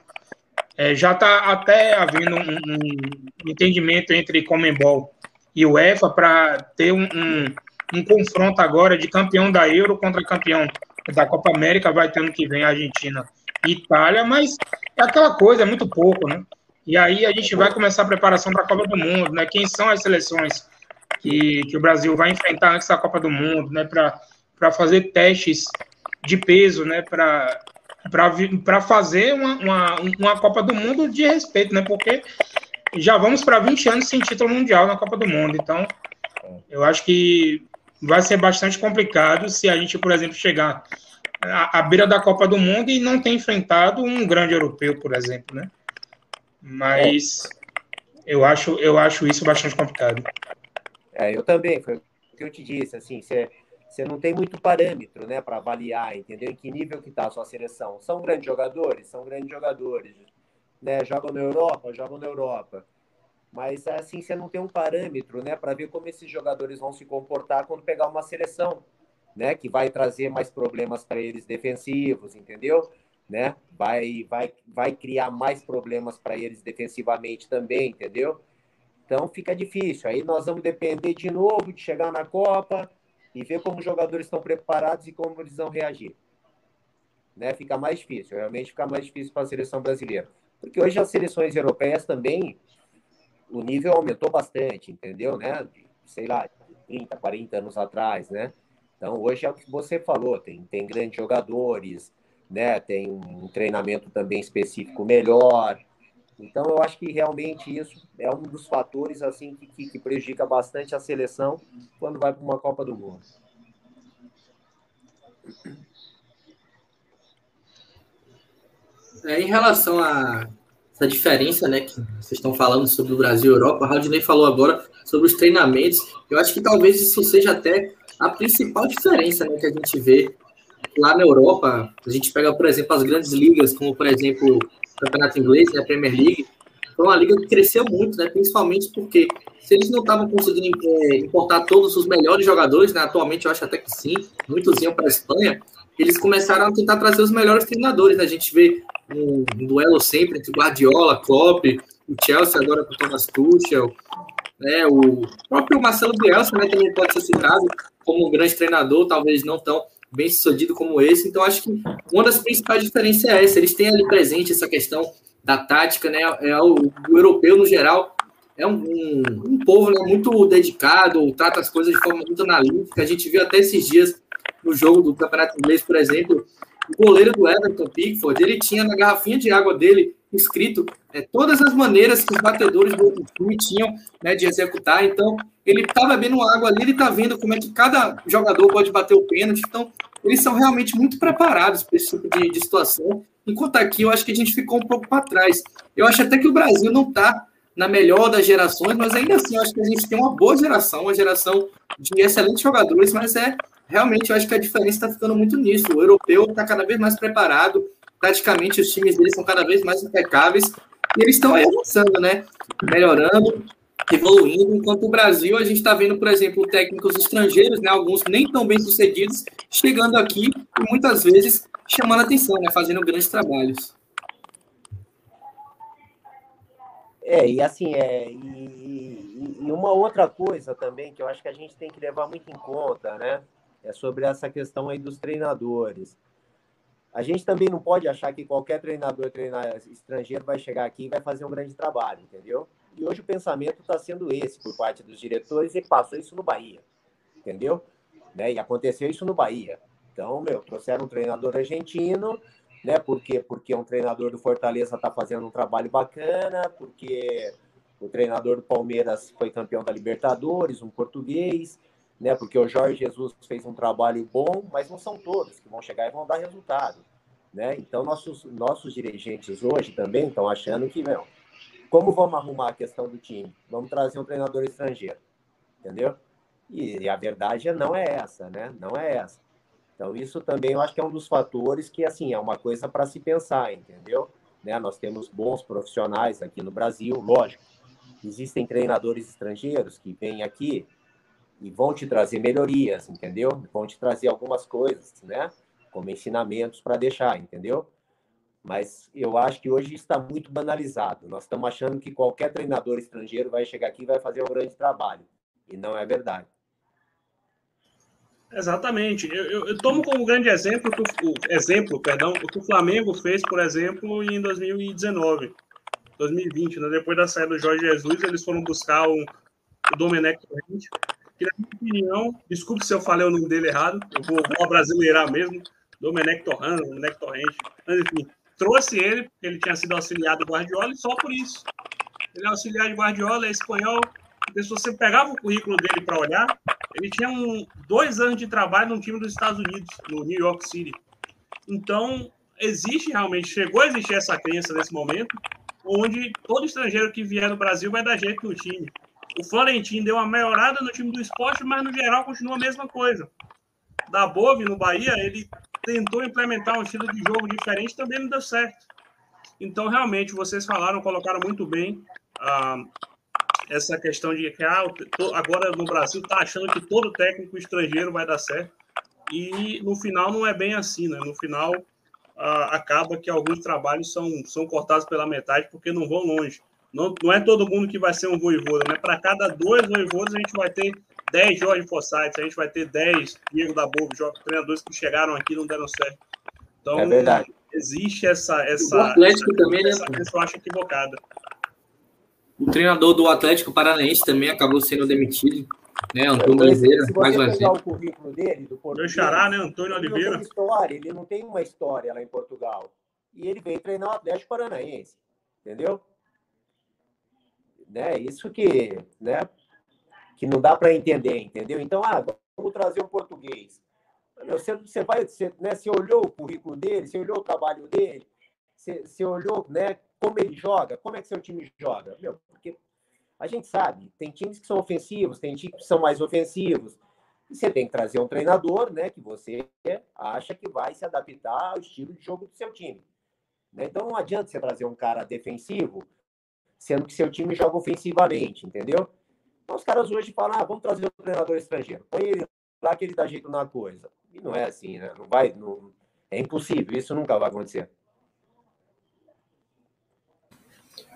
É, já está até havendo um, um, entendimento entre Comembol e UEFA para ter um, um, um, confronto agora de campeão da Euro contra campeão da Copa América. Vai ter ano que vem a Argentina Itália, mas é aquela coisa, é muito pouco, né? E aí a gente vai começar a preparação para a Copa do Mundo, né? Quem são as seleções que, que o Brasil vai enfrentar antes da Copa do Mundo, né? Para fazer testes de peso, né? Para fazer uma, uma, uma Copa do Mundo de respeito, né? Porque já vamos para 20 anos sem título mundial na Copa do Mundo. Então, eu acho que vai ser bastante complicado se a gente, por exemplo, chegar à, à beira da Copa do Mundo e não ter enfrentado um grande europeu, por exemplo, né? Mas eu acho, eu acho isso bastante complicado. É, eu também, foi o que eu te disse, assim, você, você não tem muito parâmetro, né, para avaliar, entendeu? Em que nível que está a sua seleção. São grandes jogadores? São grandes jogadores, né? Jogam na Europa? Jogam na Europa. Mas, assim, você não tem um parâmetro, né, para ver como esses jogadores vão se comportar quando pegar uma seleção, né, que vai trazer mais problemas para eles defensivos, entendeu? né? Vai, vai, vai criar mais problemas para eles defensivamente também, entendeu? Então fica difícil. Aí nós vamos depender de novo de chegar na Copa e ver como os jogadores estão preparados e como eles vão reagir. Né? Fica mais difícil, realmente fica mais difícil para a seleção brasileira. Porque hoje as seleções europeias também, o nível aumentou bastante, entendeu? Né? Sei lá, 30, 40 anos atrás, né? Então hoje é o que você falou, tem, tem grandes jogadores, né? Tem um treinamento também específico melhor. Então, eu acho que realmente isso é um dos fatores assim que, que prejudica bastante a seleção quando vai para uma Copa do Mundo. É, em relação a essa diferença, né, que vocês estão falando sobre o Brasil e Europa, a Raudinei falou agora sobre os treinamentos. Eu acho que talvez isso seja até a principal diferença né, que a gente vê lá na Europa, a gente pega, por exemplo, as grandes ligas, como, por exemplo, o Campeonato Inglês, né, a Premier League, foi uma liga que cresceu muito, né, principalmente porque se eles não estavam conseguindo é, importar todos os melhores jogadores, né, atualmente eu acho até que sim, muitos iam para a Espanha, eles começaram a tentar trazer os melhores treinadores. Né? A gente vê um, duelo sempre entre Guardiola, Klopp, o Chelsea agora com o Thomas Tuchel, né, o próprio Marcelo Bielsa né, também pode ser citado como um grande treinador, talvez não tão bem sucedido como esse. Então, acho que uma das principais diferenças é essa. Eles têm ali presente essa questão da tática, né? É o, o europeu, no geral, é um, um, um povo né, muito dedicado, trata as coisas de forma muito analítica. A gente viu até esses dias no jogo do Campeonato Inglês, por exemplo, o goleiro do Everton, Pickford, ele tinha na garrafinha de água dele escrito é, todas as maneiras que os batedores do outro time tinham né, de executar. Então, ele está bebendo água ali, ele está vendo como é que cada jogador pode bater o pênalti. Então, eles são realmente muito preparados para esse tipo de, de, situação. Enquanto aqui, eu acho que a gente ficou um pouco para trás. Eu acho até que o Brasil não está na melhor das gerações, mas ainda assim, eu acho que a gente tem uma boa geração, uma geração de excelentes jogadores, mas é realmente, eu acho que a diferença está ficando muito nisso. O europeu está cada vez mais preparado, praticamente os times deles são cada vez mais impecáveis, e eles estão avançando, né? Melhorando, evoluindo, enquanto o Brasil, a gente está vendo, por exemplo, técnicos estrangeiros, né, alguns nem tão bem sucedidos, chegando aqui e muitas vezes chamando atenção, né, fazendo grandes trabalhos. É, e assim, é, e, e, uma outra coisa também que eu acho que a gente tem que levar muito em conta, né, é sobre essa questão aí dos treinadores. A gente também não pode achar que qualquer treinador estrangeiro vai chegar aqui e vai fazer um grande trabalho, entendeu? E hoje o pensamento está sendo esse por parte dos diretores e passou isso no Bahia, entendeu? Né? E aconteceu isso no Bahia. Então, meu, trouxeram um treinador argentino, né? Porque porque um treinador do Fortaleza está fazendo um trabalho bacana, porque o treinador do Palmeiras foi campeão da Libertadores, um português, né? Porque o Jorge Jesus fez um trabalho bom, mas não são todos que vão chegar e vão dar resultado, Né? Então, nossos, nossos dirigentes hoje também estão achando que, meu, como vamos arrumar a questão do time? Vamos trazer um treinador estrangeiro, entendeu? E, a verdade não é essa, né? Não é essa. Então, isso também eu acho que é um dos fatores que, assim, é uma coisa para se pensar, entendeu? Né? Nós temos bons profissionais aqui no Brasil, lógico. Existem treinadores estrangeiros que vêm aqui e vão te trazer melhorias, entendeu? Vão te trazer algumas coisas, né? Como ensinamentos para deixar, entendeu? Mas eu acho que hoje está muito banalizado. Nós estamos achando que qualquer treinador estrangeiro vai chegar aqui e vai fazer um grande trabalho. E não é verdade. Exatamente. Eu, eu, eu tomo como grande exemplo, o, exemplo, perdão, o que o Flamengo fez, por exemplo, em 2019, 2020, né? depois da saída do Jorge Jesus, eles foram buscar o, o Domenech que na minha opinião, desculpe se eu falei o nome dele errado, eu vou, vou brasileirar mesmo, Domenech Torrano, Domenech Torrente, mas enfim, trouxe ele, porque ele tinha sido auxiliado do Guardiola, e só por isso. Ele é auxiliar de Guardiola, é espanhol, porque se você pegava o currículo dele para olhar, ele tinha um, dois anos de trabalho no time dos Estados Unidos, no New York City. Então, existe realmente, chegou a existir essa crença nesse momento, onde todo estrangeiro que vier no Brasil vai dar jeito no time. O Florentino deu uma melhorada no time do esporte, mas no geral continua a mesma coisa. Da Bove, no Bahia, ele tentou implementar um estilo de jogo diferente, também não deu certo. Então, realmente, vocês falaram, colocaram muito bem ah, essa questão de que ah, agora no Brasil está achando que todo técnico estrangeiro vai dar certo. E no final não é bem assim, né? No final ah, acaba que alguns trabalhos são, são cortados pela metade porque não vão longe. Não, não é todo mundo que vai ser um voivoda, né? Para cada dois voivodas, a gente vai ter 10 Jorge Fossati, a gente vai ter 10 Diego da Bobo, treinadores que chegaram aqui e não deram certo. Então, é verdade. existe essa. essa o Atlético essa, também, né? essa pessoa acha equivocada. O treinador do Atlético Paranaense também acabou sendo demitido. Né, Antônio Oliveira, mais um exemplo. o currículo dele, do Meu xará, né, Antônio ele Oliveira. Não tem história, ele não tem uma história lá em Portugal. E ele veio treinar o Atlético Paranaense, entendeu? Né, isso que, né, que não dá para entender, entendeu? Então, ah, vamos trazer um português. Você, você vai, você, né, você olhou o currículo dele, você olhou o trabalho dele, você, você olhou, né, como ele joga, como é que seu time joga? Meu, porque a gente sabe, tem times que são ofensivos, tem times que são mais ofensivos. E você tem que trazer um treinador, né, que você acha que vai se adaptar ao estilo de jogo do seu time. Né? Então não adianta você trazer um cara defensivo, sendo que seu time joga ofensivamente, entendeu? Então, os caras hoje falam, ah, vamos trazer um treinador estrangeiro. Põe ele lá que ele dá jeito na coisa. E não é assim, né? Não vai, não... é impossível, isso nunca vai acontecer.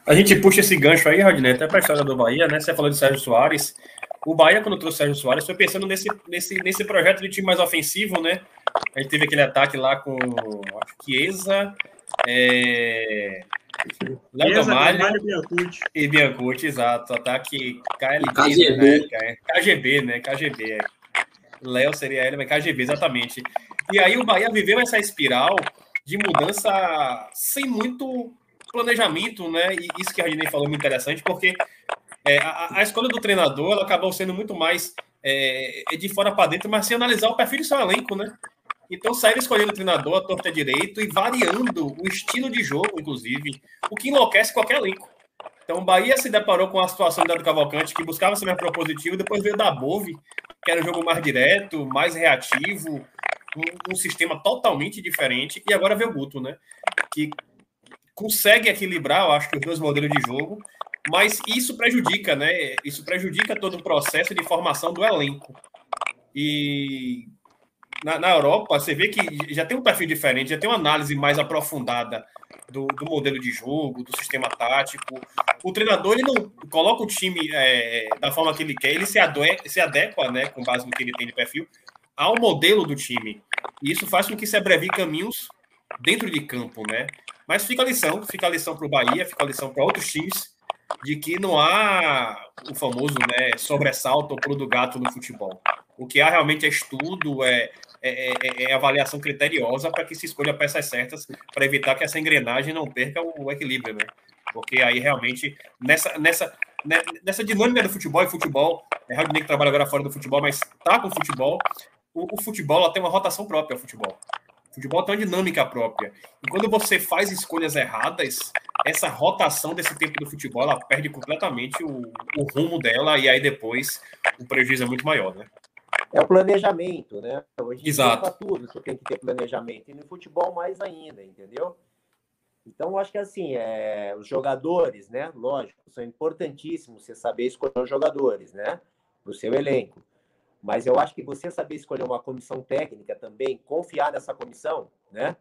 A gente puxa esse gancho aí, Rodney, até para a história do Bahia, né? Você falou de Sérgio Soares. O Bahia, quando trouxe o Sérgio Soares, foi pensando nesse, nesse, nesse projeto de time mais ofensivo, né? A gente teve aquele ataque lá com que Chiesa, é... Léo Gamalho e Biancucci, exato. Ataque KLB, KGB. Né? KGB, né? KGB. Léo seria ele, mas KGB, exatamente. E aí o Bahia viveu essa espiral de mudança sem muito planejamento, né? E isso que a Radinei falou é muito interessante, porque é, a, a, escolha do treinador ela acabou sendo muito mais é, de fora para dentro, mas sem analisar o perfil do seu elenco, né? Então saíram escolhendo o treinador, a torta direito e variando o estilo de jogo, inclusive, o que enlouquece qualquer elenco. Então o Bahia se deparou com a situação do Cavalcante, que buscava ser mais propositivo, depois veio da Bove, que era um jogo mais direto, mais reativo, um, um sistema totalmente diferente, e agora veio o Guto, né? Que consegue equilibrar, eu acho os dois modelos de jogo, mas isso prejudica, né? Isso prejudica todo o processo de formação do elenco. E na, na, Europa, você vê que já tem um perfil diferente, já tem uma análise mais aprofundada do, do modelo de jogo, do sistema tático. O treinador ele não coloca o time é, da forma que ele quer, ele se, adequa, se adequa, né, com base no que ele tem de perfil, ao modelo do time. E isso faz com que se abrevie caminhos dentro de campo, né? Mas fica a lição, fica a lição para o Bahia, fica a lição para outros times, de que não há o famoso né, sobressalto ou pulo do gato no futebol. O que há realmente é estudo, é, é, é, é avaliação criteriosa para que se escolha peças certas para evitar que essa engrenagem não perca o, o equilíbrio, né? Porque aí realmente, nessa, nessa, né, nessa dinâmica do futebol e futebol, é Raul que trabalha agora fora do futebol, mas tá com o futebol, o, o futebol tem uma rotação própria ao futebol. O futebol tem uma dinâmica própria. E quando você faz escolhas erradas, essa rotação desse tempo do futebol, ela perde completamente o, o rumo dela e aí depois o prejuízo é muito maior, né? É o planejamento, né? Hoje Exato. tudo, você tem que ter planejamento. E no futebol mais ainda, entendeu? Então, eu acho que assim, é, os jogadores, né? Lógico, são importantíssimos você saber escolher os jogadores, né? Para o seu elenco. Mas eu acho que você saber escolher uma comissão técnica também, confiar nessa comissão, né?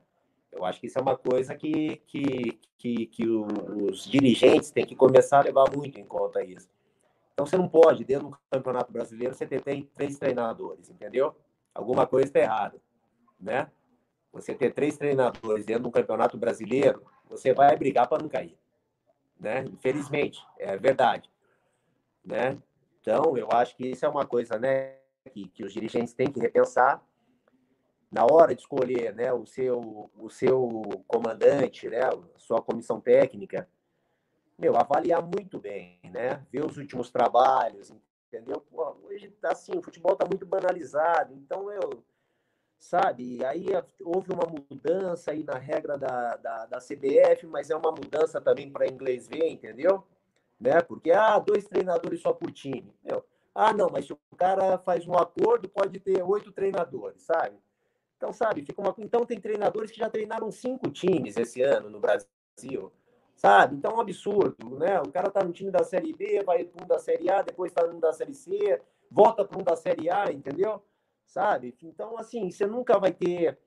Eu acho que isso é uma coisa que, que, que, que os dirigentes têm que começar a levar muito em conta isso. Então você não pode, dentro do Campeonato Brasileiro, você ter três treinadores, entendeu? Alguma coisa está errada, né? Você ter três treinadores dentro do Campeonato Brasileiro, você vai brigar para não cair, né? Infelizmente, é verdade, né? Então, eu acho que isso é uma coisa, né? que, que os dirigentes têm que repensar na hora de escolher né, o, seu, o seu comandante, né, sua comissão técnica, meu, avaliar muito bem, né? Ver os últimos trabalhos, entendeu? Pô, hoje tá assim, o futebol tá muito banalizado, então eu, sabe, aí houve uma mudança aí na regra da, da, da CBF, mas é uma mudança também para inglês ver, entendeu? Né? Porque, ah, dois treinadores só por time. Meu, ah, não, mas se o cara faz um acordo, pode ter oito treinadores, sabe? Então, sabe, fica uma... então tem treinadores que já treinaram cinco times esse ano no Brasil, sabe? Então é um absurdo, né? O cara tá no time da Série B, vai para um da Série A, depois tá no da Série C, volta para um da Série A, entendeu? Sabe? Então, assim, você nunca vai ter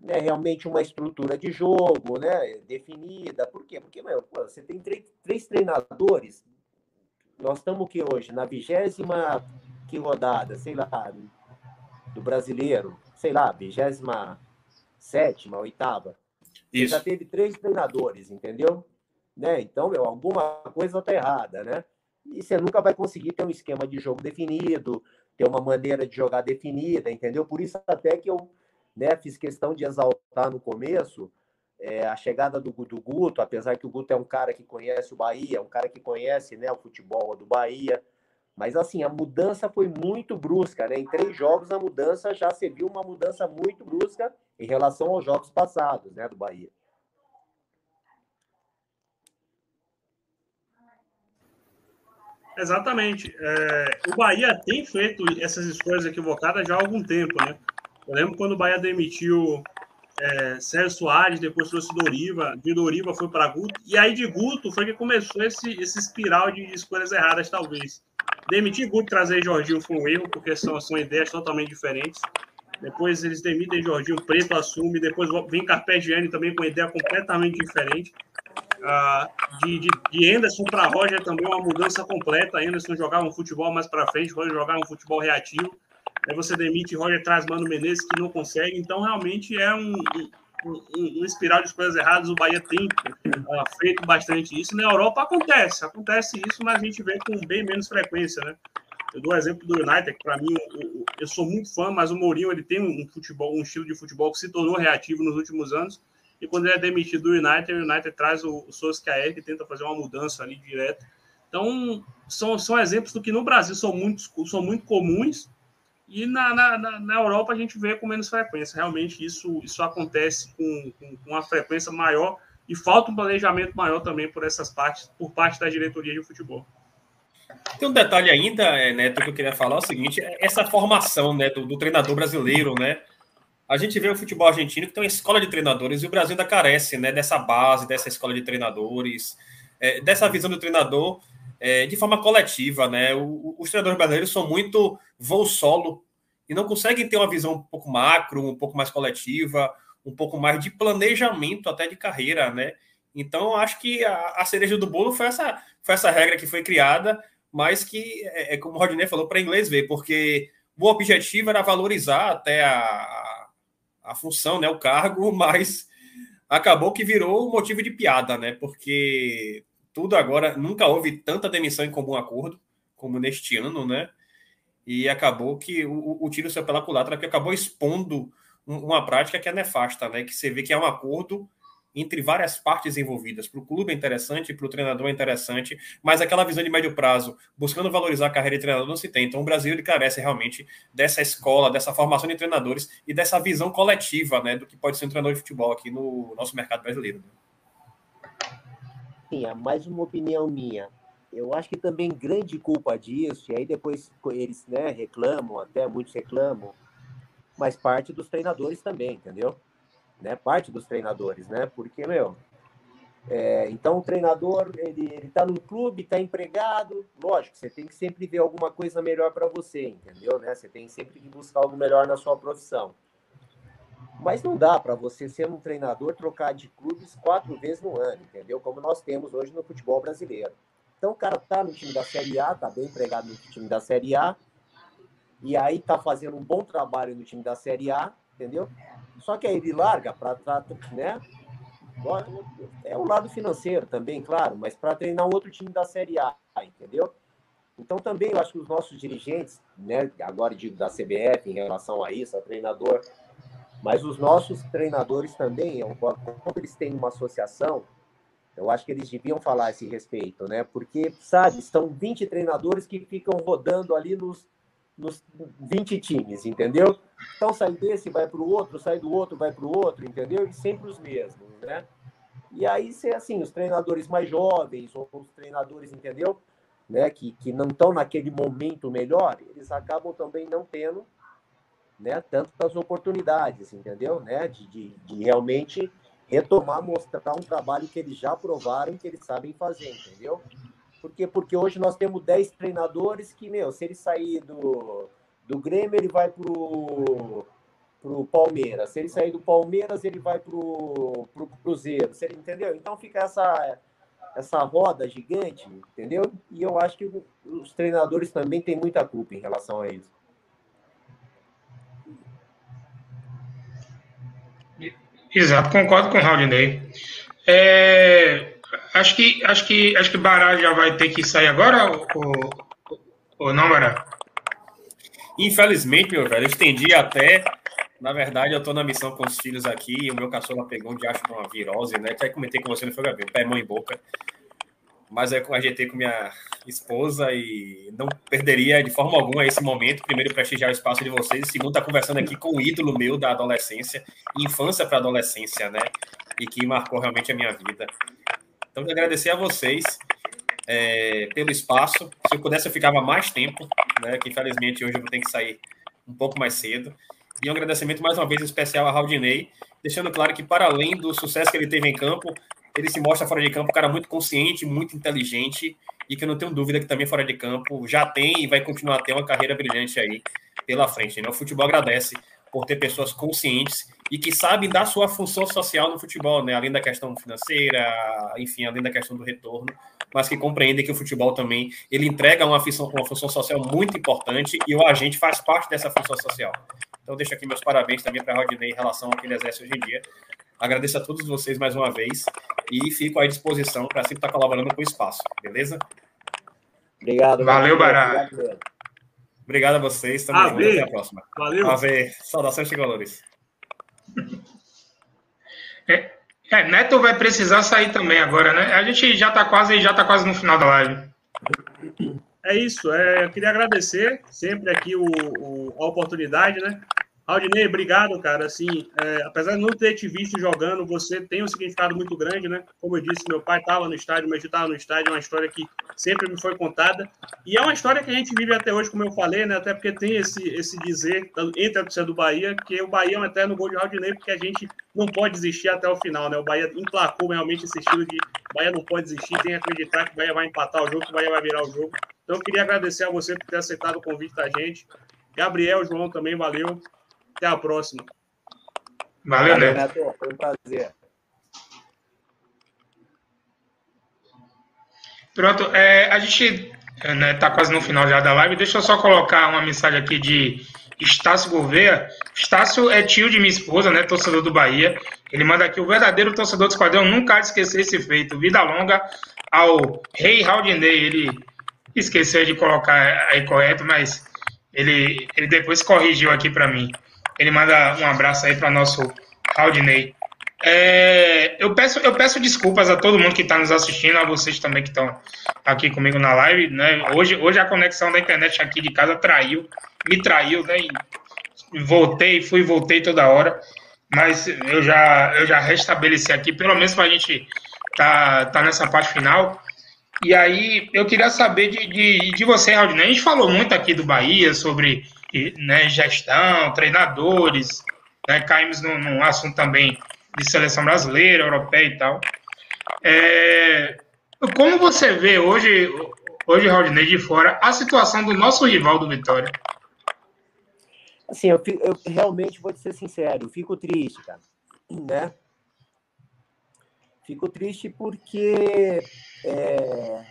né, realmente uma estrutura de jogo, né, definida. Por quê? Porque, meu, pô, você tem três, três treinadores nós estamos aqui hoje na vigésima que rodada, sei lá, do brasileiro, sei lá, vigésima sétima, oitava. Já teve três treinadores, entendeu? Né? Então, meu, alguma coisa está errada, né? E você nunca vai conseguir ter um esquema de jogo definido, ter uma maneira de jogar definida, entendeu? Por isso até que eu né, fiz questão de exaltar no começo é, a chegada do, do Guto, apesar que o Guto é um cara que conhece o Bahia, um cara que conhece né, o futebol do Bahia, mas assim, a mudança foi muito brusca, né? Em três jogos a mudança já se viu uma mudança muito brusca em relação aos jogos passados, né, do Bahia. Exatamente. É, o Bahia tem feito essas escolhas equivocadas já há algum tempo, né? Eu lembro quando o Bahia demitiu é, Sérgio Soares, depois trouxe Doriva, de Doriva foi para Guto, e aí de Guto foi que começou esse, esse espiral de escolhas erradas, talvez. Demitir Guto trazer Jorginho foi um erro, porque são, são ideias totalmente diferentes. Depois eles demitem Jorginho, Preto assume, depois vem Carpegiani também com ideia completamente diferente. Ah, de, de, de Anderson para Roger também uma mudança completa. Anderson jogava um futebol mais para frente, Roger jogava um futebol reativo. Aí você demite Roger traz Mano Menezes que não consegue. Então, realmente é um, um, um, espiral de coisas erradas. O Bahia tem uh, feito bastante isso. Na Europa acontece, acontece isso, mas a gente vê com bem menos frequência, né? Eu dou o exemplo do United, que para mim eu, eu, sou muito fã, mas o Mourinho ele tem um futebol, um estilo de futebol que se tornou reativo nos últimos anos. E quando ele é demitido do United, o United traz o, o Solskjaer, que tenta fazer uma mudança ali direto. Então, são, são exemplos do que no Brasil são muito, são muito comuns, e na, na, na Europa a gente vê com menos frequência. Realmente isso, isso acontece com, com, com uma frequência maior e falta um planejamento maior também por essas partes, por parte da diretoria de futebol. Tem um detalhe ainda, é, Neto, que eu queria falar, é o seguinte, é essa formação né, do, do, treinador brasileiro, né? A gente vê o futebol argentino que tem uma escola de treinadores e o Brasil ainda carece né, dessa base, dessa escola de treinadores, é, dessa visão do treinador é, de forma coletiva, né? O, os treinadores brasileiros são muito voo solo e não conseguem ter uma visão um pouco macro, um pouco mais coletiva, um pouco mais de planejamento até de carreira, né? Então, acho que a, a cereja do bolo foi essa, foi essa regra que foi criada, mas que, é, é como o Rodney falou, para inglês ver, porque o objetivo era valorizar até a, a função, né, o cargo, mas acabou que virou motivo de piada, né? Porque tudo agora, nunca houve tanta demissão em comum acordo como neste ano, né? E acabou que o, o tiro saiu pela culatra, que acabou expondo uma prática que é nefasta, né? Que você vê que é um acordo entre várias partes envolvidas. Para o clube é interessante, para o treinador é interessante, mas aquela visão de médio prazo, buscando valorizar a carreira de treinador, não se tem. Então o Brasil ele carece realmente dessa escola, dessa formação de treinadores e dessa visão coletiva né, do que pode ser um treinador de futebol aqui no nosso mercado brasileiro. Sim, é mais uma opinião minha. Eu acho que também grande culpa disso, e aí depois eles né, reclamam, até muitos reclamam, mas parte dos treinadores também, entendeu? né? Parte dos treinadores, né? Porque, meu, é, então o treinador, ele, ele tá no clube, tá empregado, lógico, você tem que sempre ver alguma coisa melhor para você, entendeu? Né? Você tem sempre que buscar algo melhor na sua profissão. Mas não dá para você ser um treinador trocar de clubes quatro vezes no ano, entendeu? Como nós temos hoje no futebol brasileiro. Então o cara tá no time da Série A, tá bem empregado no time da Série A, e aí tá fazendo um bom trabalho no time da Série A, entendeu? Só que aí ele larga para né? É o lado financeiro também, claro, mas para treinar outro time da Série A, entendeu? Então também eu acho que os nossos dirigentes, né, agora digo da CBF em relação a isso, a treinador, mas os nossos treinadores também, quando eles têm uma associação, eu acho que eles deviam falar a esse respeito, né? Porque, sabe, são 20 treinadores que ficam rodando ali nos nos 20 times, entendeu? Então sai desse, vai para o outro, sai do outro, vai para o outro, entendeu? E sempre os mesmos, né? E aí, se assim, os treinadores mais jovens, ou os treinadores, entendeu? Né, que, que não estão naquele momento melhor, eles acabam também não tendo né, tantas oportunidades, entendeu? Né, de, de, de realmente retomar, mostrar um trabalho que eles já provaram que eles sabem fazer, entendeu? Por quê? Porque hoje nós temos 10 treinadores que, meu, se ele sair do, do Grêmio, ele vai pro, pro Palmeiras. Se ele sair do Palmeiras, ele vai pro, pro Cruzeiro. Ele, entendeu? Então fica essa, essa roda gigante, entendeu? E eu acho que os treinadores também têm muita culpa em relação a isso. Exato, concordo com o Raudinei. É, Acho que, acho que, acho que Bará já vai ter que sair agora, ou, ou não, Bará? Infelizmente, meu velho, eu estendi até. Na verdade, eu estou na missão com os filhos aqui e o meu cachorro pegou um diacho de uma virose, né? Até comentei com você no Foi Gabriel, pé, mão e boca. Mas é com a GT com minha esposa e não perderia de forma alguma esse momento. Primeiro, prestigiar o espaço de vocês. Segundo, estar tá conversando aqui com o ídolo meu da adolescência, infância para adolescência, né? E que marcou realmente a minha vida. Então, agradecer a vocês é, pelo espaço. Se eu pudesse, eu ficava mais tempo, né? Que infelizmente hoje eu vou ter que sair um pouco mais cedo. E um agradecimento mais uma vez especial a Raudinei, deixando claro que, para além do sucesso que ele teve em campo, ele se mostra fora de campo um cara muito consciente, muito inteligente e que eu não tenho dúvida que também fora de campo já tem e vai continuar a ter uma carreira brilhante aí pela frente. Né? O futebol agradece por ter pessoas conscientes e que sabem da sua função social no futebol, né? além da questão financeira, enfim, além da questão do retorno, mas que compreendem que o futebol também ele entrega uma função, uma função social muito importante e o agente faz parte dessa função social. Então, deixo aqui meus parabéns também para Rodney em relação ao que ele exerce hoje em dia. Agradeço a todos vocês mais uma vez e fico à disposição para sempre estar colaborando com o espaço, beleza? Obrigado. Valeu, Bará. Obrigado a vocês. Tamo junto. Até a próxima. Valeu. Ave. Saudações tricolores. É, é, Neto vai precisar sair também agora, né? A gente já está quase, já tá quase no final da live. É isso. É, eu queria agradecer sempre aqui o, o a oportunidade, né? Aldinei, obrigado, cara. Assim, é, apesar de não ter te visto jogando, você tem um significado muito grande, né? Como eu disse, meu pai estava no estádio, tio estava no estádio, é uma história que sempre me foi contada. E é uma história que a gente vive até hoje, como eu falei, né? Até porque tem esse, esse dizer entre a torcida do Bahia que o Bahia é um eterno gol de Aldinei, porque a gente não pode desistir até o final, né? O Bahia emplacou realmente esse estilo de Bahia não pode desistir, tem que acreditar que o Bahia vai empatar o jogo, que o Bahia vai virar o jogo. Então, eu queria agradecer a você por ter aceitado o convite da gente. Gabriel, João também, valeu. Até a próxima. Valeu, Valeu Neto. Foi um prazer. Pronto, é, a gente está né, tá quase no final já da live. Deixa eu só colocar uma mensagem aqui de Estácio Gouveia. Estácio é tio de minha esposa, né, torcedor do Bahia. Ele manda aqui: o verdadeiro torcedor do Esquadrão nunca esquecer esse feito. Vida longa ao Rei Raudinei. Ele esqueceu de colocar aí correto, mas ele, ele depois corrigiu aqui para mim. Ele manda um abraço aí para nosso Aldinei. É, eu, peço, eu peço desculpas a todo mundo que está nos assistindo, a vocês também que estão aqui comigo na live. Né? Hoje, hoje a conexão da internet aqui de casa traiu, me traiu, né? E voltei, fui voltei toda hora. Mas eu já, eu já restabeleci aqui, pelo menos para a gente tá, tá nessa parte final. E aí eu queria saber de, de, de você, Raul. A gente falou muito aqui do Bahia sobre né, gestão, treinadores, né, caímos num, num assunto também de seleção brasileira, europeia e tal. É, como você vê hoje, hoje, Raudinei, de fora, a situação do nosso rival do Vitória? Assim, eu, eu realmente vou te ser sincero, fico triste, cara, né? Fico triste porque é,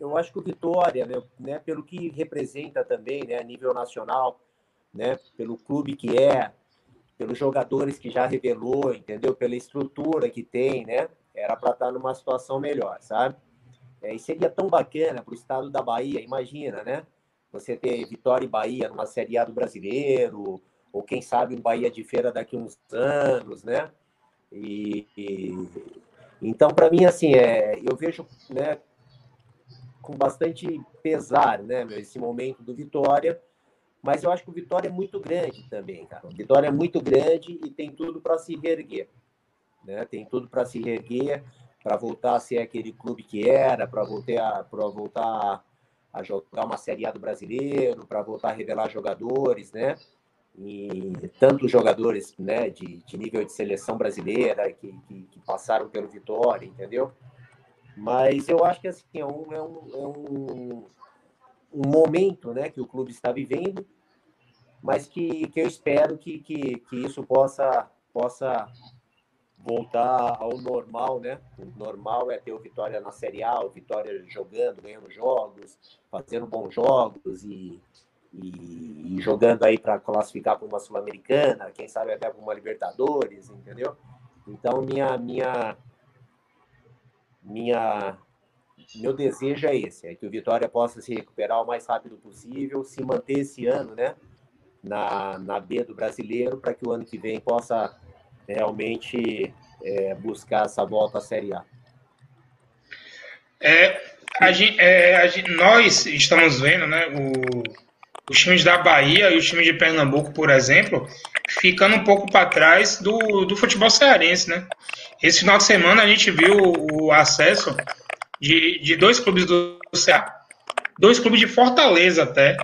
eu acho que o Vitória, né, pelo que representa também né, a nível nacional, né, pelo clube que é, pelos jogadores que já revelou, entendeu? Pela estrutura que tem, né? Era para estar tá numa situação melhor, sabe? É, e seria tão bacana para o estado da Bahia, imagina, né? Você ter Vitória e Bahia numa Série A do Brasileiro, ou quem sabe um Bahia de Feira daqui a uns anos, né? E, e então, para mim, assim, é, eu vejo, né, com bastante pesar, né, esse momento do Vitória, mas eu acho que o Vitória é muito grande também, cara. O Vitória é muito grande e tem tudo para se reerguer. Né? Tem tudo para se reerguer, para voltar a ser aquele clube que era, para voltar, a, voltar a jogar uma Série A do brasileiro, para voltar a revelar jogadores, né? E tantos jogadores né, de, de nível de seleção brasileira que, que, que passaram pelo Vitória, entendeu? Mas eu acho que assim, é um, é um, é um, um momento né, que o clube está vivendo mas que, que eu espero que, que, que isso possa, possa voltar ao normal, né? O normal é ter o Vitória na Série A, o Vitória jogando, ganhando jogos, fazendo bons jogos e, e, e jogando aí para classificar para uma Sul-Americana, quem sabe até para uma Libertadores, entendeu? Então, minha, minha, minha, meu desejo é esse, é que o Vitória possa se recuperar o mais rápido possível, se manter esse ano, né? na, na B do brasileiro para que o ano que vem possa realmente é, buscar essa volta à Série A. É, a gente, é, a gente, nós estamos vendo né, o, os times da Bahia e os times de Pernambuco, por exemplo, ficando um pouco para trás do, do futebol cearense. Né? Esse final de semana a gente viu o acesso de, de dois clubes do Ceará, dois clubes de Fortaleza até,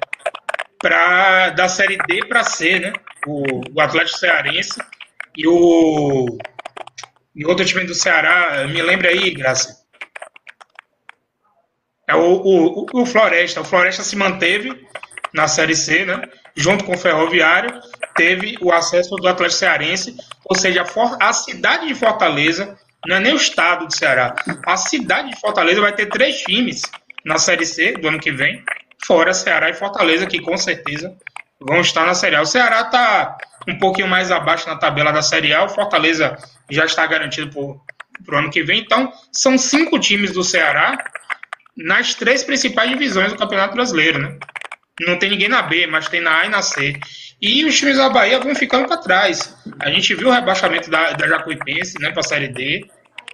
para da série D para C, né? O, o, Atlético Cearense e o e outro time do Ceará, me lembra aí, Graça. É o, o, o Floresta. O Floresta se manteve na série C, né? Junto com o Ferroviário, teve o acesso do Atlético Cearense, ou seja, a cidade de Fortaleza, não é nem o estado do Ceará, a cidade de Fortaleza vai ter três times na Série C do ano que vem, fora Ceará e Fortaleza, que com certeza vão estar na Série A. O Ceará está um pouquinho mais abaixo na tabela da Série A, o Fortaleza já está garantido para o ano que vem. Então, são cinco times do Ceará nas três principais divisões do Campeonato Brasileiro, né? Não tem ninguém na B, mas tem na A e na C. E os times da Bahia vão ficando para trás. A gente viu o rebaixamento da, da Jacuipense né, para a Série D.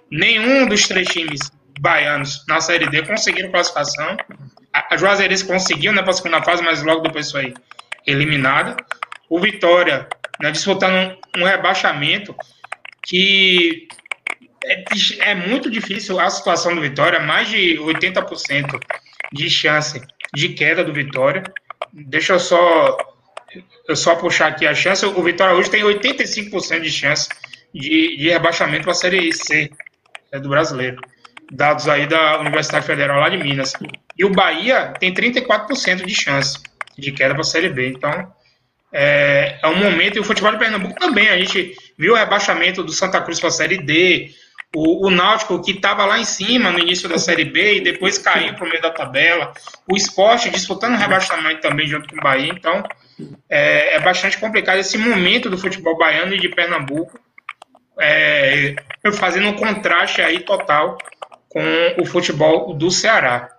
Nenhum dos três times baianos na Série D conseguiram classificação a Juazeirense conseguiu né, para a segunda fase, mas logo depois foi eliminada. O Vitória né, disputando um, um rebaixamento que é, é, muito difícil a situação do Vitória, mais de 80% de chance de queda do Vitória. Deixa eu só eu só puxar aqui a chance. O Vitória hoje tem 85% de chance de, de rebaixamento para a Série C é, do brasileiro. Dados aí da Universidade Federal lá de Minas. E o Bahia tem 34% de chance de queda para a Série B. Então, é, é, um momento, e o futebol de Pernambuco também. A gente viu o rebaixamento do Santa Cruz para a Série D, o, o Náutico, que estava lá em cima no início da Série B e depois caiu para o meio da tabela, o esporte disputando o rebaixamento também junto com o Bahia. Então, é, é bastante complicado esse momento do futebol baiano e de Pernambuco, é, fazendo um contraste aí total com o futebol do Ceará.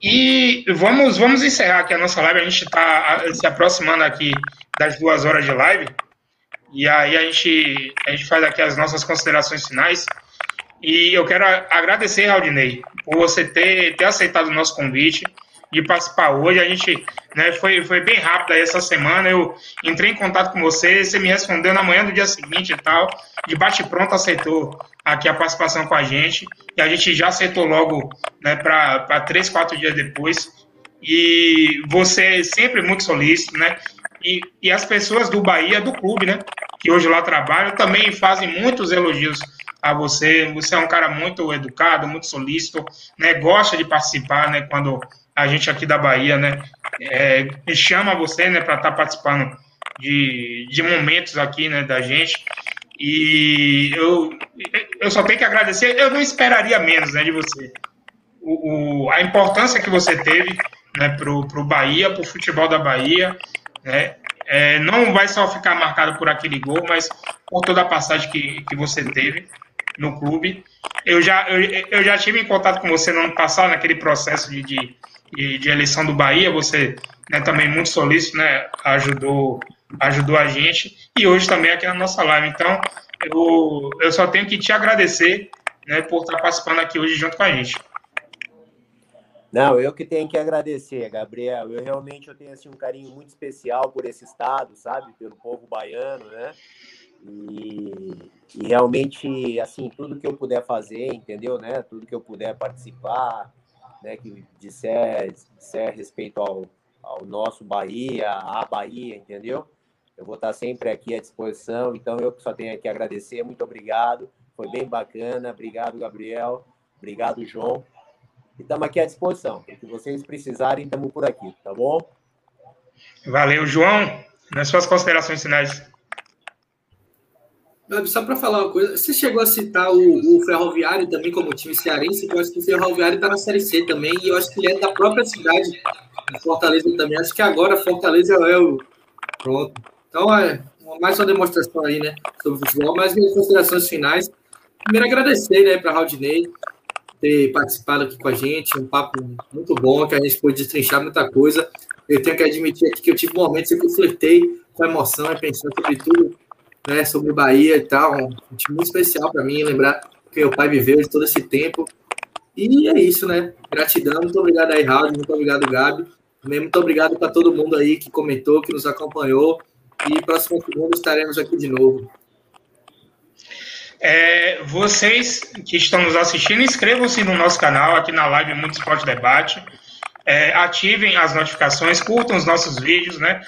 E vamos, vamos encerrar aqui a nossa live. A gente está se aproximando aqui das duas horas de live. E aí a gente, a gente faz aqui as nossas considerações finais. E eu quero agradecer, Aldinei, por você ter, ter aceitado o nosso convite de participar hoje. A gente né, foi, foi bem rápido aí essa semana. Eu entrei em contato com você, você me respondeu na manhã do dia seguinte e tal. De bate-pronto aceitou aqui a participação com a gente. E a gente já aceitou logo né, para três, quatro dias depois. E você é sempre muito solícito, né? E, e as pessoas do Bahia, do clube, né? Que hoje lá trabalham, também fazem muitos elogios a você. Você é um cara muito educado, muito solícito, né? Gosta de participar, né? Quando a gente aqui da Bahia, né? É, chama você, né? Para estar tá participando de, de momentos aqui, né? Da gente. E eu, eu só tenho que agradecer. Eu não esperaria menos, né? De você. O, o a importância que você teve né, para o Bahia, para o futebol da Bahia. Né? É, não vai só ficar marcado por aquele gol, mas por toda a passagem que, que você teve no clube. Eu já, eu, eu já tive em contato com você no ano passado, naquele processo de, de, de eleição do Bahia. Você né, também muito solícito, né, ajudou, ajudou a gente. E hoje também aqui na nossa live. Então, eu, eu só tenho que te agradecer né, por estar participando aqui hoje junto com a gente. Não, eu que tenho que agradecer, Gabriel. Eu realmente eu tenho assim, um carinho muito especial por esse estado, sabe? Pelo povo baiano, né? E, e, realmente, assim, tudo que eu puder fazer, entendeu, né? Tudo que eu puder participar, né? Que disser, disser respeito ao, ao nosso Bahia, à Bahia, entendeu? Eu vou estar sempre aqui à disposição. Então, eu só tenho que agradecer. Muito obrigado. Foi bem bacana. Obrigado, Gabriel. Obrigado, João. E estamos aqui à disposição. O que vocês precisarem, estamos por aqui, tá bom? Valeu, João. Nas suas considerações finais. Só para falar uma coisa, você chegou a citar o, o Ferroviário também como time cearense, que eu acho que o Ferroviário está na Série C também, e eu acho que ele é da própria cidade, de Fortaleza também. Acho que agora Fortaleza é o. Pronto. Então, é mais uma demonstração aí, né, sobre o futebol, mas minhas considerações finais. Primeiro, agradecer, né, para Raudinei, ter participado aqui com a gente, um papo muito bom, que a gente pôde destrinchar muita coisa. Eu tenho que admitir aqui que eu tive momentos em que eu flertei com emoção, né, pensando sobre tudo, né, sobre Bahia e tal, um time muito especial para mim, lembrar que meu pai viveu de todo esse tempo. E é isso, né? Gratidão, muito obrigado aí, Raul, muito obrigado, Gabi. Também muito obrigado para todo mundo aí que comentou, que nos acompanhou. E próximo segundo estaremos aqui de novo. É, vocês que estão nos assistindo, inscrevam-se no nosso canal aqui na live Muito Esporte Debate. É, ativem as notificações, curtam os nossos vídeos, né?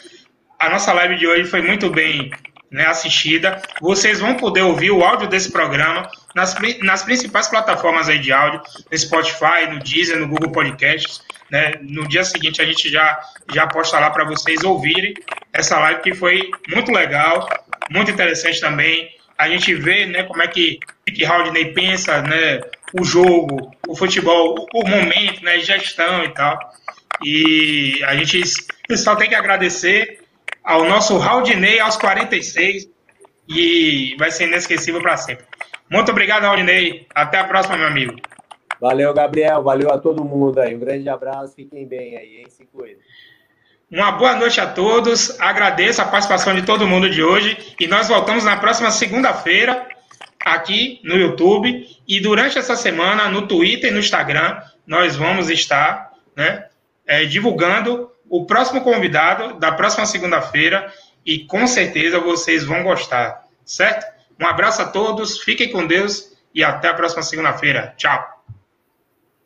A nossa live de hoje foi muito bem né, assistida. Vocês vão poder ouvir o áudio desse programa nas, nas principais plataformas aí de áudio, no Spotify, no Deezer, no Google Podcasts. Né? No dia seguinte a gente já, já posta lá para vocês ouvirem essa live que foi muito legal, muito interessante também a gente vê né, como é que, que Haldney pensa né, o jogo, o futebol, o, momento, né, gestão e tal. E a gente só tem que agradecer ao nosso Haldney aos 46 e vai ser inesquecível para sempre. Muito obrigado, Haldney. Até a próxima, meu amigo. Valeu, Gabriel. Valeu a todo mundo aí. Um grande abraço. Fiquem bem aí, hein? Se cuidem. Uma boa noite a todos. Agradeço a participação de todo mundo de hoje e nós voltamos na próxima segunda-feira aqui no YouTube e durante essa semana no Twitter e no Instagram nós vamos estar, né, é, divulgando o próximo convidado da próxima segunda-feira e com certeza vocês vão gostar, certo? Um abraço a todos, fiquem com Deus e até a próxima segunda-feira. Tchau.